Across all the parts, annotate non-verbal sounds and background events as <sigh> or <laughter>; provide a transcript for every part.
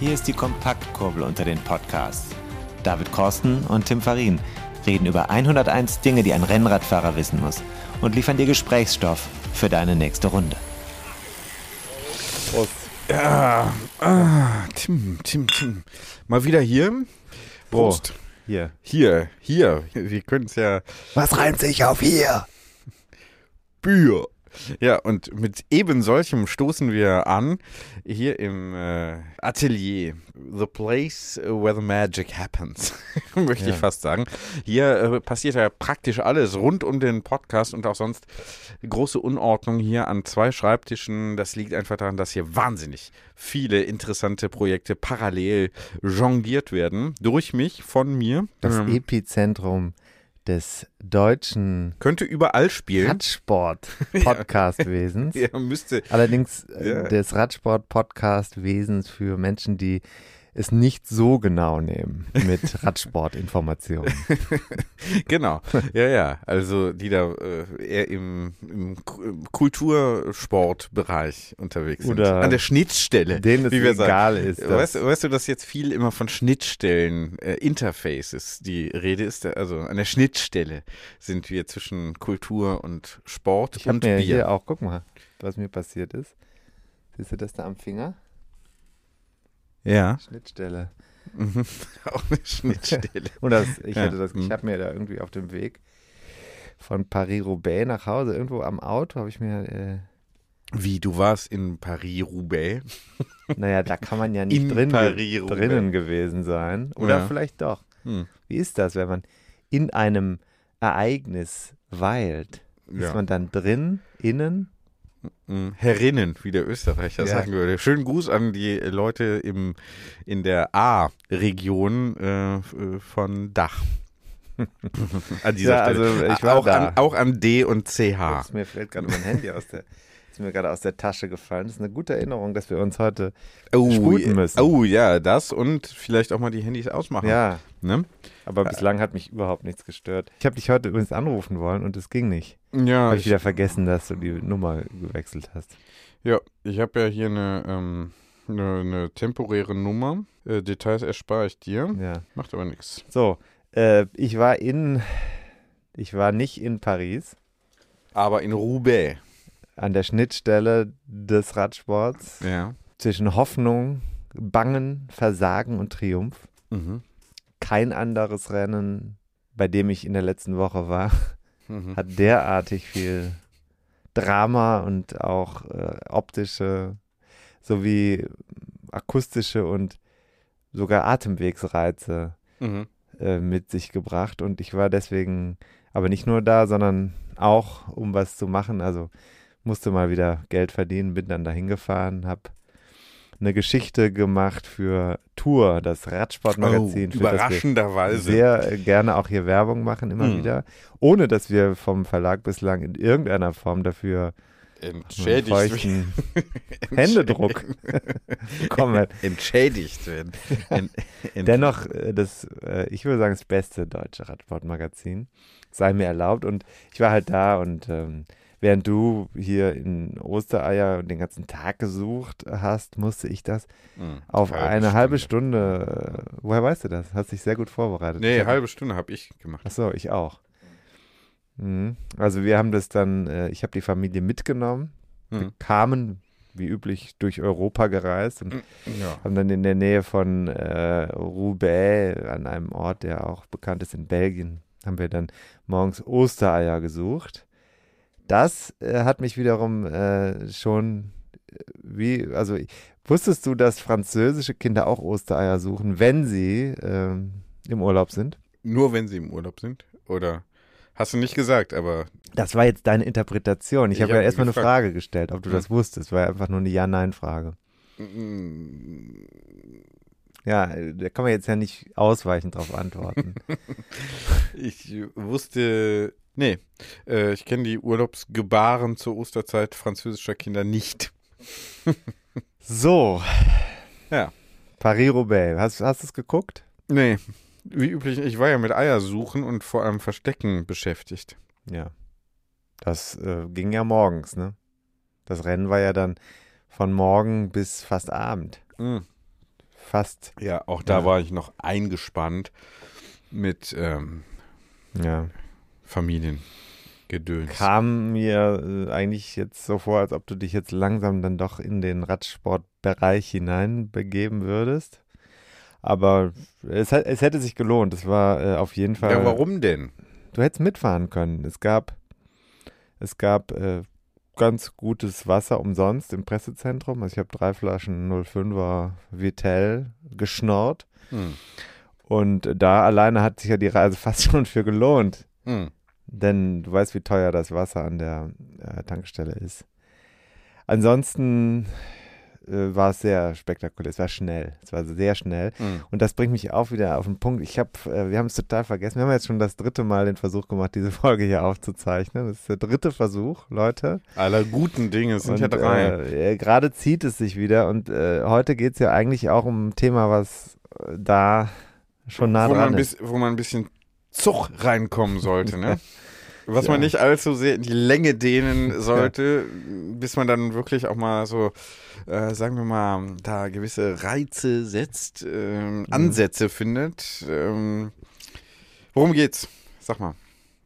Hier ist die Kompaktkurbel unter den Podcasts. David Korsten und Tim Farin reden über 101 Dinge, die ein Rennradfahrer wissen muss und liefern dir Gesprächsstoff für deine nächste Runde. Prost. Ja, ah, Tim, Tim, Tim. Mal wieder hier. Prost. Oh, hier. Hier, hier. Wir können es ja. Was reimt sich auf hier? Bier. Ja, und mit eben solchem stoßen wir an hier im äh, Atelier. The place where the magic happens, <laughs> möchte Ja. ich fast sagen. Hier äh, passiert ja praktisch alles rund um den Podcast und auch sonst große Unordnung hier an zwei Schreibtischen. Das liegt einfach daran, dass hier wahnsinnig viele interessante Projekte parallel jongliert werden. Durch mich, von mir. Das Ähm, Epizentrum des deutschen könnte überall spielen. Radsport-Podcast-Wesens. <laughs> <laughs> Ja, müsste. Allerdings äh, Ja. des Radsport-Podcast-Wesens für Menschen, die es nicht so genau nehmen mit <laughs> Radsport-Informationen. <laughs> Genau, ja, ja. Also die da äh, eher im, im Ku- im Kultursportbereich unterwegs sind. Oder An der Schnittstelle. denen es wie wir sagen. egal ist, dass- Weißt, du- weißt du, dass jetzt viel immer von Schnittstellen, äh, Interfaces die Rede ist? Also an der Schnittstelle sind wir zwischen Kultur und Sport Ich und mir Bier. hier auch, guck mal, was mir passiert ist. Siehst du das da am Finger? Ja, Schnittstelle. mhm. <laughs> auch eine Schnittstelle. <laughs> Und das, ich Ja, hatte das, ich hm. habe mir da irgendwie auf dem Weg von Paris-Roubaix nach Hause, irgendwo am Auto, habe ich mir, äh, Wie, du warst in Paris-Roubaix? <laughs> naja, da kann man ja nicht In drin, drinnen gewesen sein. Oder Ja. vielleicht doch. Hm. Wie ist das, wenn man in einem Ereignis weilt? Ist Ja. man dann drin, innen? Mm, Herrinnen, wie der Österreicher Ja. sagen würde. Schönen Gruß an die Leute im, in der A-Region äh, äh, von Dach. <laughs> an dieser Ja, Stelle. also ich war auch, da. An, auch an D und CH. Ups, mir fällt gerade mein Handy aus der, ist mir gerade aus der Tasche gefallen. Das ist eine gute Erinnerung, dass wir uns heute sputen ja, müssen. oh ja, das und vielleicht auch mal die Handys ausmachen. Ja, Ne? aber bislang hat mich überhaupt nichts gestört. Ich habe dich heute übrigens anrufen wollen und es ging nicht. Ja, Habe ich ich, wieder vergessen, dass du die Nummer gewechselt hast. ja, ich habe ja hier eine, ähm, eine, eine temporäre Nummer. Äh, Details erspare ich dir. Ja. Macht aber nichts. So, äh, ich war in, ich war nicht in Paris, Aber in Roubaix. An der Schnittstelle des Radsports Ja. zwischen Hoffnung, Bangen, Versagen und Triumph. Mhm. Kein anderes Rennen, bei dem ich in der letzten Woche war, <laughs> Mhm. hat derartig viel Drama und auch äh, optische sowie akustische und sogar Atemwegsreize Mhm. äh, mit sich gebracht. Und ich war deswegen aber nicht nur da, sondern auch, um was zu machen. Also musste mal wieder Geld verdienen, bin dann dahin gefahren, habe eine Geschichte gemacht für Tour, das Radsportmagazin, oh, für das wir überraschenderweise. sehr äh, gerne auch hier Werbung machen, immer Mhm. wieder, ohne dass wir vom Verlag bislang in irgendeiner Form dafür entschädigt feuchten <laughs> Händedruck bekommen. entschädigt werden. Ent, <laughs> ent, Dennoch, äh, das, äh, ich würde sagen, das beste deutsche Radsportmagazin sei mir erlaubt. Und ich war halt da und ähm, während du hier in Ostereier den ganzen Tag gesucht hast, musste ich das Mh, auf eine halbe Stunde. Äh, woher weißt du das? Hast dich sehr gut vorbereitet. Nee, hab- halbe Stunde habe ich gemacht. Ach so, ich auch. Mhm. Also wir haben das dann, äh, ich habe die Familie mitgenommen, wir Mhm. kamen wie üblich durch Europa gereist und Ja. haben dann in der Nähe von äh, Roubaix, an einem Ort, der auch bekannt ist in Belgien, haben wir dann morgens Ostereier gesucht. Das äh, hat mich wiederum äh, schon äh, wie, also wusstest du, dass französische Kinder auch Ostereier suchen, wenn sie ähm, im Urlaub sind? Nur wenn sie im Urlaub sind? Oder Hast du nicht gesagt, aber Das war jetzt deine Interpretation. Ich, Ich habe ja hab erstmal eine. Frage gestellt, ob du das wusstest. War ja einfach nur eine Ja-Nein-Frage. Ja, äh, da kann man jetzt ja nicht ausweichend drauf antworten. <laughs> ich wusste, nee, äh, ich kenne die Urlaubsgebaren zur Osterzeit französischer Kinder nicht. <laughs> so. Ja. Paris-Roubaix. Hast, hast du es geguckt? Nee, wie üblich, ich war ja mit Eiersuchen und vor allem Verstecken beschäftigt. Ja. Das äh, ging ja morgens, ne? Das Rennen war ja dann von morgen bis fast Abend. Mm. Fast. Ja, auch da Ja. war ich noch eingespannt mit ähm, Ja. Familiengedöns. Kam mir äh, eigentlich jetzt so vor, als ob du dich jetzt langsam dann doch in den Radsportbereich hinein begeben würdest. Aber es, es hätte sich gelohnt. Es war äh, auf jeden Fall. Ja, warum denn? Du hättest mitfahren können. Es gab, es gab äh, ganz gutes Wasser umsonst im Pressezentrum. Also ich habe drei Flaschen 05er Vitell geschnorrt. Hm. Und da alleine hat sich ja die Reise <laughs> fast schon für gelohnt. Hm. Denn du weißt, wie teuer das Wasser an der äh, Tankstelle ist. Ansonsten äh, war es sehr spektakulär. Es war schnell. Es war sehr schnell. Hm. Und das bringt mich auch wieder auf den Punkt. Ich habe, äh, wir haben es total vergessen. Wir haben jetzt schon das dritte Mal den Versuch gemacht, diese Folge hier aufzuzeichnen. Das ist der dritte Versuch, Leute. Aller guten Dinge, es sind Und, ja drei. Äh, äh, Gerade zieht es sich wieder. Und äh, heute geht es ja eigentlich auch um ein Thema, was äh, da schon nah wo, man dran ein ist. bisschen, wo man ein bisschen Zug reinkommen sollte, ne? <laughs> Was Ja. man nicht allzu sehr in die Länge dehnen <laughs> sollte, bis man dann wirklich auch mal so, äh, sagen wir mal, da gewisse Reize setzt, Mhm. ähm, Ansätze findet. Ähm, worum geht's? Sag mal.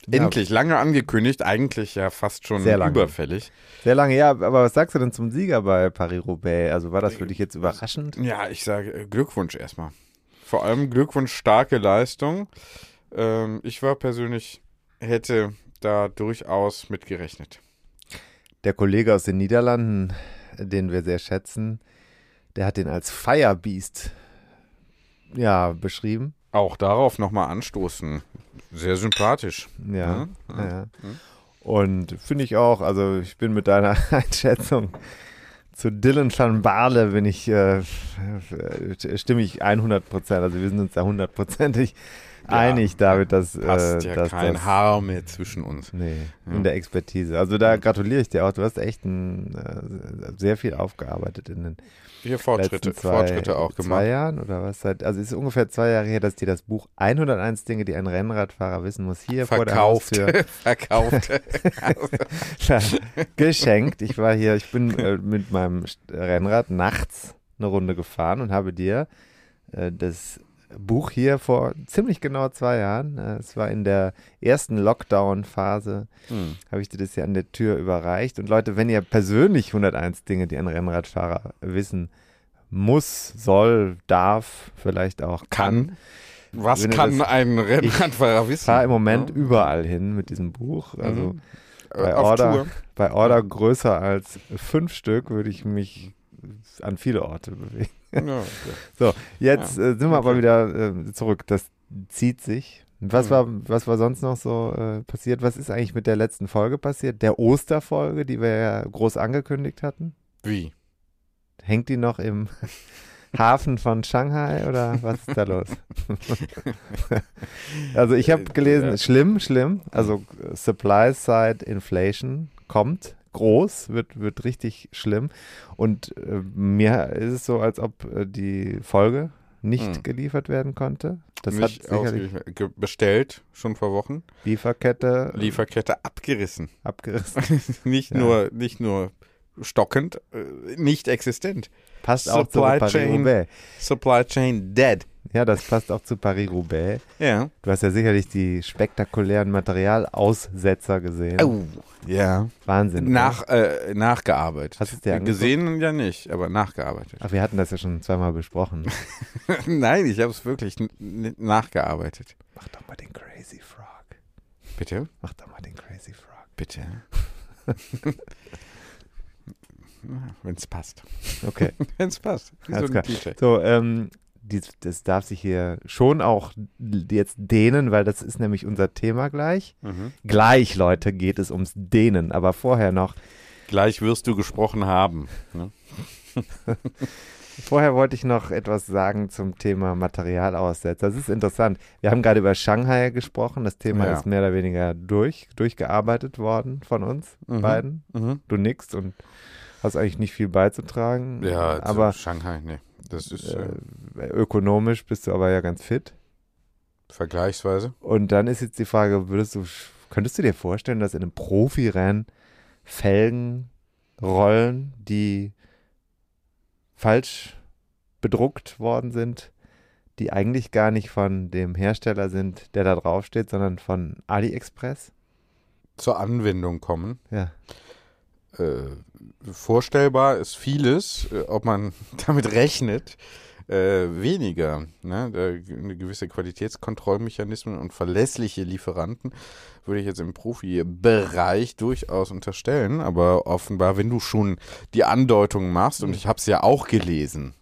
Ja. Endlich, lange angekündigt, eigentlich ja fast schon Sehr überfällig. Sehr lange, ja. Aber was sagst du denn zum Sieger bei Paris-Roubaix? Also war das für dich jetzt überraschend? Ja, ich sage äh, Glückwunsch erstmal. Vor allem Glückwunsch, starke Leistung. Ähm, ich war persönlich, hätte da durchaus mit gerechnet. Der Kollege aus den Niederlanden, den wir sehr schätzen, der hat den als Firebeast ja, beschrieben. Auch darauf nochmal anstoßen. Sehr sympathisch. Ja. Mhm. ja. ja. Und finde ich auch, also ich bin mit deiner <laughs> Einschätzung zu Dylan van Baarle bin ich, äh, stimme ich 100 Prozent. Also wir sind uns da hundertprozentig einig, David, dass, Passt äh, ja dass kein das, Haar mehr zwischen uns. Nee, Ja. in der Expertise. Also da gratuliere ich dir auch. Du hast echt ein, äh, sehr viel aufgearbeitet in den Hier Fortschritte, zwei, Fortschritte auch zwei gemacht. Jahren oder was? Seit, also es ist ungefähr zwei Jahre her, dass dir das Buch 101 Dinge, die ein Rennradfahrer wissen muss, hier Verkauft. vor der Haustür <laughs> Verkauft. <laughs> geschenkt. Ich war hier, ich bin äh, mit meinem Rennrad nachts eine Runde gefahren und habe dir äh, das Buch hier vor ziemlich genau zwei Jahren, äh, es war in der ersten Lockdown-Phase, Hm. habe ich dir das hier an der Tür überreicht. Und Leute, wenn ihr persönlich 101 Dinge, die ein Rennradfahrer wissen muss, soll, darf, vielleicht auch kann, Was kann das- ein <laughs> Rennradfahrer wissen? fahre im Moment Ja. überall hin mit diesem Buch. Also Mhm. bei Auf Order, Tour. bei Order größer als fünf Stück würde ich mich an viele Orte bewegen. Ja, okay. <laughs> So, jetzt äh, sind wir aber Okay. wieder äh, zurück. Das zieht sich. Was Mhm. war, was war sonst noch so äh, passiert? Was ist eigentlich mit der letzten Folge passiert? Der Osterfolge, die wir ja groß angekündigt hatten? Wie? Hängt die noch im <laughs> Hafen von Shanghai oder was ist da los? <laughs> also ich habe gelesen, Ja. schlimm, schlimm. Also äh, Supply Side Inflation kommt groß, wird, wird richtig schlimm. Und äh, mir ist es so, als ob äh, die Folge nicht Hm. geliefert werden konnte. Das Nicht hat sicherlich bestellt, schon vor Wochen. Lieferkette äh, Lieferkette abgerissen. abgerissen. <laughs> nicht, Ja. nur, nicht nur stockend, äh, nicht existent. Passt auch zu Supply chain. Supply chain dead. Ja, das passt auch zu Paris-Roubaix. Ja. Du hast ja sicherlich die spektakulären Materialaussetzer gesehen. Oh, ja. Wahnsinn. Nach, äh, nachgearbeitet. Hast du es dir angeguckt? Gesehen ja nicht, aber nachgearbeitet. Ach, wir hatten das ja schon zweimal besprochen. <laughs> Nein, ich habe es wirklich nachgearbeitet. Mach doch mal den Crazy Frog. Bitte? Mach doch mal den Crazy Frog. Bitte. <laughs> Wenn es passt. Okay, <laughs> Wenn es passt. So Alles ein klar. So, ähm, das darf sich hier schon auch jetzt dehnen, weil das ist nämlich unser Thema gleich. Mhm. Gleich, Leute, geht es ums Dehnen, aber vorher noch Gleich wirst du gesprochen haben. Ne? <laughs> Vorher wollte ich noch etwas sagen zum Thema Materialaussetzer. Das ist interessant. Wir haben gerade über Shanghai gesprochen. Das Thema Ja. ist mehr oder weniger durch, durchgearbeitet worden von uns Mhm. beiden. Mhm. Du nix und hast eigentlich nicht viel beizutragen. Ja, aber zu Shanghai, nee. Das ist äh, äh, ökonomisch bist du aber ja ganz fit. vergleichsweise. Und dann ist jetzt die Frage, würdest du, könntest du dir vorstellen, dass in einem Profirennen Felgen rollen, die falsch bedruckt worden sind, die eigentlich gar nicht von dem Hersteller sind, der da draufsteht, sondern von AliExpress? Zur Anwendung kommen. Ja. Äh, vorstellbar ist vieles, äh, ob man <laughs> damit rechnet, äh, weniger. Ne? Da, eine gewisse Qualitätskontrollmechanismen und verlässliche Lieferanten würde ich jetzt im Profibereich durchaus unterstellen. Aber offenbar, wenn du schon die Andeutung machst, und ich habe es ja auch gelesen,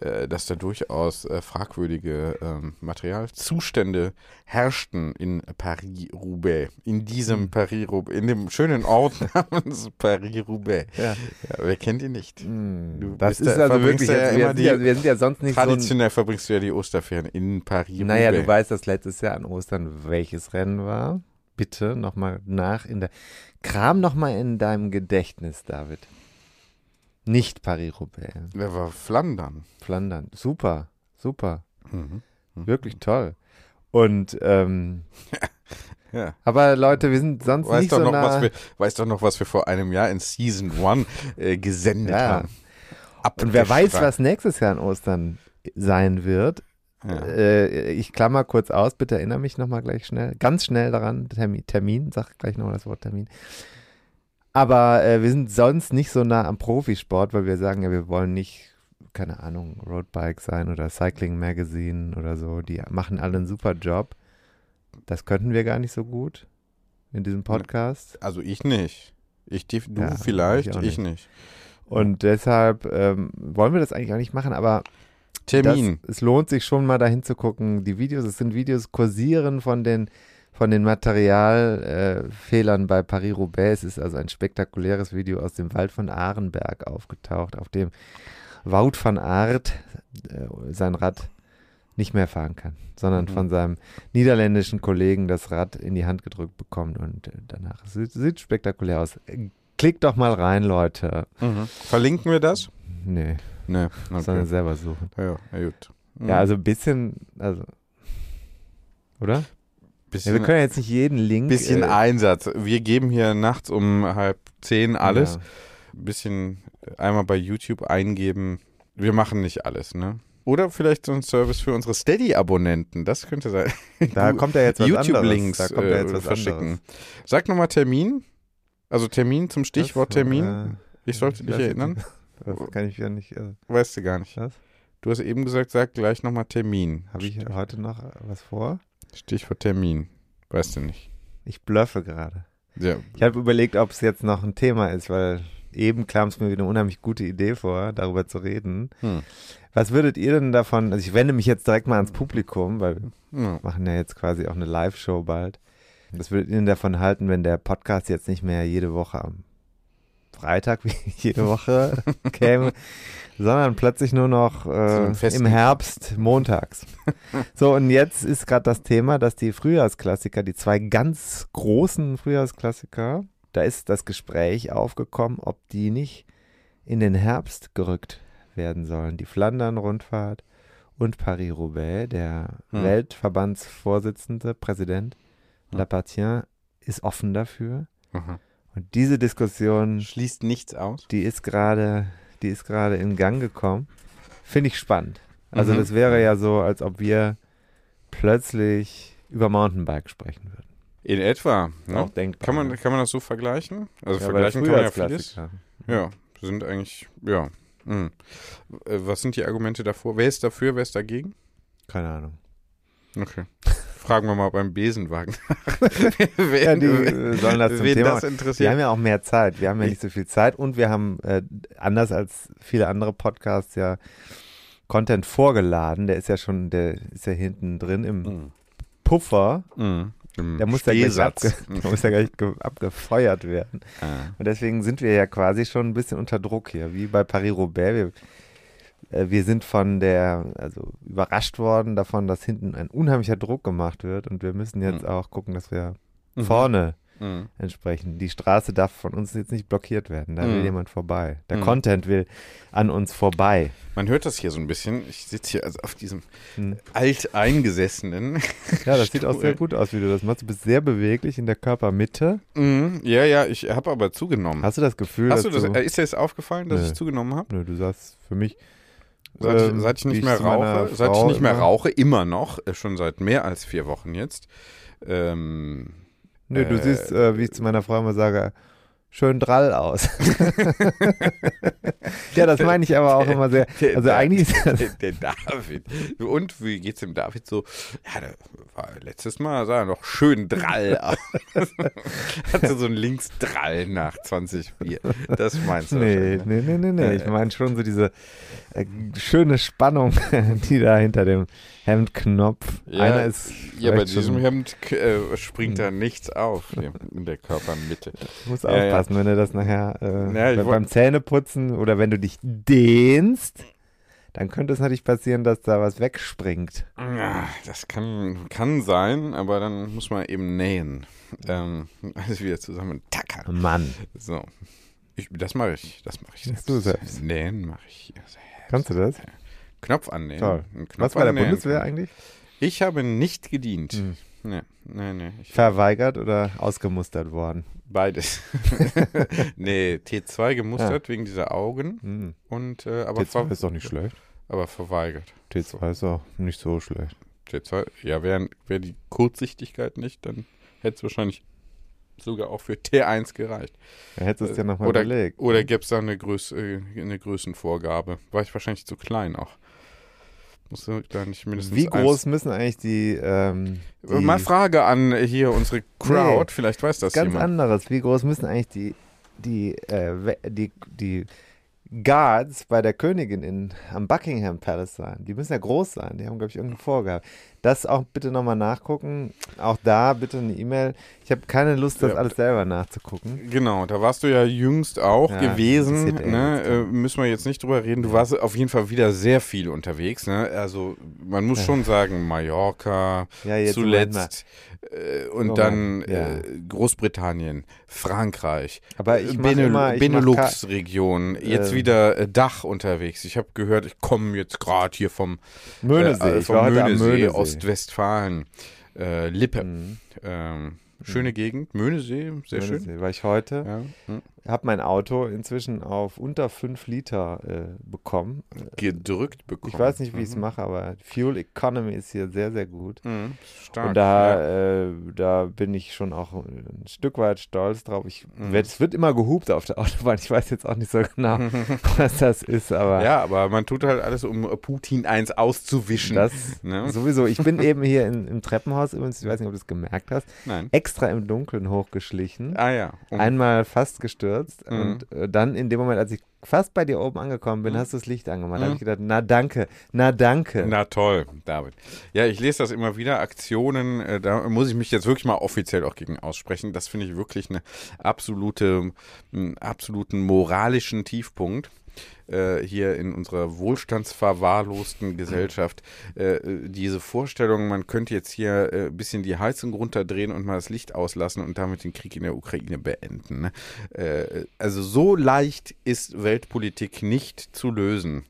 äh, dass da durchaus äh, fragwürdige ähm, Materialzustände herrschten in Paris-Roubaix. In diesem Paris-Roubaix, in dem schönen Ort <laughs> namens Paris-Roubaix. ja. Ja, wer kennt ihn nicht? Hm, Du das ist da- also wirklich, ja jetzt, wir, immer sind die- ja, wir sind ja sonst nicht so Traditionell verbringst du ja die Osterferien in Paris-Roubaix. Naja, du weißt, dass letztes Jahr an Ostern welches Rennen war. Bitte nochmal nach in der. Kram nochmal in deinem Gedächtnis, David. Nicht Paris-Roubaix. Wer war Flandern? Flandern. Super, super. Mhm. Wirklich toll. Und, ähm, <laughs> Ja. aber Leute, wir sind sonst Weißt nicht doch, so noch, nah. was wir, weißt doch noch, was wir vor einem Jahr in Season 1 äh, gesendet Ja. haben. Und wer weiß, was nächstes Jahr an Ostern sein wird. Ja. Äh, ich klammer kurz aus, bitte erinnere mich nochmal gleich schnell, ganz schnell daran, Termin, Termin sag gleich nochmal das Wort Termin. Aber äh, wir sind sonst nicht so nah am Profisport, weil wir sagen ja, wir wollen nicht, keine Ahnung, Roadbike sein oder Cycling Magazine oder so. Die machen alle einen super Job. Das könnten wir gar nicht so gut in diesem Podcast. Also ich nicht. Ich, du Ja, vielleicht, ich ich nicht. nicht. Und deshalb ähm, wollen wir das eigentlich auch nicht machen, aber Termin. Das, es lohnt sich schon mal dahin zu gucken. Die Videos, es sind Videos kursieren von den von den Materialfehlern äh, bei Paris-Roubaix. Es ist also ein spektakuläres Video aus dem Wald von Ahrenberg aufgetaucht, auf dem Wout van Aert äh, sein Rad nicht mehr fahren kann, sondern Mhm. von seinem niederländischen Kollegen das Rad in die Hand gedrückt bekommt und äh, danach. Sieht, sieht spektakulär aus. Klickt doch mal rein, Leute. Mhm. Verlinken wir das? Nee, Ne, sondern okay. selber suchen. Ja, ja, gut. Mhm. Ja, also ein bisschen, also, oder? Ja, bisschen, wir können ja jetzt nicht jeden Link. bisschen äh, Einsatz. Wir geben hier nachts um halb zehn alles. Ja. bisschen einmal bei YouTube eingeben. Wir machen nicht alles, ne? Oder vielleicht so ein Service für unsere Steady-Abonnenten. Das könnte sein. Da Du- <laughs> kommt ja jetzt was YouTube-Links. Da kommt ja jetzt äh, was verschicken. anderes. Sag nochmal Termin. Also Termin zum Stichwort Was? Termin. Äh, ich sollte dich weiß jetzt erinnern. nicht. <laughs> Das kann ich ja nicht. Äh, Weißt du gar nicht. Was? Du hast eben gesagt, sag gleich nochmal Termin. Habe ich heute noch was vor? Stichwort Termin. Weißt du nicht. Ich bluffe gerade. Ja. Ich habe überlegt, ob es jetzt noch ein Thema ist, weil eben kam es mir wieder eine unheimlich gute Idee vor, darüber zu reden. Hm. Was würdet ihr denn davon, also ich wende mich jetzt direkt mal ans Publikum, weil wir Ja. machen ja jetzt quasi auch eine Live-Show bald. Was würdet ihr denn davon halten, wenn der Podcast jetzt nicht mehr jede Woche am Freitag <laughs> wie jede Woche <laughs> käme, sondern plötzlich nur noch äh, im Herbst montags. <laughs> so, und jetzt ist gerade das Thema, dass die Frühjahrsklassiker, die zwei ganz großen Frühjahrsklassiker, da ist das Gespräch aufgekommen, ob die nicht in den Herbst gerückt werden sollen. Die Flandern-Rundfahrt und Paris-Roubaix, der Hm. Weltverbandsvorsitzende, Präsident Hm. Lapartien, ist offen dafür. Aha. Und diese Diskussion, Schließt nichts aus. die ist gerade, die ist gerade in Gang gekommen. Finde ich spannend. Also Mhm. das wäre ja so, als ob wir plötzlich über Mountainbike sprechen würden. In etwa. Ne? Auch denkbar. Kann, man, kann man das so vergleichen? Also Ja, vergleichen kann man ja vieles. Frühjahrsklassiker. Ja, sind eigentlich, ja. Hm. Äh, Was sind die Argumente davor? Wer ist dafür, wer ist dagegen? Keine Ahnung. Okay. <laughs> Fragen wir mal beim Besenwagen. <laughs> Ja, die sollen das zum wen Thema das Wir interessiert. haben ja auch mehr Zeit. Wir haben ja nicht so viel Zeit und wir haben, äh, anders als viele andere Podcasts, ja Content vorgeladen. Der ist ja schon, der ist ja hinten drin im Mhm. Puffer. Mhm. Im Der muss ja, gleich abge <laughs> der muss ja gleich ge- abgefeuert werden. Ah. Und deswegen sind wir ja quasi schon ein bisschen unter Druck hier, wie bei Paris-Roubaix. Wir, äh, wir sind von der, also überrascht worden davon, dass hinten ein unheimlicher Druck gemacht wird. Und wir müssen jetzt Mhm. auch gucken, dass wir Mhm. vorne Mhm. entsprechen. Die Straße darf von uns jetzt nicht blockiert werden. Da will Mhm. jemand vorbei. Der Mhm. Content will an uns vorbei. Man hört das hier so ein bisschen. Ich sitze hier also auf diesem Mhm. alteingesessenen. <laughs> Ja, das sieht auch sehr Stuhl. gut aus, wie du das machst. Du bist sehr beweglich in der Körpermitte. Ja, ja, ich habe aber zugenommen. Hast du das Gefühl, Hast du dass das, du, äh, ist dir das aufgefallen, dass Nö. ich zugenommen habe? Nö, du sagst für mich, Seit, ähm, ich, seit ich nicht mehr rauche, seit ich nicht mehr immer- rauche, immer noch, äh, schon seit mehr als vier Wochen jetzt. Ähm, Nö, du Äh, siehst, äh, wie ich zu meiner Frau immer sage, schön drall aus. <laughs> ja, das meine ich aber auch immer sehr. Also eigentlich ist <laughs> das, der, David. Und wie geht's dem David so? Ja, der war letztes Mal sah er noch schön drall <laughs> aus. Hatte so einen Linksdrall nach 20 Bier. Das meinst du nee, ne? nee, nee, nee, nee. Ich Äh, meine schon so diese schöne Spannung, <laughs> die da hinter dem Hemdknopf. Ja, Einer ist Ja, bei diesem Hemd äh, springt Hm. da nichts auf in der Körpermitte. <laughs> muss Ja, ja. aufpassen, wenn du das nachher äh, Ja, beim- Zähneputzen oder wenn du dich dehnst, dann könnte es natürlich passieren, dass da was wegspringt. Ja, das kann, kann sein, aber dann muss man eben nähen. Ähm, <laughs> alles wieder zusammen tackern. Mann, So. Ich, das mache ich. Das mache ich Machst du selbst? Nähen mache ich hier selbst. Kannst du das? Knopf annähen. Toll. Knopf Was bei der. Bundeswehr eigentlich? Ich habe nicht gedient. Hm. Nee, nee, nee. Ich, Verweigert oder ausgemustert worden? beides. <laughs> nee, T2 gemustert wegen dieser Augen Hm. und äh, aber, T2 ver ist doch nicht schlecht. aber verweigert. T2 ist auch nicht so schlecht. T2, ja, wäre wär die Kurzsichtigkeit nicht, dann hätte es wahrscheinlich sogar auch für <laughs> T1 gereicht. Da hättest du es ja nochmal oder überlegt. oder gäbe es da eine, Größ, äh, eine Größenvorgabe? War ich wahrscheinlich zu klein auch. Musst du da nicht mindestens Wie groß eins- müssen eigentlich die, ähm, die Mal Frage an hier unsere Crowd, Nee, vielleicht weiß das ganz jemand. anderes. Wie groß müssen eigentlich die, die, äh, die, die Guards bei der Königin in, am Buckingham Palace sein? Die müssen ja groß sein. Die haben, glaube ich, irgendeine Vorgabe. Das auch bitte nochmal nachgucken. Auch da bitte eine E-Mail. Ich habe keine Lust, das Ja. alles selber nachzugucken. Genau, da warst du ja jüngst auch Ja, gewesen. Ne? Äh, müssen wir jetzt nicht drüber reden. Du warst auf jeden Fall wieder sehr viel unterwegs. Ne? Also man muss schon sagen, Mallorca, Ja, zuletzt äh, und Moment, dann äh, Großbritannien, Frankreich, Aber ich Benel Benelux-Region, jetzt Ähm. wieder äh, Dach unterwegs. Ich habe gehört, ich komme jetzt gerade hier vom, Möhnesee. äh, vom Möhnesee, Möhnesee. Ostwestfalen, äh, Lippe. Mhm. Ähm, schöne Gegend, Möhnesee, sehr schön. Möhnesee war ich heute. Ja. hm. Habe mein Auto inzwischen auf unter 5 Liter äh, bekommen. Gedrückt bekommen. Ich weiß nicht, wie ich es Mhm. mache, aber Fuel Economy ist hier sehr, sehr gut. Mhm. Stark. Und da, ja. äh, da bin ich schon auch ein Stück weit stolz drauf. Ich, Mhm. Es wird immer gehupt auf der Autobahn. Ich weiß jetzt auch nicht so genau, <laughs> was das ist, aber ja, aber man tut halt alles, um Putin eins auszuwischen. das ne? sowieso. Ich bin eben hier in, im Treppenhaus übrigens, ich weiß nicht, ob du es gemerkt hast, Nein. extra im Dunkeln hochgeschlichen. Ah ja. Um, Einmal fast gestürzt Mhm. und äh, dann in dem Moment, als ich fast bei dir oben angekommen bin, Mhm. hast du das Licht angemacht. Da Mhm. habe ich gedacht, na danke, na danke. Na toll, David. Ja, ich lese das immer wieder. Aktionen, äh, da muss ich mich jetzt wirklich mal offiziell auch gegen aussprechen. Das finde ich wirklich eine absolute, einen absoluten moralischen Tiefpunkt. Äh, hier in unserer wohlstandsverwahrlosten Gesellschaft äh, diese Vorstellung, man könnte jetzt hier äh, ein bisschen die Heizung runterdrehen und mal das Licht auslassen und damit den Krieg in der Ukraine beenden. Ne? Äh, also so leicht ist Weltpolitik nicht zu lösen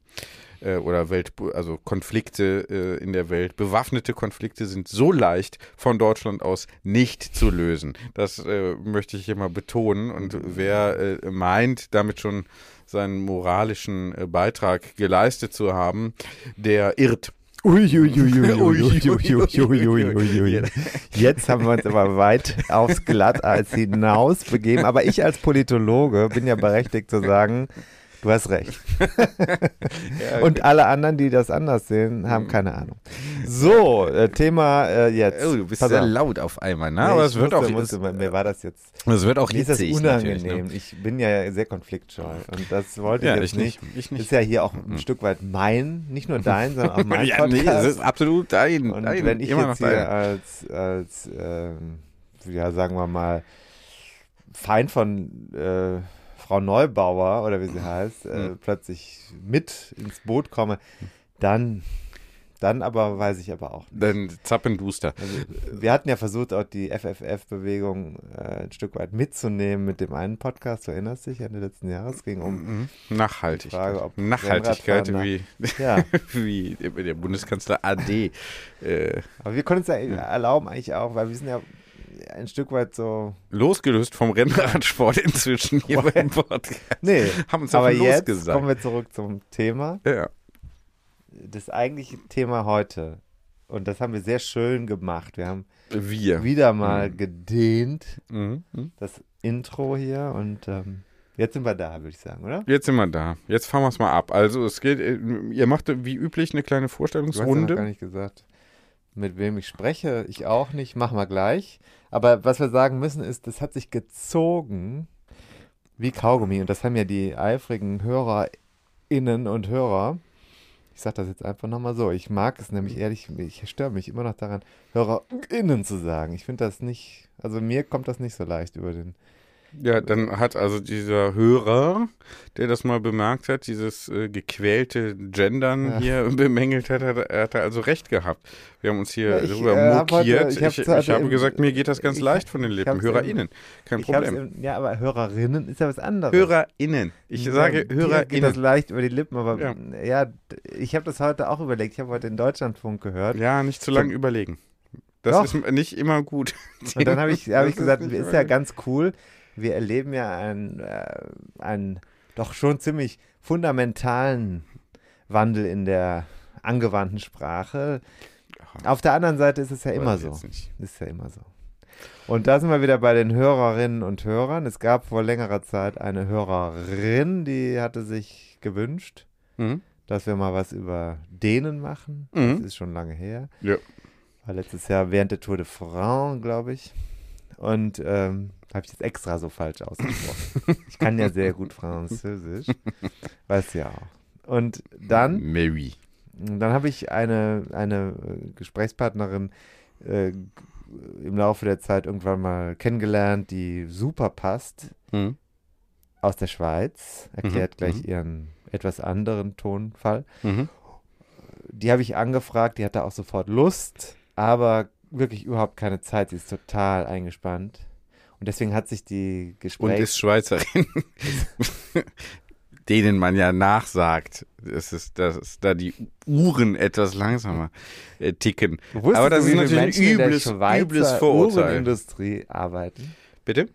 äh, oder Welt, also Konflikte äh, in der Welt, bewaffnete Konflikte sind so leicht von Deutschland aus nicht zu lösen. Das äh, möchte ich hier mal betonen. Und wer äh, meint, damit schon seinen moralischen äh, Beitrag geleistet zu haben, der irrt. Jetzt haben wir uns aber weit aufs Glatteis hinaus begeben. Aber ich als Politologe bin ja berechtigt zu sagen, Du hast recht. <laughs> <laughs> Und alle anderen, die das anders sehen, haben keine Ahnung. So, äh, Thema äh, jetzt. Oh, du bist Pass sehr auf. laut auf einmal, ne? Nee, Aber ich es wird auch musste, mir war das jetzt. es wird auch Mir ist das hitzig natürlich, unangenehm. ne? Ich bin ja sehr konfliktscheu und das wollte Ja, ich jetzt ich nicht. Ich Ist nicht. ja hier auch ein Stück weit mein, nicht nur dein, sondern auch <laughs> mein ja, nee, es ist absolut dein. und dein wenn ich jetzt hier dein. als, als ähm, ja, sagen wir mal, Feind von äh, Frau Neubauer oder wie sie heißt, äh, Hm. plötzlich mit ins Boot komme, dann, dann aber weiß ich aber auch. nicht. Dann Zappenduster. Also, wir hatten ja versucht, auch die FFF-Bewegung äh, ein Stück weit mitzunehmen mit dem einen Podcast, du erinnerst dich, Ende letzten Jahres, ging um, Mhm. Nachhaltigkeit. Frage, ob Nachhaltigkeit wie, ja, <laughs> wie der Bundeskanzler AD. Äh, aber wir können uns ja erlauben eigentlich auch, weil wir sind ja ein Stück weit so, losgelöst vom Rennradsport inzwischen hier <laughs> beim Podcast. nee, Haben uns aber jetzt losgesagt. kommen wir zurück zum Thema, Ja. das eigentliche Thema heute. Und das haben wir sehr schön gemacht. Wir haben Wir. wieder mal Mhm. gedehnt, Mhm. Mhm. das Intro hier und ähm, jetzt sind wir da, würde ich sagen, oder? Jetzt sind wir da. Jetzt fahren wir es mal ab. Also es geht, äh, ihr macht wie üblich eine kleine Du hast ja noch Vorstellungsrunde. gar nicht gesagt, mit wem ich spreche. Ich auch nicht, machen wir gleich. Aber was wir sagen müssen ist, das hat sich gezogen wie Kaugummi. Und das haben ja die eifrigen HörerInnen und Hörer. Ich sage das jetzt einfach nochmal so. Ich mag es nämlich ehrlich, ich störe mich immer noch daran, HörerInnen zu sagen. Ich finde das nicht, also mir kommt das nicht so leicht über den. Ja, dann hat also dieser Hörer, der das mal bemerkt hat, dieses äh, gequälte Gendern Ja. hier <laughs> bemängelt hat, hat, er hat er also recht gehabt. Wir haben uns hier Ja, ich, darüber äh, mokiert. ich ich, ich, habe gesagt, mir geht das ganz ich- leicht von den Lippen. HörerInnen, kein Problem. im- ja, aber HörerInnen ist ja was anderes. HörerInnen. Ich Ja, sage dir geht das HörerInnen. leicht über die Lippen, aber Ja. ja, ich habe das heute auch überlegt. Ich habe heute den Deutschlandfunk gehört. Ja, nicht zu lange überlegen. Das Doch. ist nicht immer gut. Und dann habe ich, hab ich <laughs> gesagt, ist ja ganz cool. Wir erleben ja einen, äh, einen doch schon ziemlich fundamentalen Wandel in der angewandten Sprache. Auf der anderen Seite ist es ja immer so. Ist ja immer so. Und da sind wir wieder bei den Hörerinnen und Hörern. Es gab vor längerer Zeit eine Hörerin, die hatte sich gewünscht, Mhm. dass wir mal was über denen machen. Mhm. Das ist schon lange her. Ja. War letztes Jahr während der Tour de France, glaube ich. Und ähm, habe ich jetzt extra so falsch ausgesprochen. <laughs> ich kann ja sehr gut Französisch. Weißt du ja auch. Und dann, Mary. dann habe ich eine, eine äh, Gesprächspartnerin äh, im Laufe der Zeit irgendwann mal kennengelernt, die super passt Mhm. aus der Schweiz. Erklärt Mhm, gleich mhm. ihren etwas anderen Tonfall. Mhm. die habe ich angefragt, die hatte auch sofort Lust, aber wirklich überhaupt keine Zeit. Sie ist total eingespannt. Und deswegen hat sich die Und Gespräche. ist Schweizerin. <laughs> Denen man ja nachsagt, es ist, dass da die Uhren etwas langsamer äh, ticken. Wusstest aber das du, ist natürlich ein Menschen in der übles, übles Vorurteil. Uhrenindustrie arbeiten? Bitte?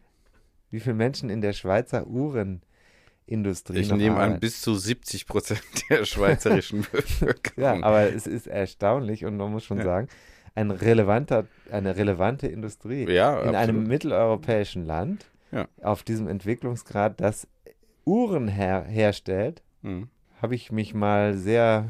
Wie viele Menschen in der Schweizer Uhrenindustrie Ich nehme an, bis zu 70 Prozent der schweizerischen <laughs> Bevölkerung. Ja, aber es ist erstaunlich und man muss schon Ja. sagen, ein relevanter, eine relevante Industrie. Ja, in einem absolut. mitteleuropäischen Land Ja. auf diesem Entwicklungsgrad, das Uhren her herstellt, Mhm. habe ich mich mal sehr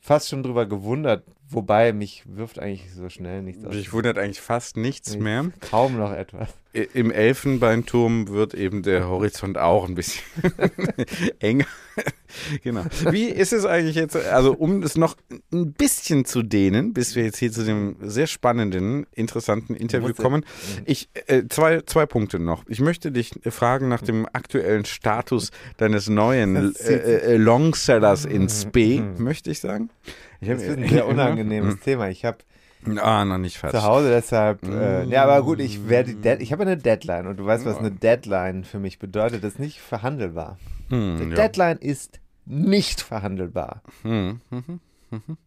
fast schon drüber gewundert, wobei mich wirft eigentlich so schnell nichts aus. Mich wundert eigentlich fast nichts mehr. <laughs> Kaum noch etwas. Im Elfenbeinturm wird eben der Horizont auch ein bisschen <laughs> enger. <laughs> genau. Wie ist es eigentlich jetzt, also um es noch ein bisschen zu dehnen, bis wir jetzt hier zu dem sehr spannenden, interessanten Interview Muss- kommen. Ich, äh, zwei, zwei Punkte noch. Ich möchte dich fragen nach dem aktuellen Status deines neuen Das äh, äh, Longsellers in Spee, Mhm. möchte ich sagen. Ich Das ist ein sehr <laughs> unangenehmes Thema. Ich habe Ah, noch nicht fertig. zu Hause deshalb, äh, Mm. ja, aber gut, ich werde, ich habe eine Deadline und du weißt, was eine Deadline für mich bedeutet. Das ist nicht verhandelbar. Hm, Die ja. Deadline ist nicht verhandelbar. Hm, mhm.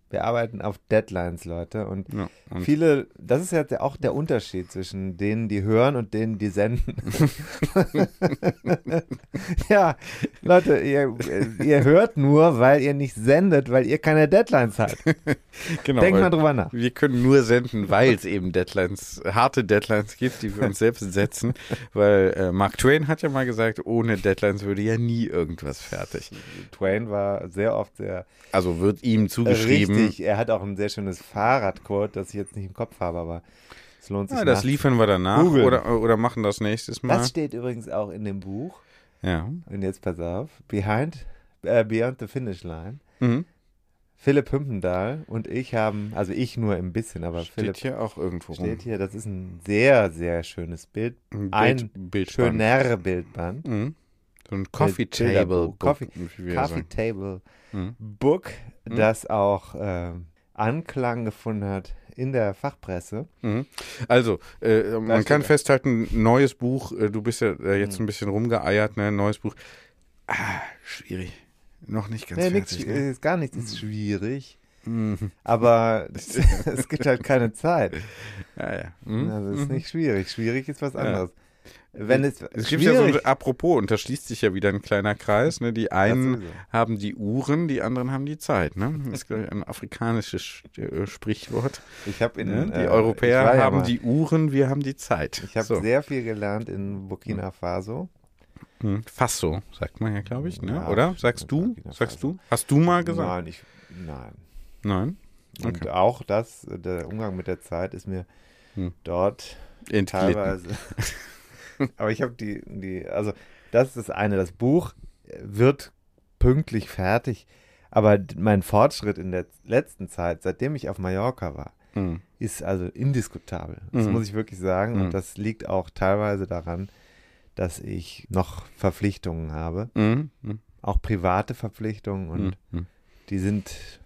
Wir arbeiten auf Deadlines, Leute. Und, Ja, und viele, das ist ja auch der Unterschied zwischen denen, die hören und denen, die senden. <laughs> ja, Leute, ihr, ihr hört nur, weil ihr nicht sendet, weil ihr keine Deadlines habt. <laughs> genau, Denk weil mal drüber nach. wir können nur senden, weil es eben Deadlines, harte Deadlines gibt, die wir uns selbst setzen. Weil äh, Mark Twain hat ja mal gesagt, ohne Deadlines würde ja nie irgendwas fertig. Twain war sehr oft sehr Also wird ihm zugeschrieben. Richtig. Er hat auch ein sehr schönes Fahrradquote, das ich jetzt nicht im Kopf habe, aber es lohnt sich. Ja, das liefern wir danach oder, oder machen das nächstes Mal. Das steht übrigens auch in dem Buch. ja. Und jetzt pass auf. Behind, äh, Beyond the Finish Line. Mhm. Philipp Hümpendahl und ich haben, also ich nur ein bisschen, aber Steht Philipp hier auch irgendwo rum. steht hier, das ist ein sehr, sehr schönes Bild. Ein Ein Bild, Bildband. Schöner Bildband. Mhm. So ein Coffee. Table. Coffee- Coffee. Table Mhm. Book, Mhm. das auch ähm, Anklang gefunden hat in der Fachpresse. Mhm. Also, äh, man kann er. festhalten, neues Buch, äh, du bist ja äh, jetzt Mhm. ein bisschen rumgeeiert, ne? Neues Buch. Ah, schwierig. Noch nicht ganz Nee, nichts, fertig. Ne? ist gar nichts ist schwierig, Mhm. aber <laughs> <laughs> es gibt halt keine Zeit. Ja, ja. Mhm. Also es ist nicht schwierig. Schwierig ist was Ja. Wenn es, Es gibt ja so, ein- apropos, und da schließt sich ja wieder ein kleiner Kreis, ne? Die einen haben die Uhren, die anderen haben die Zeit, ne? Das ist glaub ich, ein afrikanisches Sch- äh, Sprichwort. ich habe in Ne? Die äh, Europäer ja haben mal- die Uhren, wir haben die Zeit. Ich habe so. sehr viel gelernt in Burkina Faso. Hm, Faso, sagt man ja, glaube ich, ne? Ja, oder? Sagst du? Sagst du? Hast du mal gesagt? Nein, ich, nein. Nein. Und Okay. auch das, der Umgang mit der Zeit ist mir Hm. dort Entglitten. teilweise. <laughs> Aber ich habe die, die, also das ist das eine. Das Buch wird pünktlich fertig, aber mein Fortschritt in der letzten Zeit, seitdem ich auf Mallorca war, Hm. ist also indiskutabel. Das Mhm. muss ich wirklich sagen. Mhm. Und das liegt auch teilweise daran, dass ich noch Verpflichtungen habe, Mhm. Mhm. auch private Verpflichtungen und Mhm. die sind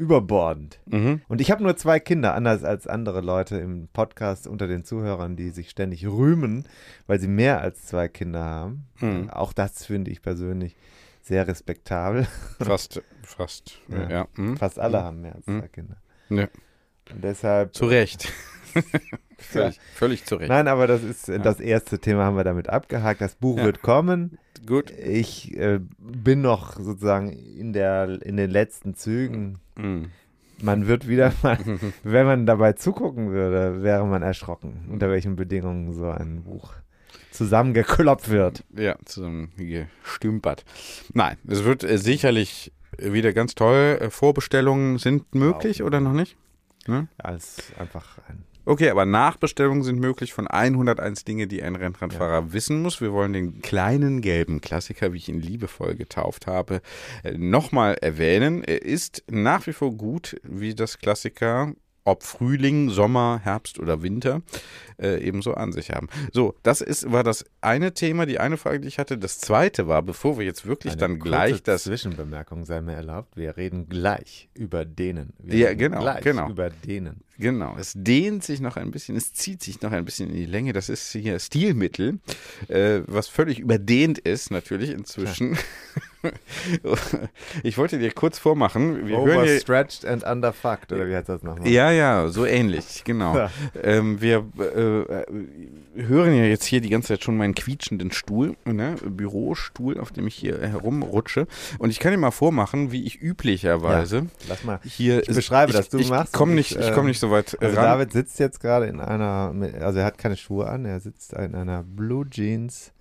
überbordend. Mhm. Und ich habe nur zwei Kinder, anders als andere Leute im Podcast unter den Zuhörern, die sich ständig rühmen, weil sie mehr als zwei Kinder haben. Mhm. Auch das finde ich persönlich sehr respektabel. Fast, fast. Ja. Ja. Mhm. Fast alle haben mehr als Mhm. zwei Kinder. Ja. Und deshalb. Zu Recht. Völlig, völlig zu Recht. Nein, aber das ist äh, das erste Thema haben wir damit abgehakt. Das Buch Ja. wird kommen. Gut. Ich äh, bin noch sozusagen in der in den letzten Zügen. Mhm. Man wird wieder <laughs> mal, wenn man dabei zugucken würde, wäre man erschrocken, unter welchen Bedingungen so ein Buch zusammengekloppt wird. Ja, zusammengestümpert. Nein, es wird äh, sicherlich wieder ganz toll. Äh, Vorbestellungen sind möglich oder noch nicht? Als einfach ein. Okay, aber Nachbestellungen sind möglich von 101 Dinge, die ein Rennradfahrer wissen muss. Wir wollen den kleinen gelben Klassiker, wie ich ihn liebevoll getauft habe, äh, nochmal erwähnen. Er ist nach wie vor gut, wie das Klassiker, ob Frühling, Sommer, Herbst oder Winter, äh, ebenso an sich haben. So, das ist, war das eine Thema, die eine Frage, die ich hatte. Das zweite war, bevor wir jetzt wirklich eine dann gleich das Zwischenbemerkung sei mir erlaubt. Wir reden gleich über denen. Wir Ja, reden genau, Gleich genau. Über denen. Genau, es dehnt sich noch ein bisschen, es zieht sich noch ein bisschen in die Länge. Das ist hier Stilmittel, äh, was völlig überdehnt ist natürlich inzwischen. <laughs> ich wollte dir kurz vormachen, wir Overstretched and underfucked, oder wie heißt das nochmal? ja, ja, so ähnlich, <laughs> genau. Ja. Ähm, wir äh, hören ja jetzt hier die ganze Zeit schon meinen quietschenden Stuhl, ne? Bürostuhl, auf dem ich hier herumrutsche. Und ich kann dir mal vormachen, wie ich üblicherweise Lass mal. hier. Ich beschreibe das, du ich machst Komm nicht, ich, ich äh, komme nicht so weit Also ran. David sitzt jetzt gerade in einer, also er hat keine Schuhe an, er sitzt in einer Blue Jeans.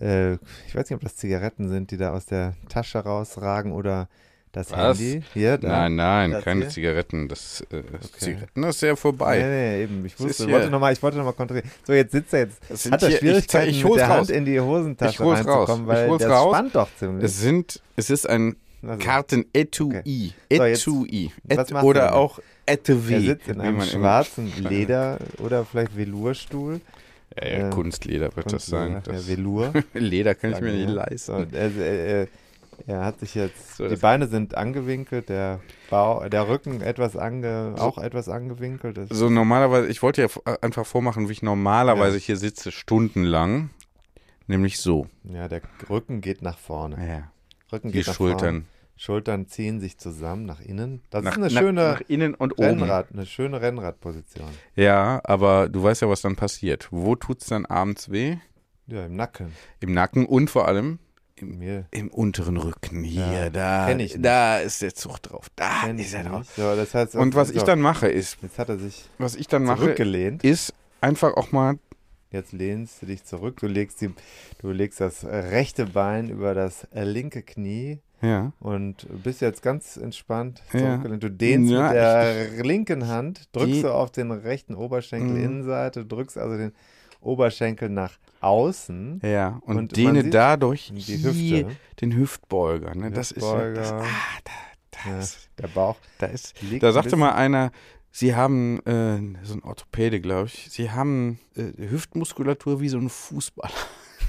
Äh, ich weiß nicht, ob das Zigaretten sind, die da aus der Tasche rausragen oder das Was? Handy. Hier, da. Nein, nein, Das keine hier? Zigaretten. Das, äh, Okay. Zigaretten ist ja vorbei. Nee, nee, eben. Ich wusste, wollte noch mal, ich wollte nochmal kontrollieren. So, jetzt sitzt er jetzt. Das Hat er hier- ich Schwierigkeiten, zeig- ich mit der raus. Hand in die Hosentasche Ich reinzukommen, Ich weil das raus. spannt doch ziemlich. Es sind, es ist ein Also, Karten-Etui. So, jetzt- Etui. Et, oder auch er Etui. sitzt in einem schwarzen Leder oder vielleicht Velourstuhl. Ja, ja, äh, Kunstleder wird das sein. Ja, Das Velour. <laughs> Leder kann ich mir nicht leisten. So, er, er, er hat sich jetzt, So, die Beine sind angewinkelt, der, Bau, der Rücken etwas ange, auch etwas angewinkelt. So normalerweise, ich wollte ja f- einfach vormachen, wie ich normalerweise Ja. hier sitze, stundenlang. Nämlich so. ja, der Rücken geht nach vorne. Ja, Rücken die geht nach Schultern. Schultern ziehen sich zusammen nach innen. Das Nach, ist eine nach, schöne nach innen und oben. Rennrad, eine schöne Rennradposition. Ja, aber du weißt ja, was dann passiert. Wo tut's dann abends weh? Ja, im Nacken. Im Nacken und vor allem im, Mir im unteren Rücken. Hier, Ja, da, da ist der Zug drauf. Da kenn ist ich er drauf. Ja, das heißt, Und was ich dann mache, ist, Jetzt hat er sich was ich dann mache, zurückgelehnt. ist einfach auch mal Jetzt lehnst du dich zurück. Du legst, die, du legst das rechte Bein über das linke Knie Ja. und bist jetzt ganz entspannt zurückgelehnt. Du dehnst Ja, mit der linken Hand, drückst du auf den rechten Oberschenkel Mhm. Innenseite, drückst also den Oberschenkel nach außen. Ja, und, Und dehne dadurch Die Hüfte, den Hüftbeuger. Ne? Das ist ja, das, Hüftbeuger. ah, da, da, ja, ist, der Bauch. da ist. Da sagte mal einer, Sie haben, äh, so ein Orthopäde, glaube ich, Sie haben äh, Hüftmuskulatur wie so ein Fußballer.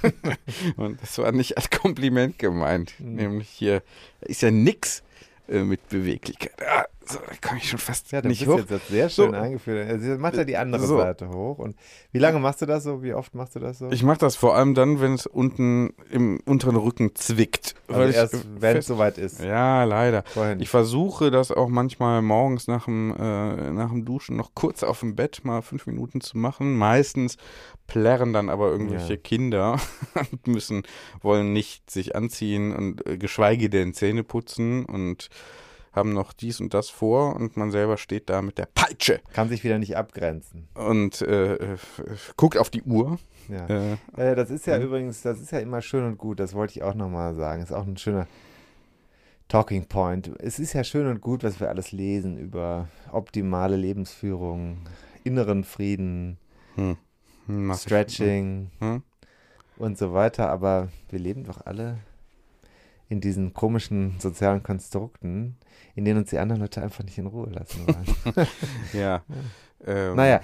<laughs> und das war nicht als Kompliment gemeint. Mhm. Nämlich hier, ist ja nix äh, mit Beweglichkeit. Ah, so, komme ich schon fast Ja, nicht hoch. jetzt sehr schön So. eingeführt. Also macht er die andere So. Seite hoch. Und wie lange machst du das so? Wie oft machst du das so? Ich mache das vor allem dann, wenn es unten im unteren Rücken zwickt. also erst, wenn es soweit ist. Ja, leider. Nicht. Ich versuche das auch manchmal morgens nach dem, äh, nach dem Duschen noch kurz auf dem Bett mal fünf Minuten zu machen. Meistens plärren dann aber irgendwelche Ja. Kinder <laughs> und müssen, wollen nicht sich anziehen und äh, geschweige denn Zähne putzen und haben noch dies und das vor und man selber steht da mit der Peitsche Kann sich wieder nicht abgrenzen. und äh, guckt auf die Uhr. Ja. Äh, Äh, das ist ja übrigens, das ist ja immer schön und gut, das wollte ich auch nochmal sagen. Ist auch ein schöner Talking Point. Es ist ja schön und gut, was wir alles lesen über optimale Lebensführung, inneren Frieden, hm, ich. Stretching Hm? und so weiter, aber wir leben doch alle in diesen komischen sozialen Konstrukten, in denen uns die anderen Leute einfach nicht in Ruhe lassen wollen. <laughs> Ja. Ähm, Naja,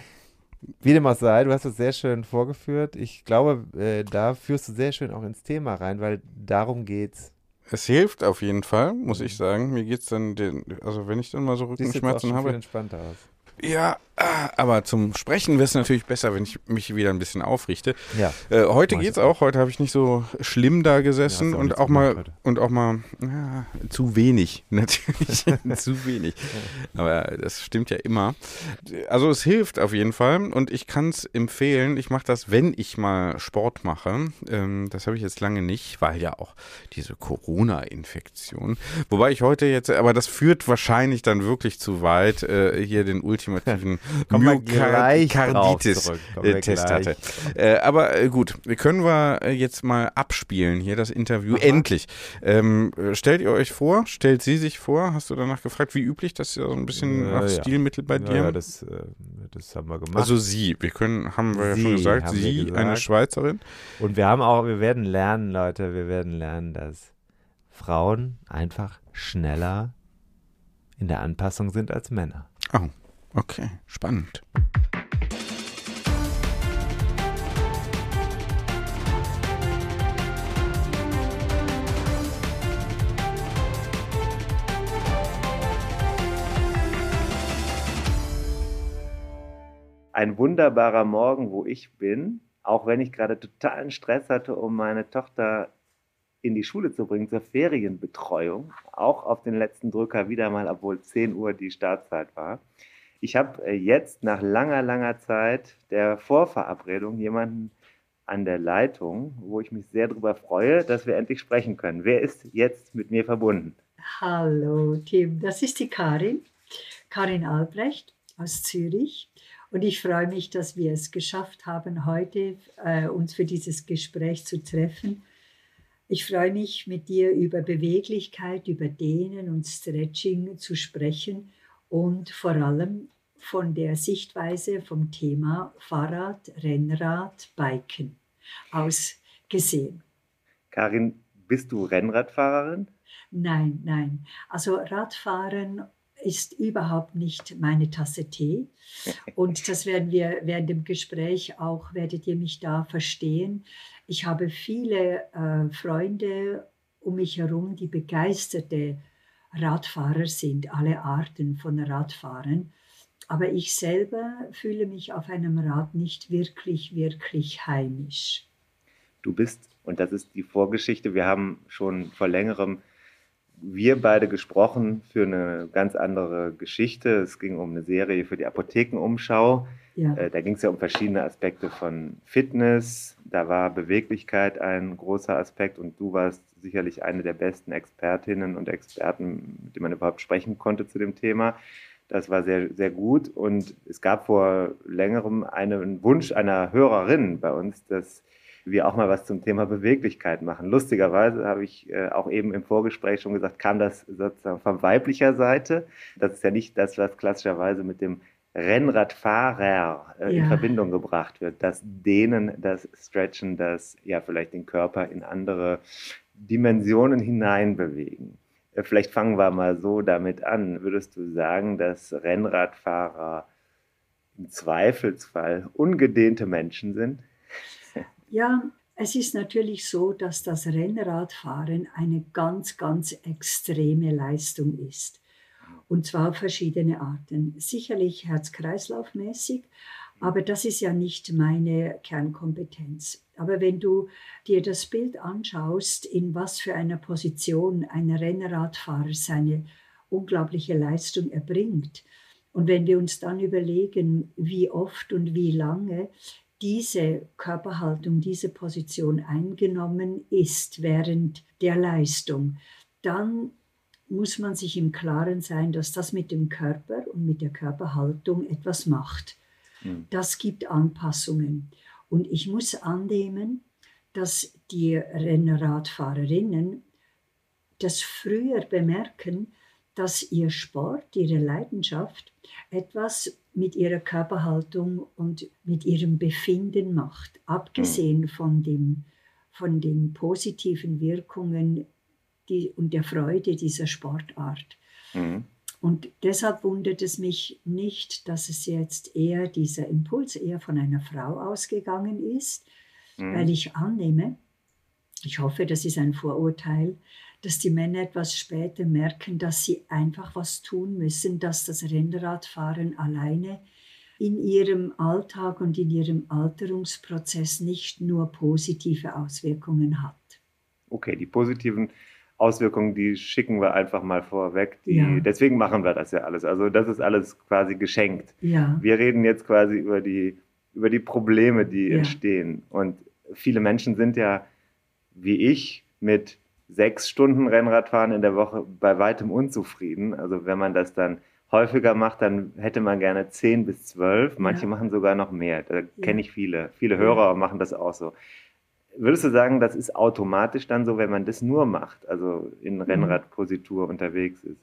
wie dem auch sei, du hast es sehr schön vorgeführt. Ich glaube, äh, da führst du sehr schön auch ins Thema rein, weil darum geht's. Es hilft auf jeden Fall, muss ich sagen. Mir geht's dann, den, also wenn ich dann mal so Siehst jetzt auch Rückenschmerzen schon viel habe. entspannter aus. Ja, aber zum Sprechen wäre es natürlich besser, wenn ich mich wieder ein bisschen aufrichte. Ja, Äh, heute geht's auch. Heute habe ich nicht so schlimm da gesessen Ja, auch und auch mal und auch mal ja, zu wenig <laughs> natürlich <laughs> zu wenig. Aber das stimmt ja immer. Also es hilft auf jeden Fall und ich kann es empfehlen. Ich mache das, wenn ich mal Sport mache. Ähm, das habe ich jetzt lange nicht, weil ja auch diese Corona-Infektion. Wobei ich heute jetzt, aber das führt wahrscheinlich dann wirklich zu weit, äh, hier den ultimativen Kommen wir gleich drauf Myokarditis zurück. Kommen wir äh, hatte. Äh, aber äh, gut, können wir äh, jetzt mal abspielen hier das Interview. Endlich. Ähm, äh, stellt ihr euch vor, stellt sie sich vor, hast du danach gefragt, wie üblich, das ist ja so ein bisschen Ja, nach ja. Stilmittel bei ja, dir. ja das, das haben wir gemacht. also sie, wir können, haben wir ja Sie, schon gesagt, sie, gesagt. eine Schweizerin. Und wir haben auch, wir werden lernen, Leute, wir werden lernen, dass Frauen einfach schneller in der Anpassung sind als Männer. Oh, okay, spannend. ein wunderbarer Morgen, wo ich bin, auch wenn ich gerade totalen Stress hatte, um meine Tochter in die Schule zu bringen zur Ferienbetreuung, auch auf den letzten Drücker wieder mal, obwohl 10 Uhr die Startzeit war. Ich habe äh, jetzt nach langer, langer Zeit der Vorverabredung jemanden an der Leitung, wo ich mich sehr darüber freue, dass wir endlich sprechen können. Wer ist jetzt mit mir verbunden? Hallo Tim, das ist die Karin, Karin Albrecht aus Zürich. Und ich freue mich, dass wir es geschafft haben, heute äh, uns für dieses Gespräch zu treffen. Ich freue mich, mit dir über Beweglichkeit, über Dehnen und Stretching zu sprechen und vor allem von der Sichtweise vom Thema Fahrrad, Rennrad, Biken aus gesehen. Karin, bist du Rennradfahrerin? Nein, nein. Also Radfahren ist überhaupt nicht meine Tasse Tee. <laughs> Und das werden wir während dem Gespräch auch, werdet ihr mich da verstehen. Ich habe viele äh, Freunde um mich herum, die begeisterte Radfahrer sind, alle Arten von Radfahren. Aber ich selber fühle mich auf einem Rad nicht wirklich, wirklich heimisch. Du bist, und das ist die Vorgeschichte, wir haben schon vor längerem wir beide gesprochen für eine ganz andere Geschichte. Es ging um eine Serie für die Apothekenumschau. Ja. Äh, da ging es ja um verschiedene Aspekte von Fitness. Da war Beweglichkeit ein großer Aspekt und du warst sicherlich eine der besten Expertinnen und Experten, mit denen man überhaupt sprechen konnte zu dem Thema. Das war sehr, sehr gut. Und es gab vor längerem einen Wunsch einer Hörerin bei uns, dass wir auch mal was zum Thema Beweglichkeit machen. Lustigerweise habe ich äh, auch eben im Vorgespräch schon gesagt, kam das sozusagen von weiblicher Seite. Das ist ja nicht das, was klassischerweise mit dem Rennradfahrer äh, ja. in Verbindung gebracht wird. Das Dehnen, das Stretchen, das ja vielleicht den Körper in andere Dimensionen hineinbewegen. Äh, vielleicht fangen wir mal so damit an. Würdest du sagen, dass Rennradfahrer im Zweifelsfall ungedehnte Menschen sind? <laughs> Ja, es ist natürlich so, dass das Rennradfahren eine ganz, ganz extreme Leistung ist. Und zwar auf verschiedene Arten. Sicherlich herz-kreislauf-mäßig, aber das ist ja nicht meine Kernkompetenz. Aber wenn du dir das Bild anschaust, in was für einer Position ein Rennradfahrer seine unglaubliche Leistung erbringt, und wenn wir uns dann überlegen, wie oft und wie lange diese Körperhaltung, diese Position eingenommen ist während der Leistung, dann muss man sich im Klaren sein, dass das mit dem Körper und mit der Körperhaltung etwas macht. Mhm. Das gibt Anpassungen. Und ich muss annehmen, dass die Rennradfahrerinnen das früher bemerken, dass ihr Sport, ihre Leidenschaft etwas mit ihrer Körperhaltung und mit ihrem Befinden macht, abgesehen mhm. von, dem, von den positiven Wirkungen die, und der Freude dieser Sportart. Mhm. Und deshalb wundert es mich nicht, dass es jetzt eher dieser Impuls eher von einer Frau ausgegangen ist, mhm. weil ich annehme, ich hoffe, das ist ein Vorurteil, dass die Männer etwas später merken, dass sie einfach was tun müssen, dass das Rennradfahren alleine in ihrem Alltag und in ihrem Alterungsprozess nicht nur positive Auswirkungen hat. Okay, die positiven Auswirkungen, die schicken wir einfach mal vorweg. Die, ja. Deswegen machen wir das ja alles. Also das ist alles quasi geschenkt. Ja. Wir reden jetzt quasi über die, über die Probleme, die ja. entstehen. Und viele Menschen sind ja, wie ich, mit sechs Stunden Rennradfahren in der Woche bei weitem unzufrieden. Also wenn man das dann häufiger macht, dann hätte man gerne zehn bis zwölf. Manche machen sogar noch mehr. Da kenne ich viele. Viele Hörer machen das auch so. Würdest du sagen, das ist automatisch dann so, wenn man das nur macht, also in mhm. Rennradpositur unterwegs ist,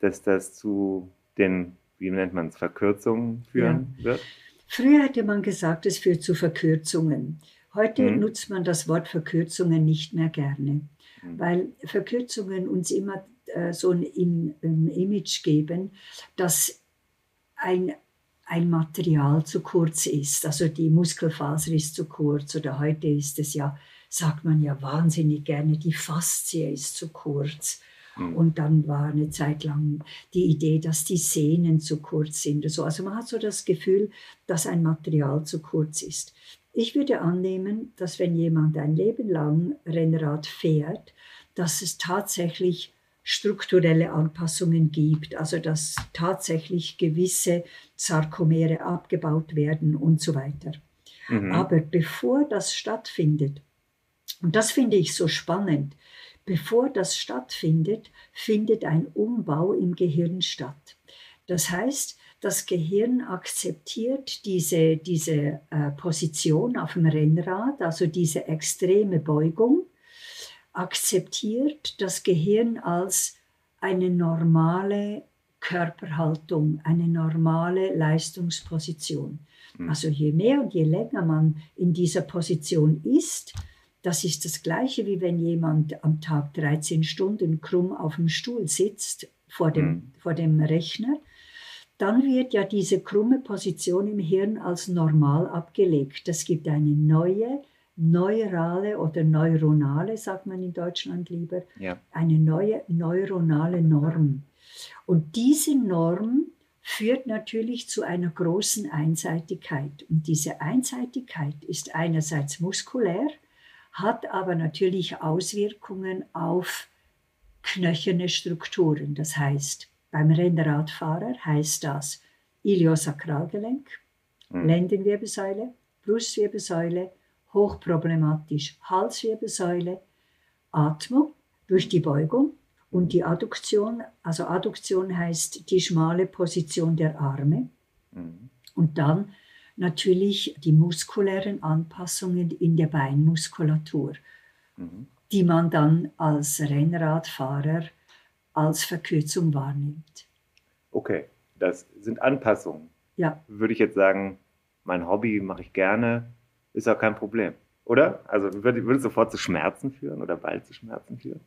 dass das zu den, wie nennt man es, Verkürzungen führen ja. wird? Früher hätte man gesagt, es führt zu Verkürzungen. Heute mhm. nutzt man das Wort Verkürzungen nicht mehr gerne, mhm. weil Verkürzungen uns immer äh, so ein, ein Image geben, dass ein ein Material zu kurz ist. Also die Muskelfaser ist zu kurz oder heute ist es ja, sagt man ja wahnsinnig gerne, die Faszie ist zu kurz. Mhm. Und dann war eine Zeit lang die Idee, dass die Sehnen zu kurz sind. Also man hat so das Gefühl, dass ein Material zu kurz ist. Ich würde annehmen, dass wenn jemand ein Leben lang Rennrad fährt, dass es tatsächlich strukturelle Anpassungen gibt, also dass tatsächlich gewisse Sarkomere abgebaut werden und so weiter. Mhm. Aber bevor das stattfindet, und das finde ich so spannend, bevor das stattfindet, findet ein Umbau im Gehirn statt. Das heißt, das Gehirn akzeptiert diese, diese äh, Position auf dem Rennrad, also diese extreme Beugung, akzeptiert das Gehirn als eine normale Körperhaltung, eine normale Leistungsposition. Mhm. Also je mehr und je länger man in dieser Position ist, das ist das gleiche wie wenn jemand am Tag 13 Stunden krumm auf dem Stuhl sitzt vor dem, mhm. vor dem Rechner, dann wird ja diese krumme Position im Hirn als normal abgelegt. Das gibt eine neue neurale oder neuronale, sagt man in Deutschland lieber, ja. eine neue neuronale Norm. Und diese Norm führt natürlich zu einer großen Einseitigkeit. Und diese Einseitigkeit ist einerseits muskulär, hat aber natürlich Auswirkungen auf knöcherne Strukturen. Das heißt, beim Rennradfahrer heißt das Iliosakralgelenk, Mhm. Lendenwirbelsäule, Brustwirbelsäule, hochproblematisch Halswirbelsäule, Atmung durch die Beugung und die Adduktion. Also Adduktion heißt die schmale Position der Arme. Mhm. Und dann natürlich die muskulären Anpassungen in der Beinmuskulatur, Mhm. die man dann als Rennradfahrer als Verkürzung wahrnimmt. Okay, das sind Anpassungen. Ja, Würde ich jetzt sagen, mein Hobby mache ich gerne, ist auch kein Problem. Oder? Also würde, würde es sofort zu Schmerzen führen oder bald zu Schmerzen führen?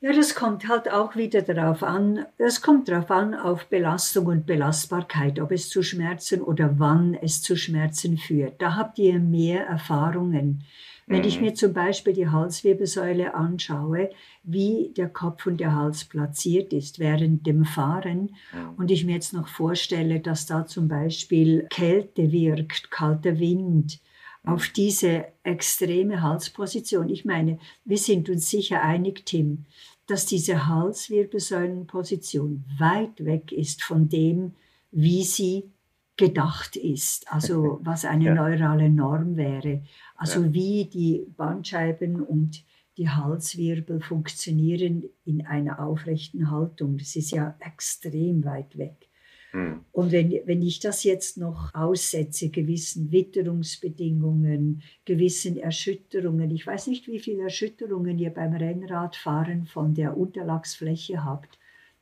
Ja, das kommt halt auch wieder darauf an. Es kommt darauf an, auf Belastung und Belastbarkeit, ob es zu Schmerzen oder wann es zu Schmerzen führt. Da habt ihr mehr Erfahrungen. Wenn ich Mhm. mir zum Beispiel die Halswirbelsäule anschaue, wie der Kopf und der Hals platziert ist während dem Fahren Mhm. und ich mir jetzt noch vorstelle, dass da zum Beispiel Kälte wirkt, kalter Wind, auf diese extreme Halsposition. Ich meine, wir sind uns sicher einig, Tim, dass diese Halswirbelsäulenposition weit weg ist von dem, wie sie gedacht ist, also <laughs> was eine Ja. neurale Norm wäre, also Ja. wie die Bandscheiben und die Halswirbel funktionieren in einer aufrechten Haltung. Das ist ja extrem weit weg. Mhm. Und wenn, wenn ich das jetzt noch aussetze, gewissen Witterungsbedingungen, gewissen Erschütterungen, ich weiß nicht, wie viele Erschütterungen ihr beim Rennradfahren von der Unterlagsfläche habt,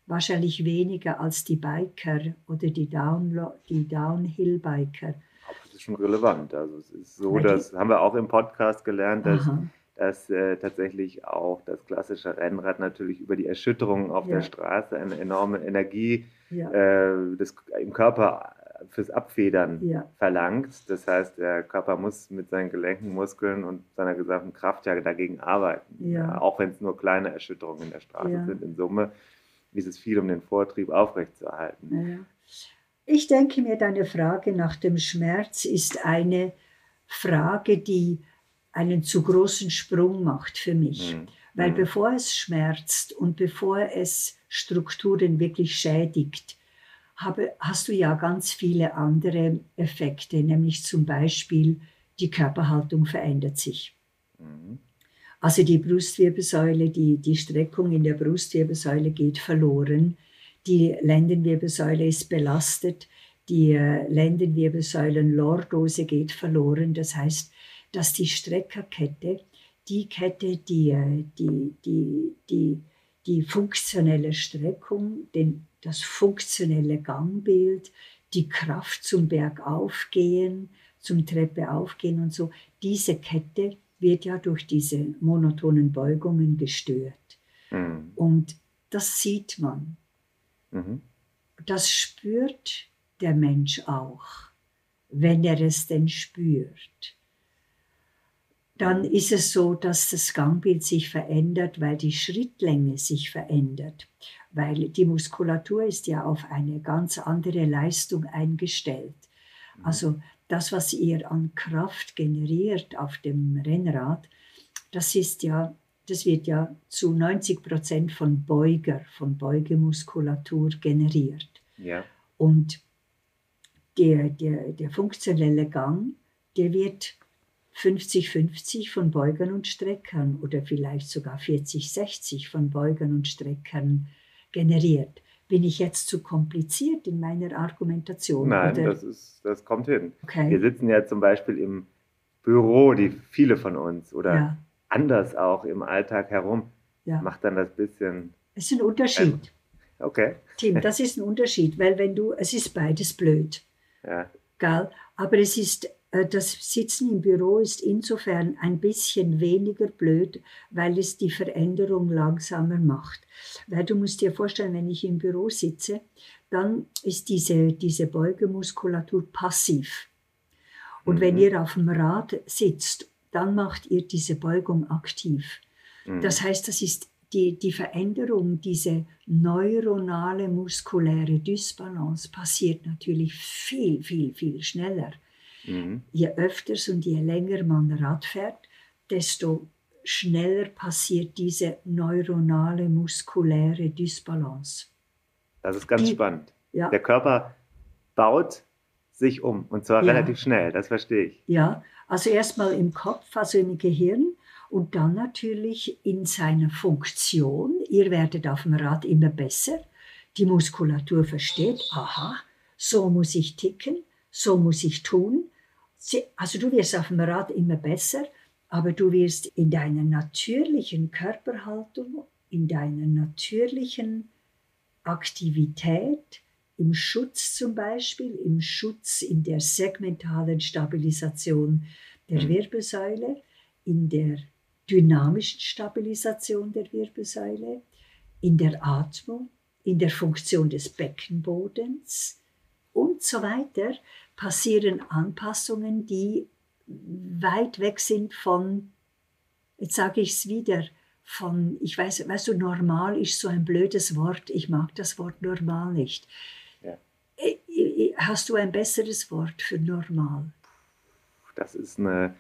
wahrscheinlich weniger als die Biker oder die, Downlo die Downhill-Biker. Das ist schon relevant. Also es ist so, Weil das haben wir auch im Podcast gelernt, dass, Aha. dass äh, tatsächlich auch das klassische Rennrad natürlich über die Erschütterungen auf Ja. der Straße eine enorme Energie Ja, äh, des, im Körper fürs Abfedern ja, verlangt. Das heißt, der Körper muss mit seinen Gelenken, Muskeln und seiner gesamten Kraft ja dagegen arbeiten. Ja. auch wenn es nur kleine Erschütterungen in der Straße sind. In Summe ist es viel, um den Vortrieb aufrechtzuerhalten. Ich denke mir, deine Frage nach dem Schmerz ist eine Frage, die einen zu großen Sprung macht für mich. Mhm. Weil bevor es schmerzt und bevor es Strukturen wirklich schädigt, habe, hast du ja ganz viele andere Effekte, nämlich zum Beispiel die Körperhaltung verändert sich. Mhm. Also die Brustwirbelsäule, die, die Streckung in der Brustwirbelsäule geht verloren, die Lendenwirbelsäule ist belastet, die äh, Lendenwirbelsäulenlordose geht verloren. Das heißt, dass die Streckerkette, die Kette, die, äh, die, die, die, die funktionelle Streckung, den, das funktionelle Gangbild, die Kraft zum Bergaufgehen, zum Treppe aufgehen und so, diese Kette wird ja durch diese monotonen Beugungen gestört. Mhm. Und das sieht man. Mhm. Das spürt der Mensch auch, wenn er es denn spürt. Dann ist es so, dass das Gangbild sich verändert, weil die Schrittlänge sich verändert, weil die Muskulatur ist ja auf eine ganz andere Leistung eingestellt. Also das, was ihr an Kraft generiert auf dem Rennrad, das ist ja, das wird ja zu 90 Prozent von Beuger, von Beugemuskulatur generiert. Ja. Und der, der, der funktionelle Gang, der wird 50-50 von Beugern und Streckern oder vielleicht sogar 40-60 von Beugern und Streckern generiert. Bin ich jetzt zu kompliziert in meiner Argumentation? Nein, oder? das, ist, das kommt hin. Wir okay. sitzen ja zum Beispiel im Büro, die viele von uns, oder Ja, anders auch im Alltag herum, ja. macht dann das bisschen, Es ist ein Unterschied. okay, Tim, <laughs> das ist ein Unterschied, weil wenn du, es ist beides blöd. ja, Gell? Aber es ist, das Sitzen im Büro ist insofern ein bisschen weniger blöd, weil es die Veränderung langsamer macht. Weil du musst dir vorstellen, wenn ich im Büro sitze, dann ist diese, diese Beugemuskulatur passiv. Und wenn Mhm. ihr auf dem Rad sitzt, dann macht ihr diese Beugung aktiv. mhm. Das heißt, das ist die, die Veränderung, diese neuronale muskuläre Dysbalance passiert natürlich viel, viel, viel schneller. Mhm. Je öfters und je länger man Rad fährt, desto schneller passiert diese neuronale muskuläre Dysbalance. Das ist ganz Die- spannend. Ja, Der Körper baut sich um und zwar Ja. relativ schnell, das verstehe ich. ja. Also erstmal im Kopf, also im Gehirn und dann natürlich in seiner Funktion. Ihr werdet auf dem Rad immer besser. Die Muskulatur versteht, aha, so muss ich ticken, so muss ich tun. Also du wirst auf dem Rad immer besser, aber du wirst in deiner natürlichen Körperhaltung, in deiner natürlichen Aktivität, im Schutz zum Beispiel, im Schutz in der segmentalen Stabilisation der Mhm. Wirbelsäule, in der dynamischen Stabilisation der Wirbelsäule, in der Atmung, in der Funktion des Beckenbodens und so weiter passieren Anpassungen, die weit weg sind von, jetzt sage ich es wieder, von, ich weiß, weißt du, normal ist so ein blödes Wort, ich mag das Wort normal nicht. Ja. Äh, äh, Hast du ein besseres Wort für normal? Das ist eine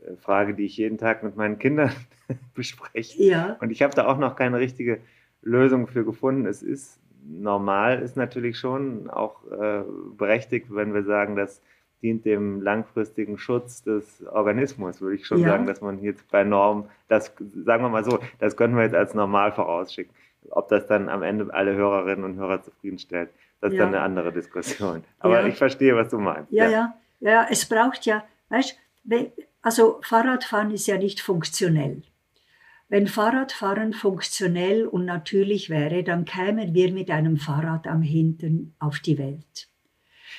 äh, Frage, die ich jeden Tag mit meinen Kindern <laughs> bespreche. Ja, Und ich habe da auch noch keine richtige Lösung für gefunden. Es ist normal, ist natürlich schon auch äh, berechtigt, wenn wir sagen, das dient dem langfristigen Schutz des Organismus, würde ich schon Ja. sagen, dass man jetzt bei Norm, das sagen wir mal so, das können wir jetzt als normal vorausschicken. Ob das dann am Ende alle Hörerinnen und Hörer zufriedenstellt, das ist Ja. dann eine andere Diskussion. Aber Ja. ich verstehe, was du meinst. ja, ja, ja, es braucht ja, weißt also Fahrradfahren ist ja nicht funktionell. Wenn Fahrradfahren funktionell und natürlich wäre, dann kämen wir mit einem Fahrrad am Hintern auf die Welt.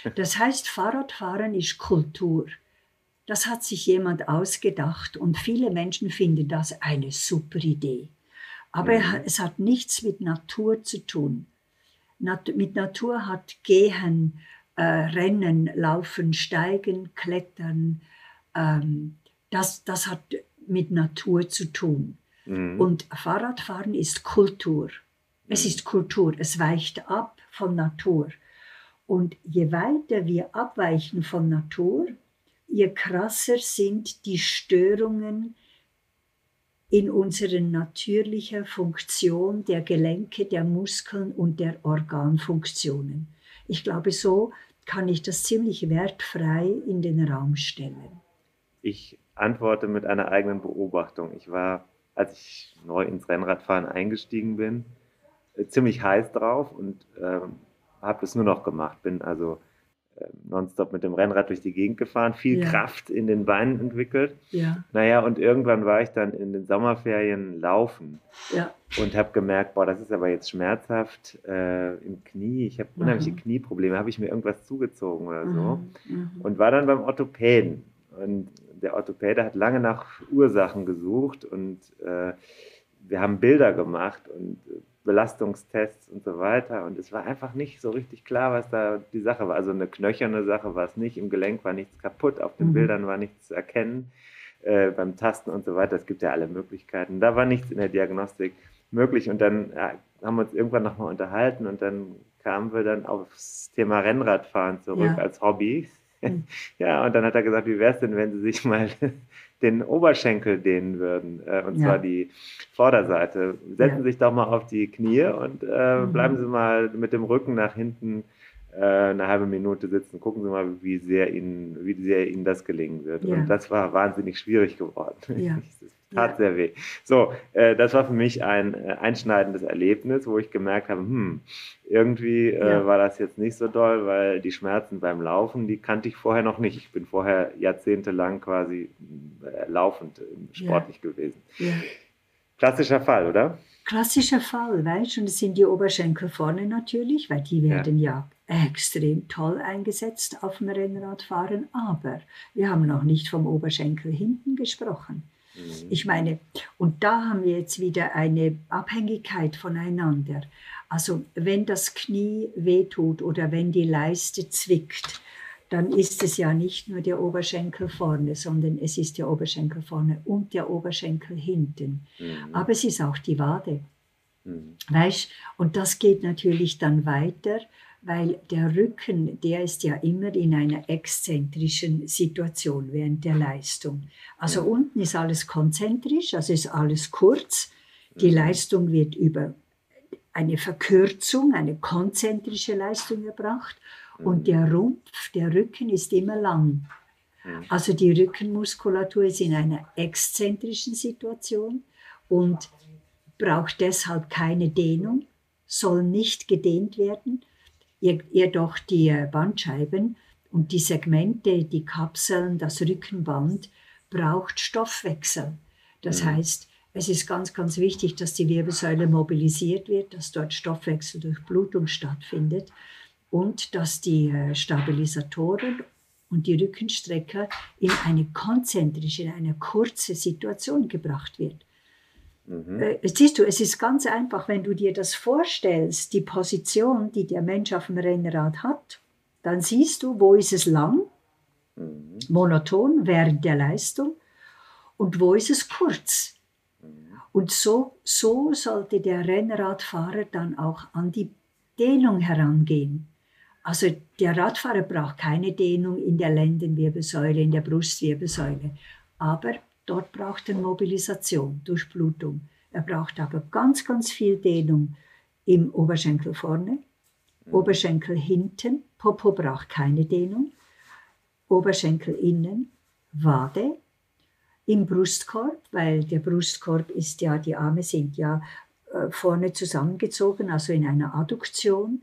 <laughs> Das heißt, Fahrradfahren ist Kultur. Das hat sich jemand ausgedacht und viele Menschen finden das eine super Idee. Aber Mhm. es hat nichts mit Natur zu tun. Nat mit Natur hat Gehen, äh, Rennen, Laufen, Steigen, Klettern, ähm, das, das hat mit Natur zu tun. Mhm. Und Fahrradfahren ist Kultur. Es Mhm. ist Kultur, es weicht ab von Natur. Und je weiter wir abweichen von Natur, je krasser sind die Störungen in unserer natürlichen Funktion der Gelenke, der Muskeln und der Organfunktionen. Ich glaube, so kann ich das ziemlich wertfrei in den Raum stellen. Ich antworte mit einer eigenen Beobachtung. Ich war, als ich neu ins Rennradfahren eingestiegen bin, äh, ziemlich heiß drauf und ähm, habe es nur noch gemacht. Bin also äh, nonstop mit dem Rennrad durch die Gegend gefahren, viel Ja. Kraft in den Beinen entwickelt. Ja, Naja, und irgendwann war ich dann in den Sommerferien laufen ja, und habe gemerkt, boah, das ist aber jetzt schmerzhaft äh, im Knie. Ich habe unheimliche Mhm. Knieprobleme. Habe ich mir irgendwas zugezogen oder so? mhm, mhm. und war dann beim Orthopäden. Und der Orthopäde hat lange nach Ursachen gesucht und äh, wir haben Bilder gemacht und Belastungstests und so weiter. Und es war einfach nicht so richtig klar, was da die Sache war. Also eine knöcherne Sache war es nicht, im Gelenk war nichts kaputt, auf den Mhm. Bildern war nichts zu erkennen, äh, beim Tasten und so weiter. Es gibt ja alle Möglichkeiten. Da war nichts in der Diagnostik möglich. Und dann ja, haben wir uns irgendwann nochmal unterhalten und dann kamen wir dann aufs Thema Rennradfahren zurück Ja. als Hobby. <laughs> Ja, und dann hat er gesagt, wie wäre es denn, wenn Sie sich mal <laughs> den Oberschenkel dehnen würden, äh, und Ja. zwar die Vorderseite. Setzen Ja. Sie sich doch mal auf die Knie und äh, Mhm. bleiben Sie mal mit dem Rücken nach hinten äh, eine halbe Minute sitzen. Gucken Sie mal, wie sehr Ihnen, wie sehr Ihnen das gelingen wird. Ja. Und das war wahnsinnig schwierig geworden. Ja. <laughs> Tat Ja. sehr weh. So, äh, das war für mich ein äh, einschneidendes Erlebnis, wo ich gemerkt habe, hm, irgendwie äh, Ja. war das jetzt nicht so doll, weil die Schmerzen beim Laufen, die kannte ich vorher noch nicht. Ich bin vorher jahrzehntelang quasi äh, laufend äh, sportlich gewesen. ja. Klassischer Fall, oder? Klassischer Fall, weißt du, und es sind die Oberschenkel vorne natürlich, weil die werden ja. extrem toll eingesetzt auf dem Rennradfahren, aber wir haben noch nicht vom Oberschenkel hinten gesprochen. Mhm. Ich meine, und da haben wir jetzt wieder eine Abhängigkeit voneinander. Also wenn das Knie wehtut oder wenn die Leiste zwickt, dann ist es ja nicht nur der Oberschenkel vorne, sondern es ist der Oberschenkel vorne und der Oberschenkel hinten. Mhm. Aber es ist auch die Wade. Mhm. Weißt? Und das geht natürlich dann weiter, weil der Rücken, der ist ja immer in einer exzentrischen Situation während der Leistung. Also Ja. unten ist alles konzentrisch, also ist alles kurz. Die Mhm. Leistung wird über eine Verkürzung, eine konzentrische Leistung erbracht und der Rumpf, der Rücken ist immer lang. Mhm. Also die Rückenmuskulatur ist in einer exzentrischen Situation und braucht deshalb keine Dehnung, soll nicht gedehnt werden. Jedoch die äh, Bandscheiben und die Segmente, die Kapseln, das Rückenband braucht Stoffwechsel. Das Mhm. heißt, es ist ganz, ganz wichtig, dass die Wirbelsäule mobilisiert wird, dass dort Stoffwechsel durch Blutung stattfindet und dass die äh, Stabilisatoren und die Rückenstrecker in eine konzentrische, in eine kurze Situation gebracht wird. Mhm. Äh, siehst du, es ist ganz einfach, wenn du dir das vorstellst, die Position, die der Mensch auf dem Rennrad hat, dann siehst du, wo ist es lang, Mhm. monoton während der Leistung und wo ist es kurz. Und so, so sollte der Rennradfahrer dann auch an die Dehnung herangehen. Also der Radfahrer braucht keine Dehnung in der Lendenwirbelsäule, in der Brustwirbelsäule, aber dort braucht er Mobilisation, Durchblutung. Er braucht aber ganz, ganz viel Dehnung im Oberschenkel vorne, Oberschenkel hinten, Popo braucht keine Dehnung, Oberschenkel innen, Wade, im Brustkorb, weil der Brustkorb ist ja, die Arme sind ja äh, vorne zusammengezogen, also in einer Adduktion.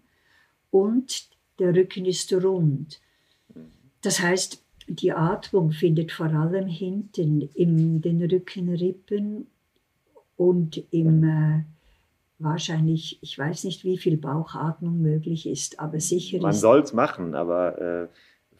Und der Rücken ist rund. Das heißt, die Atmung findet vor allem hinten in den Rückenrippen und im äh, wahrscheinlich, ich weiß nicht, wie viel Bauchatmung möglich ist, aber sicher Man soll es machen, aber äh,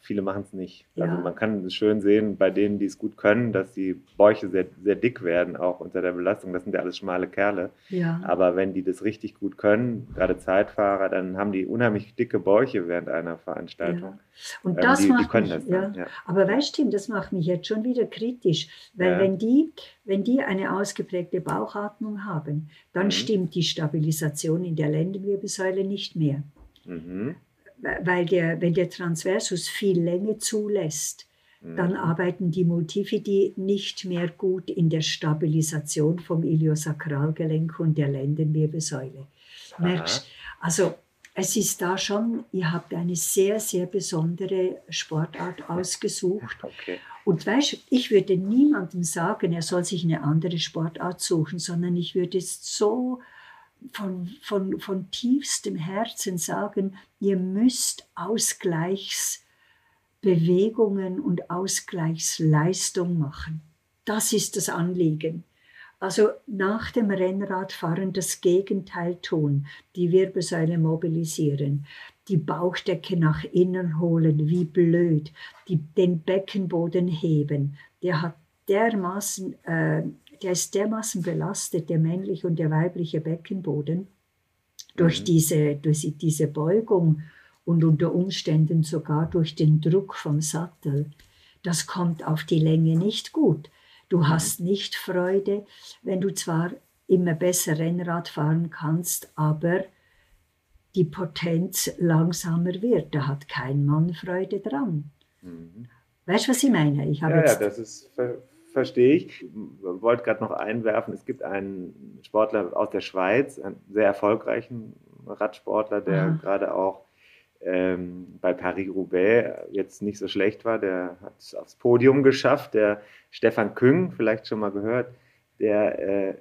viele machen es nicht. Also Ja. man kann es schön sehen bei denen, die es gut können, dass die Bäuche sehr, sehr dick werden, auch unter der Belastung. Das sind ja alles schmale Kerle. ja. Aber wenn die das richtig gut können, gerade Zeitfahrer, dann haben die unheimlich dicke Bäuche während einer Veranstaltung. Und Ähm, das die, die macht können mich, das ja. Ja. Aber weißt du, das macht mich jetzt schon wieder kritisch, weil Ja. wenn, die, wenn die eine ausgeprägte Bauchatmung haben, dann Mhm. stimmt die Stabilisation in der Lendenwirbelsäule nicht mehr. Mhm. Weil der, wenn der Transversus viel Länge zulässt, Mhm. dann arbeiten die Multifidi nicht mehr gut in der Stabilisation vom Iliosakralgelenk und der Lendenwirbelsäule. Merkst, also es ist da schon, ihr habt eine sehr, sehr besondere Sportart ausgesucht. <laughs> Okay. Und weißt, ich würde niemandem sagen, er soll sich eine andere Sportart suchen, sondern ich würde es so von, von, von tiefstem Herzen sagen, ihr müsst Ausgleichsbewegungen und Ausgleichsleistung machen. Das ist das Anliegen. Also nach dem Rennradfahren das Gegenteil tun, die Wirbelsäule mobilisieren, die Bauchdecke nach innen holen, wie blöd, die, den Beckenboden heben. Der hat dermaßen, äh, der ist dermaßen belastet, der männliche und der weibliche Beckenboden, durch, Mhm. diese, durch diese Beugung und unter Umständen sogar durch den Druck vom Sattel. Das kommt auf die Länge nicht gut. Du hast nicht Freude, wenn du zwar immer besser Rennrad fahren kannst, aber die Potenz langsamer wird. Da hat kein Mann Freude dran. Mhm. Weißt du, was ich meine? Ich habe Ja, ja, das ist, ver verstehe ich. Ich wollte gerade noch einwerfen, es gibt einen Sportler aus der Schweiz, einen sehr erfolgreichen Radsportler, der Aha. gerade auch ähm, bei Paris-Roubaix jetzt nicht so schlecht war. Der hat es aufs Podium geschafft. Der Stefan Küng, vielleicht schon mal gehört, der äh,